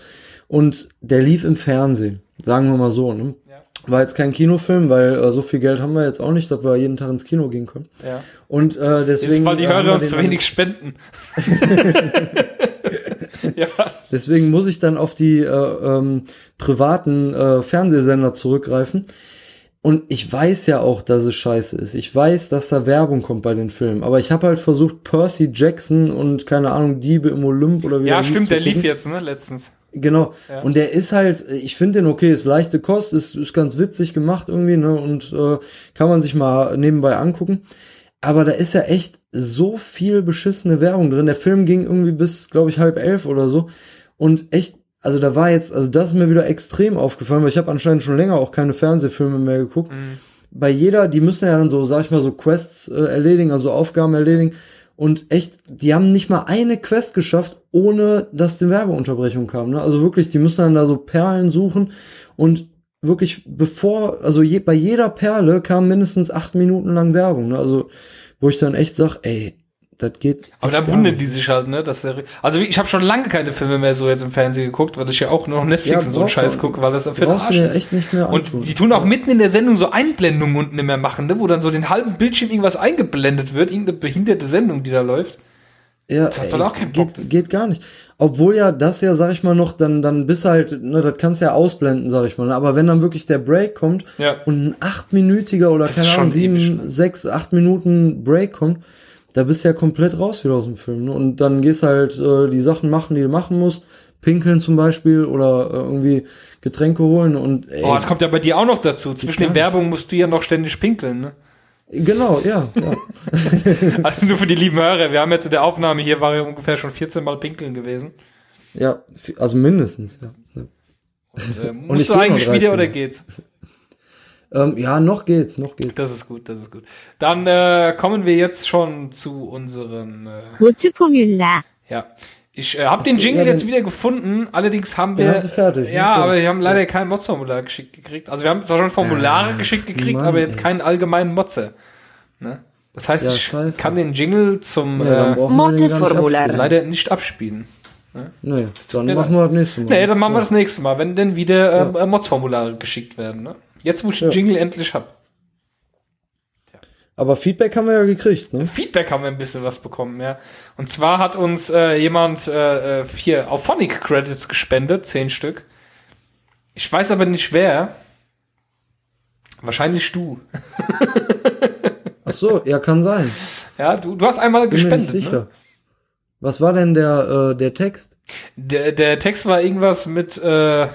und der lief im Fernsehen. Sagen wir mal so, ne? Ja. War jetzt kein Kinofilm, weil äh, so viel Geld haben wir jetzt auch nicht, dass wir jeden Tag ins Kino gehen können. Ja. Und äh, deswegen. Jetzt, weil die äh, Hörer uns zu wenig spenden. ja. Deswegen muss ich dann auf die äh, ähm, privaten äh, Fernsehsender zurückgreifen. Und ich weiß ja auch, dass es scheiße ist. Ich weiß, dass da Werbung kommt bei den Filmen. Aber ich habe halt versucht, Percy Jackson und keine Ahnung, Diebe im Olymp oder wie Ja, stimmt, der lief jetzt, ne, letztens. Genau. Ja. Und der ist halt, ich finde den okay, ist leichte Kost, ist, ist ganz witzig gemacht irgendwie, ne? Und äh, kann man sich mal nebenbei angucken. Aber da ist ja echt so viel beschissene Werbung drin. Der Film ging irgendwie bis, glaube ich, halb elf oder so. Und echt, also da war jetzt, also das ist mir wieder extrem aufgefallen, weil ich habe anscheinend schon länger auch keine Fernsehfilme mehr geguckt. Bei jeder, die müssen ja dann so, sag ich mal, so Quests äh, erledigen, also Aufgaben erledigen. Und echt, die haben nicht mal eine Quest geschafft, ohne dass die Werbeunterbrechung kam. Ne? Also wirklich, die müssen dann da so Perlen suchen und wirklich bevor, also je, bei jeder Perle kam mindestens acht Minuten lang Werbung. Ne? Also wo ich dann echt sag, ey, das geht. Aber da wundern die sich halt, ne? Dass der, also ich habe schon lange keine Filme mehr so jetzt im Fernsehen geguckt, weil ich ja auch nur noch Netflix Ja, und so einen Scheiß gucke, weil das für den Arsch ist. echt nicht mehr und die tun auch mitten in der Sendung so Einblendungen unten immer machen, ne? Wo dann so den halben Bildschirm irgendwas eingeblendet wird, irgendeine behinderte Sendung, die da läuft. Ja, hat man auch keinen Bock, das- geht, geht gar nicht. Obwohl ja das ja, sag ich mal noch, dann dann bist halt, ne, das kannst du ja ausblenden, sag ich mal. ne? Aber wenn dann wirklich der Break kommt Ja. und ein achtminütiger oder Das keine Ahnung schon ewig, sieben, ne? sechs, acht Minuten Break kommt, da bist du ja komplett raus wieder aus dem Film. Ne? Und dann gehst halt äh, die Sachen machen, die du machen musst, pinkeln zum Beispiel oder äh, irgendwie Getränke holen und ey, Oh, das kommt ja bei dir auch noch dazu. Zwischen den. Werbungen musst du ja noch ständig pinkeln, ne? Genau, ja. ja. also nur für die lieben Hörer, wir haben jetzt in der Aufnahme hier, war er ungefähr schon 14 Mal pinkeln gewesen. Ja, also mindestens, ja. Und, äh, musst Und du eigentlich wieder oder geht's? Ähm, ja, noch geht's, noch geht's. Das ist gut, das ist gut. Dann äh, kommen wir jetzt schon zu unserem äh, Wurzelformular. Ja. Ich äh, habe den Jingle ja, jetzt wieder gefunden, allerdings haben wir. fertig, ja, ne? aber wir haben leider kein Mods-Formular geschickt gekriegt. Also wir haben zwar schon Formulare geschickt gekriegt, Mann, aber jetzt ey. keinen allgemeinen Motze. Ne? Das heißt, Ja, ich scheiße. kann den Jingle zum Ja, äh, nicht abspielen. leider nicht abspielen. Nee, dann Ja, machen wir das nächste Mal. Nee, dann machen wir das nächste Mal, wenn denn wieder äh, Mods-Formulare geschickt werden. Ne? Jetzt, wo ich den Ja. Jingle endlich hab. Aber Feedback haben wir ja gekriegt, ne? Feedback haben wir ein bisschen was bekommen, ja. Und zwar hat uns äh, jemand äh, äh, vier Auphonic Credits gespendet, zehn Stück. Ich weiß aber nicht wer. Wahrscheinlich du. Ach so, ja, kann sein. Ja, du, du hast einmal Bin mir nicht gespendet. sicher. Ne? Was war denn der, äh, der Text? Der, der Text war irgendwas mit, äh,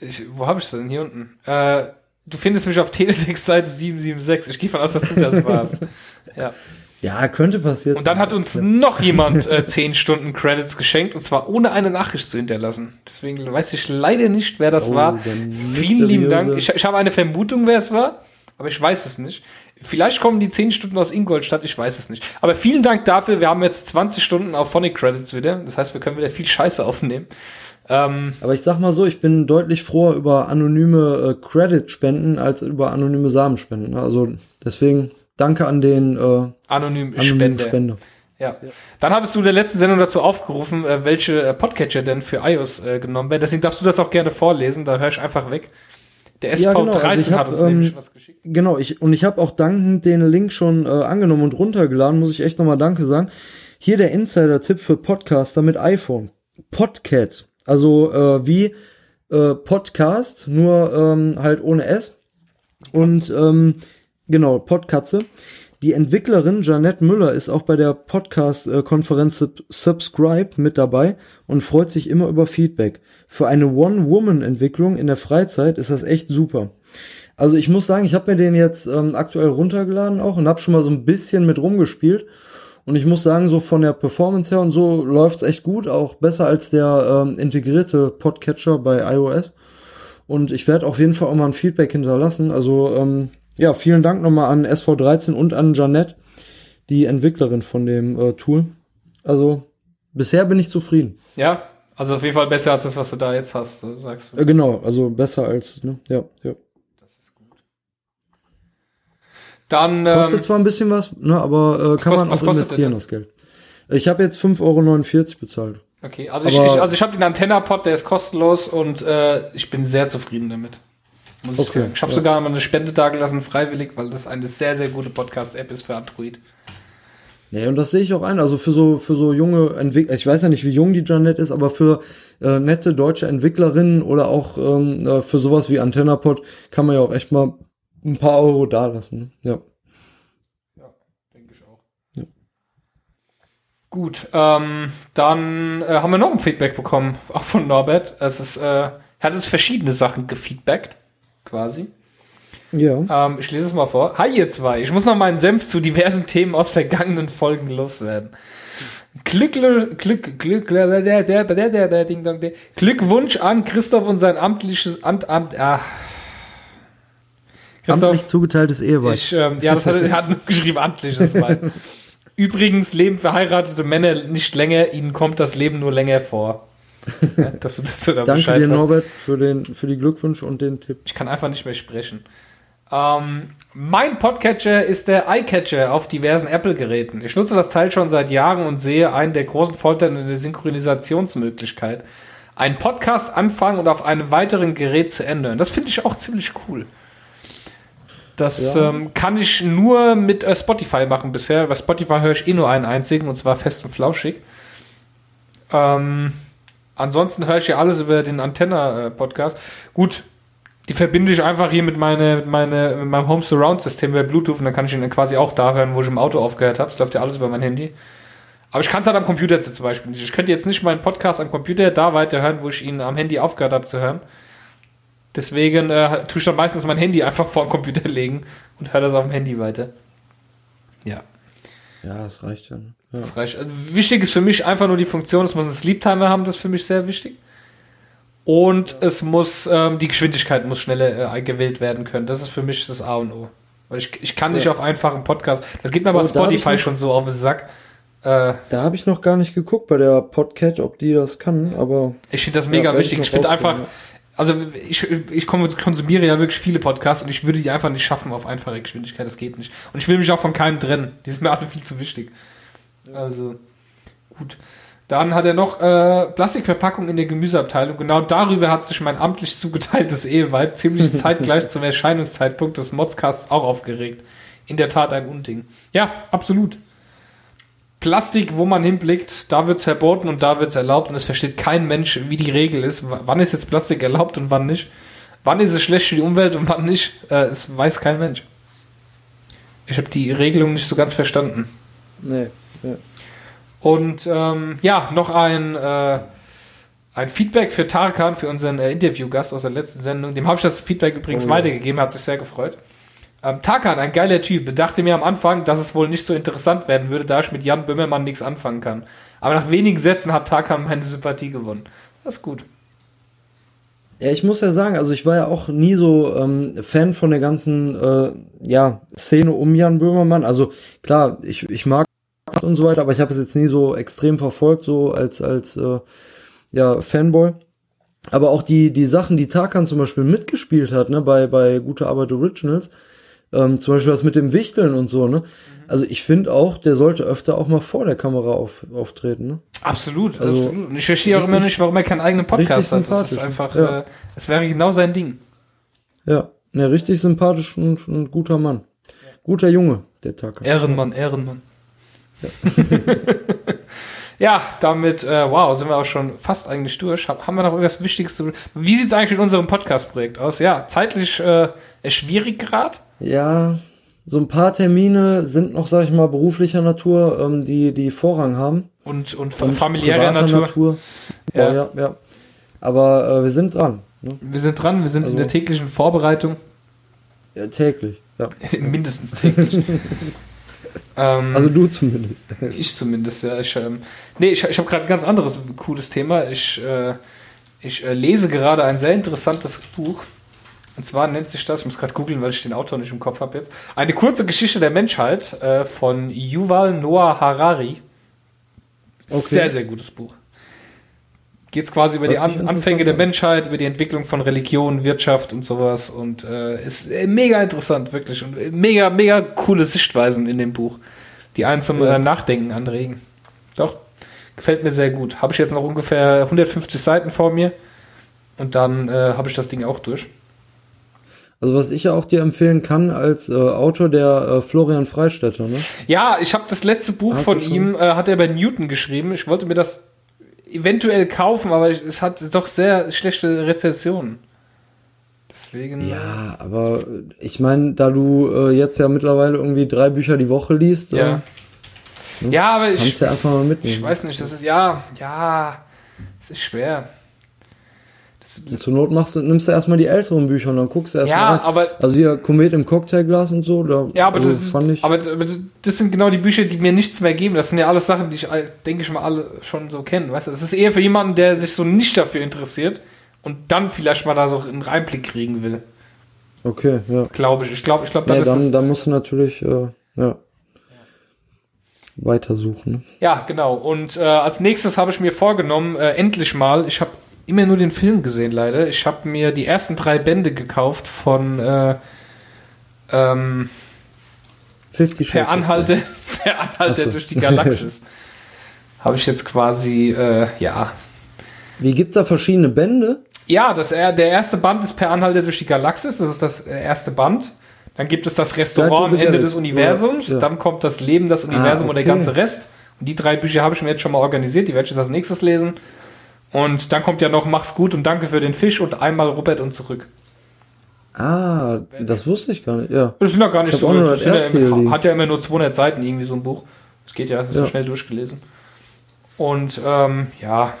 ich, wo habe ich denn hier unten? Äh, du findest mich auf Teletext Seite 776. Ich gehe von aus, dass du das warst. ja. Ja, könnte passieren. Und dann hat uns noch jemand äh, 10 Stunden Credits geschenkt und zwar ohne eine Nachricht zu hinterlassen. Deswegen weiß ich leider nicht, wer das Oh, war. Vielen lieben Dank. Ich, ich habe eine Vermutung, wer es war, aber ich weiß es nicht. Vielleicht kommen die 10 Stunden aus Ingolstadt, ich weiß es nicht. Aber vielen Dank dafür. Wir haben jetzt 20 Stunden auf Phonic Credits wieder. Das heißt, wir können wieder viel Scheiße aufnehmen. Ähm, Aber ich sag mal so, ich bin deutlich froher über anonyme äh, Credit-Spenden als über anonyme Samenspenden. ne? Also deswegen danke an den äh, anonym anonymen Spender. Spender. Ja. Dann hattest du in der letzten Sendung dazu aufgerufen, äh, welche äh, Podcatcher denn für iOS äh, genommen werden. Deswegen darfst du das auch gerne vorlesen, da höre ich einfach weg. Der Ja, SV13 genau, also hat uns ähm, nämlich was geschickt. Genau, ich und ich habe auch dankend den Link schon äh, angenommen und runtergeladen, muss ich echt nochmal Danke sagen. Hier der Insider-Tipp für Podcaster mit iPhone. Podcat. Also äh, wie äh, Podcast, nur ähm, halt ohne S. Und ähm, genau, Podkatze. Die Entwicklerin Janette Müller ist auch bei der Podcast-Konferenz Sub Subscribe mit dabei und freut sich immer über Feedback. Für eine One-Woman-Entwicklung in der Freizeit ist das echt super. Also ich muss sagen, ich habe mir den jetzt ähm, aktuell runtergeladen auch und habe schon mal so ein bisschen mit rumgespielt. Und ich muss sagen, so von der Performance her und so läuft's echt gut, auch besser als der ähm, integrierte Podcatcher bei iOS. Und ich werde auf jeden Fall auch mal ein Feedback hinterlassen. Also ähm, ja, vielen Dank nochmal an SV13 und an Janette, die Entwicklerin von dem äh, Tool. Also bisher bin ich zufrieden. Ja, also auf jeden Fall besser als das, was du da jetzt hast, sagst du. Äh, genau, also besser als, ne? Ja, ja. Dann, Kostet ähm, zwar ein bisschen was, ne, aber äh, kann kostet- man auch kostet investieren, das Geld. Ich habe jetzt 5,49 Euro bezahlt. okay, also ich, aber- ich, also ich habe den Antenna-Pod, der ist kostenlos und äh, ich bin sehr zufrieden damit. Muss ich Okay, sagen. Ich habe ja. sogar mal eine Spende dagelassen, freiwillig, weil das eine sehr, sehr gute Podcast-App ist für Android. Nee, und das sehe ich auch ein. Also für so, für so junge Entwickler, ich weiß ja nicht, wie jung die Janet ist, aber für äh, nette deutsche Entwicklerinnen oder auch ähm, äh, für sowas wie AntennaPod kann man ja auch echt mal ein paar Euro dalassen. Ne? Ja. Denke ich auch. Gut, ähm, dann äh, haben wir noch ein Feedback bekommen, auch von Norbert. Es ist, äh, er hat uns verschiedene Sachen gefeedbackt, quasi. Ja. Ähm, ich lese es mal vor. Hi ihr zwei, ich muss noch meinen Senf zu diversen Themen aus vergangenen Folgen loswerden. Glück, Glück, Glück. Glückwunsch an Christoph und sein amtliches Amt, Amt, ah. Christoph, Amtlich zugeteiltes Eheweib. ich, ähm, ja, das hat er, hat nur geschrieben, amtliches Weib. Übrigens leben verheiratete Männer nicht länger, ihnen kommt das Leben nur länger vor. Ja, dass du, dass du da Danke Bescheid dir, hast. Norbert, für, den, für die Glückwünsche und den Tipp. Ich kann einfach nicht mehr sprechen. Ähm, mein Podcatcher ist der iCatcher auf diversen Apple-Geräten. Ich nutze das Teil schon seit Jahren und sehe einen der großen Vorteile in der Synchronisationsmöglichkeit. Einen Podcast anfangen und auf einem weiteren Gerät zu ändern. Das finde ich auch ziemlich cool. Das Ja. ähm, kann ich nur mit äh, Spotify machen bisher. Bei Spotify höre ich eh nur einen einzigen und zwar fest und flauschig. Ähm, ansonsten höre ich ja alles über den Antenna-Podcast. Gut, die verbinde ich einfach hier mit, meine, mit, meine, mit meinem Home Surround-System über Bluetooth und dann kann ich ihn dann quasi auch da hören, wo ich im Auto aufgehört habe. Das läuft ja alles über mein Handy. Aber ich kann es halt am Computer zum Beispiel nicht. Ich könnte jetzt nicht meinen Podcast am Computer da weiterhören, wo ich ihn am Handy aufgehört habe zu hören. Deswegen äh, tue ich dann meistens mein Handy einfach vor den Computer legen und höre das auf dem Handy weiter. Ja. Ja, das reicht ja. ne? ja. Das reicht. Also, wichtig ist für mich einfach nur die Funktion, es muss einen Sleep Timer haben, das ist für mich sehr wichtig. Und es muss, ähm, die Geschwindigkeit muss schneller äh, gewählt werden können. Das ist für mich das A und O. Weil ich, ich kann nicht Ja. auf einfachen Podcast. Das geht mir bei Oh, Spotify schon so auf den Sack. Äh, Da habe ich noch gar nicht geguckt bei der Podcat, ob die das kann, aber ich finde das Ja, mega ich wichtig. Ich finde einfach, also ich, ich konsumiere ja wirklich viele Podcasts und ich würde die einfach nicht schaffen auf einfache Geschwindigkeit. Das geht nicht. Und ich will mich auch von keinem trennen. Die sind mir alle viel zu wichtig. Also, gut. Dann hat er noch äh, Plastikverpackung in der Gemüseabteilung. Genau darüber hat sich mein amtlich zugeteiltes Eheweib ziemlich zeitgleich zum Erscheinungszeitpunkt des Modscasts auch aufgeregt. In der Tat ein Unding. Ja, absolut. Plastik, wo man hinblickt, da wird's verboten und da wird's erlaubt und es versteht kein Mensch, wie die Regel ist. Wann ist jetzt Plastik erlaubt und wann nicht? Wann ist es schlecht für die Umwelt und wann nicht? Äh, es weiß kein Mensch. Ich habe die Regelung nicht so ganz verstanden. nee. Ja. Und ähm, ja, noch ein, äh, ein Feedback für Tarkan, für unseren äh, Interviewgast aus der letzten Sendung. Dem habe ich das Feedback übrigens Oh ja. weitergegeben, hat sich sehr gefreut. Ähm, Tarkan, ein geiler Typ, dachte mir am Anfang, dass es wohl nicht so interessant werden würde, da ich mit Jan Böhmermann nichts anfangen kann. Aber nach wenigen Sätzen hat Tarkan meine Sympathie gewonnen. Das ist gut. Ja, ich muss ja sagen, also ich war ja auch nie so ähm, Fan von der ganzen äh, ja, Szene um Jan Böhmermann. Also klar, ich, ich mag und so weiter, aber ich habe es jetzt nie so extrem verfolgt, so als, als äh, ja, Fanboy. Aber auch die, die Sachen, die Tarkan zum Beispiel mitgespielt hat, ne, bei, bei Gute Arbeit Originals, ähm, zum Beispiel das mit dem Wichteln und so, ne? Also ich finde auch, der sollte öfter auch mal vor der Kamera auf, auftreten, ne? Absolut, Also, absolut. Und ich verstehe auch immer nicht, warum er keinen eigenen Podcast hat. Das ist sympathisch, einfach, ja. äh, es wäre genau sein Ding. Ja, ja, richtig sympathisch und, und guter Mann. Guter Junge, der Tarkan. Ehrenmann, Ehrenmann. Ja, damit, äh, wow, sind wir auch schon fast eigentlich durch. Hab, haben wir noch irgendwas Wichtiges zu. Wie sieht's eigentlich mit unserem Podcast-Projekt aus? Ja, zeitlich äh, schwierig gerade. Ja, so ein paar Termine sind noch, sag ich mal, beruflicher Natur, ähm, die, die Vorrang haben. Und, und, Und familiärer privater Natur. Ja, Ja. ja, ja. Aber äh, wir sind dran. Ne? Wir sind dran, wir sind in Also- der täglichen Vorbereitung. Ja, täglich. Ja. Mindestens täglich. ähm, Also du zumindest. Ich zumindest, ja. Ich, ähm, nee, ich, ich habe gerade ein ganz anderes cooles Thema. Ich, äh, ich äh, lese gerade ein sehr interessantes Buch. Und zwar nennt sich das, ich muss gerade googeln, weil ich den Autor nicht im Kopf habe jetzt, eine kurze Geschichte der Menschheit äh, von Yuval Noah Harari. Okay. Sehr, sehr gutes Buch. Geht es quasi über die An Anfänge der. Menschheit, über die Entwicklung von Religion, Wirtschaft und sowas. Und äh, ist äh, mega interessant, wirklich. Und äh, mega, mega coole Sichtweisen in dem Buch, die einen zum Ja. äh, Nachdenken anregen. Doch, gefällt mir sehr gut. Habe ich jetzt noch ungefähr 150 Seiten vor mir. Und dann äh, habe ich das Ding auch durch. Also was ich ja auch dir empfehlen kann als äh, Autor, der äh, Florian Freistetter, ne? Ja, ich habe das letzte Buch Hast von ihm, äh, hat er bei Newton geschrieben. Ich wollte mir das eventuell kaufen, aber es hat doch sehr schlechte Rezensionen. Deswegen. Ja, aber ich meine, da du äh, jetzt ja mittlerweile irgendwie drei Bücher die Woche liest, Ja. äh, Ja, aber ich, ja einfach mal mitnehmen. ich weiß nicht, das ist, ja, ja, es ist schwer. Das, Und zur Not machst du, nimmst du erstmal die älteren Bücher und dann guckst du erstmal ja, rein. aber, Also hier Komet im Cocktailglas und so, da ja, aber, also, das fand ich. aber, aber das sind genau die Bücher, die mir nichts mehr geben. Das sind ja alles Sachen, die ich, all- denke ich mal, alle schon so kennen. Weißt du, es ist eher für jemanden, der sich so nicht dafür interessiert und dann vielleicht mal da so einen Einblick kriegen will. okay, ja. Glaube ich. Ich glaube, ich glaube, dann Nee, dann, dann musst du natürlich, äh, ja, weitersuchen. Ne? Ja, genau. Und äh, als nächstes habe ich mir vorgenommen, äh, endlich mal, ich habe immer nur den Film gesehen, leider. Ich habe mir die ersten drei Bände gekauft von äh, ähm, Fifty Per Shades of Anhalter, per Anhalter so. durch die Galaxis. habe ich jetzt quasi, äh, ja. Wie gibt's da verschiedene Bände? Ja, das, er- der erste Band ist Per Anhalter durch die Galaxis. Das ist das äh, erste Band. Dann gibt es das Restaurant am Ende des Universums. Ja. Dann kommt das Leben, das Universum und der okay. ganze Rest. Und die drei Bücher habe ich mir jetzt schon mal organisiert. Die werde ich jetzt als nächstes lesen. Und dann kommt ja noch Mach's gut und danke für den Fisch und einmal Robert und zurück. Ah, das wusste ich gar nicht, ja. Das sind ja gar nicht Ich so. das ja immer, hat ja immer nur 200 Seiten irgendwie so ein Buch. Das geht ja, das ist ja Ja. schnell durchgelesen. Und ähm, ja,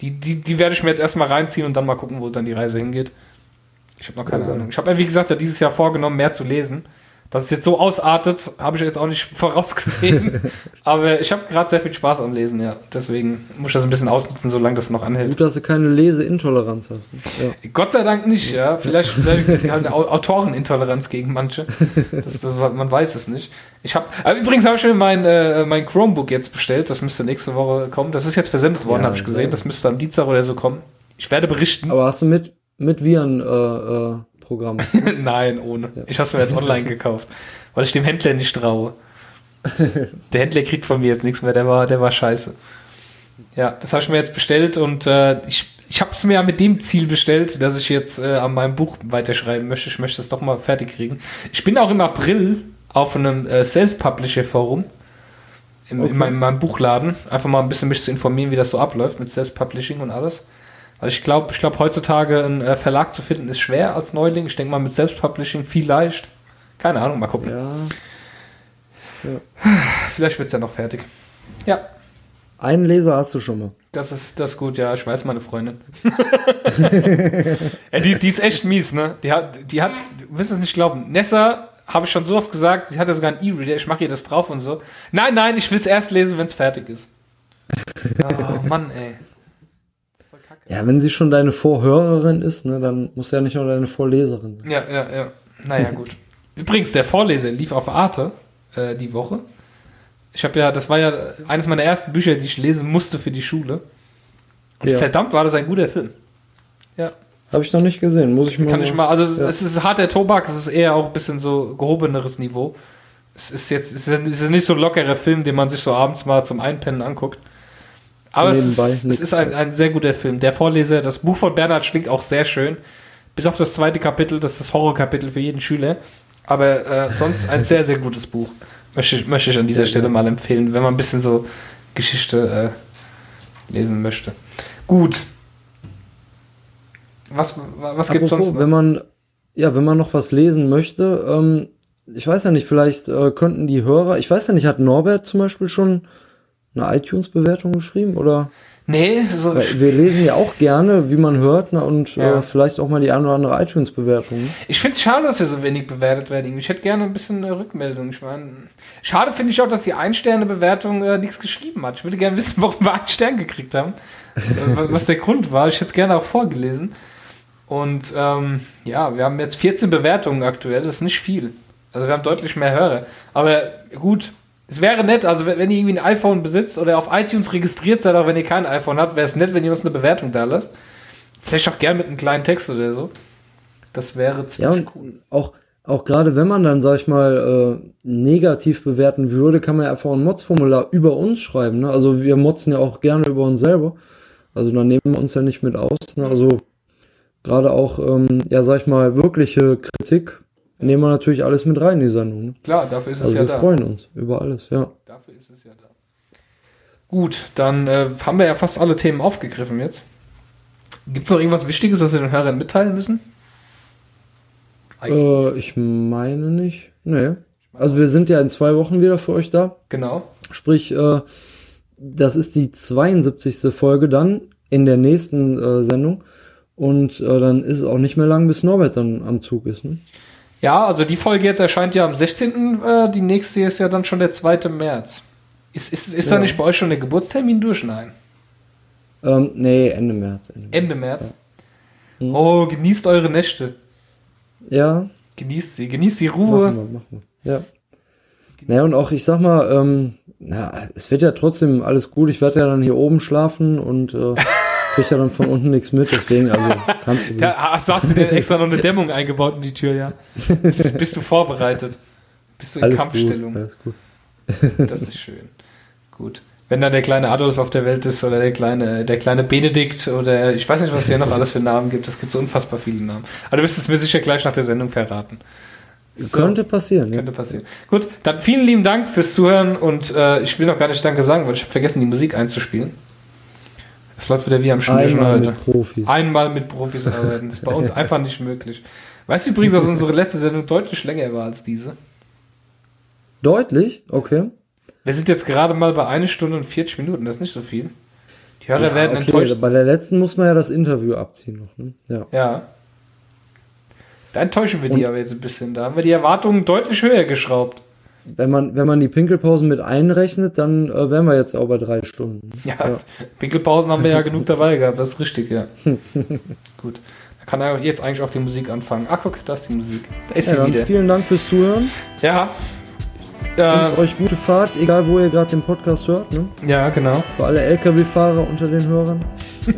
die, die, die werde ich mir jetzt erstmal reinziehen und dann mal gucken, wo dann die Reise hingeht. Ich habe noch keine Ja, Ahnung. Ich habe mir, wie gesagt, ja dieses Jahr vorgenommen, mehr zu lesen. Dass es jetzt so ausartet, habe ich jetzt auch nicht vorausgesehen. Aber ich habe gerade sehr viel Spaß am Lesen, ja. Deswegen muss ich das ein bisschen ausnutzen, solange das noch anhält. Gut, dass du keine Leseintoleranz hast. Ja. Gott sei Dank nicht, ja. Vielleicht, vielleicht halt eine Au- Autorenintoleranz gegen manche. Das, das, man weiß es nicht. Ich habe übrigens habe ich mir mein, äh, mein Chromebook jetzt bestellt. Das müsste nächste Woche kommen. Das ist jetzt versendet worden, Ja, habe ich gesehen. Das müsste am Dienstag oder so kommen. Ich werde berichten. Aber hast du mit, mit Viren, äh, äh, Programm? Nein, ohne. Ich habe es mir jetzt online gekauft, weil ich dem Händler nicht traue. Der Händler kriegt von mir jetzt nichts mehr. Der war, der war scheiße. Ja, das habe ich mir jetzt bestellt und äh, ich, ich habe es mir ja mit dem Ziel bestellt, dass ich jetzt äh, an meinem Buch weiterschreiben möchte. Ich möchte es doch mal fertig kriegen. Ich bin auch im April auf einem äh, Self-Publisher-Forum Okay. in, meinem, in meinem Buchladen. Einfach mal ein bisschen mich zu informieren, wie das so abläuft mit Self-Publishing und alles. Also ich glaube, ich glaube heutzutage einen äh, Verlag zu finden ist schwer als Neuling. Ich denke mal mit Self-Publishing viel leicht. Keine Ahnung, mal gucken. ja. Vielleicht wird's ja noch fertig. Ja. Einen Leser hast du schon mal. Das ist das ist gut, ja, ich weiß meine Freundin. ja, die, die ist echt mies, ne? Die hat, die hat, du wirst es nicht glauben, Nessa habe ich schon so oft gesagt, sie hat ja sogar einen E-Reader, ich mache ihr das drauf und so. Nein, nein, ich will es erst lesen, wenn es fertig ist. Oh Mann, ey. Das ist voll kacke. Ja, wenn sie schon deine Vorhörerin ist, ne, dann muss ja nicht nur deine Vorleserin sein. Ja, ja, ja. Naja, gut. Übrigens, der Vorleser lief auf Arte äh, die Woche. Ich habe ja, das war ja eines meiner ersten Bücher, die ich lesen musste für die Schule. Und Ja. verdammt war das ein guter Film. Ja, Habe ich noch nicht gesehen, muss ich mal. kann ich mal. Also es, Ja. es ist harter Tobak, es ist eher auch ein bisschen so gehobeneres Niveau. Es ist jetzt es ist es ist nicht so ein lockerer Film, den man sich so abends mal zum Einpennen anguckt. Aber es Nebenbei ist, es nix. ist ein, ein sehr guter Film. Der Vorleser, das Buch von Bernhard Schlink auch sehr schön. Bis auf das zweite Kapitel, das ist das Horrorkapitel für jeden Schüler. Aber äh, sonst ein sehr, sehr gutes Buch. Möchte, ich- möchte ich an dieser Stelle mal empfehlen, wenn man ein bisschen so Geschichte äh, lesen möchte. Gut. Was, was Apropos, sonst? noch? wenn man, ja, wenn man noch was lesen möchte, ähm, ich weiß ja nicht, vielleicht äh, könnten die Hörer, ich weiß ja nicht, hat Norbert zum Beispiel schon eine iTunes-Bewertung geschrieben oder? Nee, so, wir lesen ja auch gerne, wie man hört, ne, und Ja. äh, vielleicht auch mal die eine oder andere iTunes-Bewertung. ne? ich finde es schade, dass wir so wenig bewertet werden. Ich hätte gerne ein bisschen äh, Rückmeldung. Ich mein, schade finde ich auch, dass die Ein-Sterne-Bewertung äh, nichts geschrieben hat. Ich würde gerne wissen, warum wir einen Stern gekriegt haben. äh, was der Grund war. Ich hätte es gerne auch vorgelesen. Und ähm, ja, wir haben jetzt 14 Bewertungen aktuell. Das ist nicht viel. Also wir haben deutlich mehr Hörer. Aber gut, es wäre nett, also wenn ihr irgendwie ein iPhone besitzt oder auf iTunes registriert seid, auch wenn ihr kein iPhone habt, wäre es nett, wenn ihr uns eine Bewertung da lasst. Vielleicht auch gern mit einem kleinen Text oder so. Das wäre Ja, ziemlich und cool. auch, auch gerade wenn man dann, sag ich mal, äh, negativ bewerten würde, kann man ja einfach ein Mods-Formular über uns schreiben. Ne? Also wir motzen ja auch gerne über uns selber. Also da nehmen wir uns ja nicht mit aus. Ne? Also gerade auch, ähm, ja, sag ich mal, wirkliche Kritik nehmen wir natürlich alles mit rein in die Sendung. Ne? Klar, dafür ist es Also ja wir da. freuen uns über alles, ja. Dafür ist es ja da. Gut, dann äh, haben wir ja fast alle Themen aufgegriffen jetzt. Gibt es noch irgendwas Wichtiges, was wir den Hörern mitteilen müssen? Äh, ich meine nicht. Nee. Also wir sind ja in zwei Wochen wieder für euch da. Genau. Sprich, äh, das ist die 72. Folge dann in der nächsten äh, Sendung. Und äh, dann ist es auch nicht mehr lang, bis Norbert dann am Zug ist. Ne? Ja, also die Folge jetzt erscheint ja am 16. Äh, die nächste ist ja dann schon der 2. März. Ist, ist, ist da Ja. nicht bei euch schon der Geburtstermin durch? Nein. Ähm, nee, Ende März. Ende März. Ende März. Oh, genießt eure Nächte. Ja, Genießt sie. Genießt die Ruhe. machen wir, machen wir. Ja. Naja, und auch, ich sag mal, ähm, na, es wird ja trotzdem alles gut. Ich werde ja dann hier oben schlafen und äh, krieg ja dann von unten nichts mit. Deswegen, also, kein Problem. Da hast, hast du dir extra noch eine Dämmung eingebaut in die Tür, ja. Bist, bist du vorbereitet? Bist du in alles Kampfstellung? Gut, alles gut. Das ist schön. Gut. Wenn dann der kleine Adolf auf der Welt ist oder der kleine, der kleine Benedikt oder ich weiß nicht, was es hier noch alles für Namen gibt. Es gibt so unfassbar viele Namen. Aber du wirst es mir sicher gleich nach der Sendung verraten. So, Könnte passieren, ja. könnte passieren. Gut, dann vielen lieben Dank fürs Zuhören und äh, ich will noch gar nicht Danke sagen, weil ich habe vergessen, die Musik einzuspielen. Es läuft wieder wie am Schnürchen heute. mit. Einmal mit Profis arbeiten. Das ist bei uns einfach nicht möglich. Weißt du übrigens, dass unsere letzte Sendung deutlich länger war als diese? Deutlich? Okay. Wir sind jetzt gerade mal bei eine Stunde und 40 Minuten, das ist nicht so viel. Die Hörer werden okay, enttäuscht. bei der letzten muss man ja das Interview abziehen noch, ne? Ja. Ja. Da enttäuschen wir die aber jetzt ein bisschen. Da haben wir die Erwartungen deutlich höher geschraubt. Wenn man, wenn man die Pinkelpausen mit einrechnet, dann äh, wären wir jetzt auch bei drei Stunden. Ja, Pinkelpausen haben wir ja genug dabei gehabt, das ist richtig, ja. Gut. Da kann er jetzt eigentlich auch die Musik anfangen. Ach, guck, da ist die Musik. Da ist Ja, sie wieder. vielen Dank fürs Zuhören. Ja. Und Äh, euch gute Fahrt, egal wo ihr gerade den Podcast hört. Ne? ja, genau. Für alle LKW-Fahrer unter den Hörern.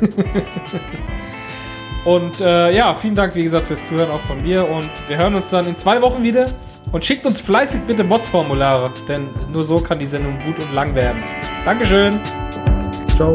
Und äh, ja, vielen Dank, wie gesagt, fürs Zuhören auch von mir. Und wir hören uns dann in zwei Wochen wieder. Und schickt uns fleißig bitte Mods-Formulare, denn nur so kann die Sendung gut und lang werden. Dankeschön. Ciao.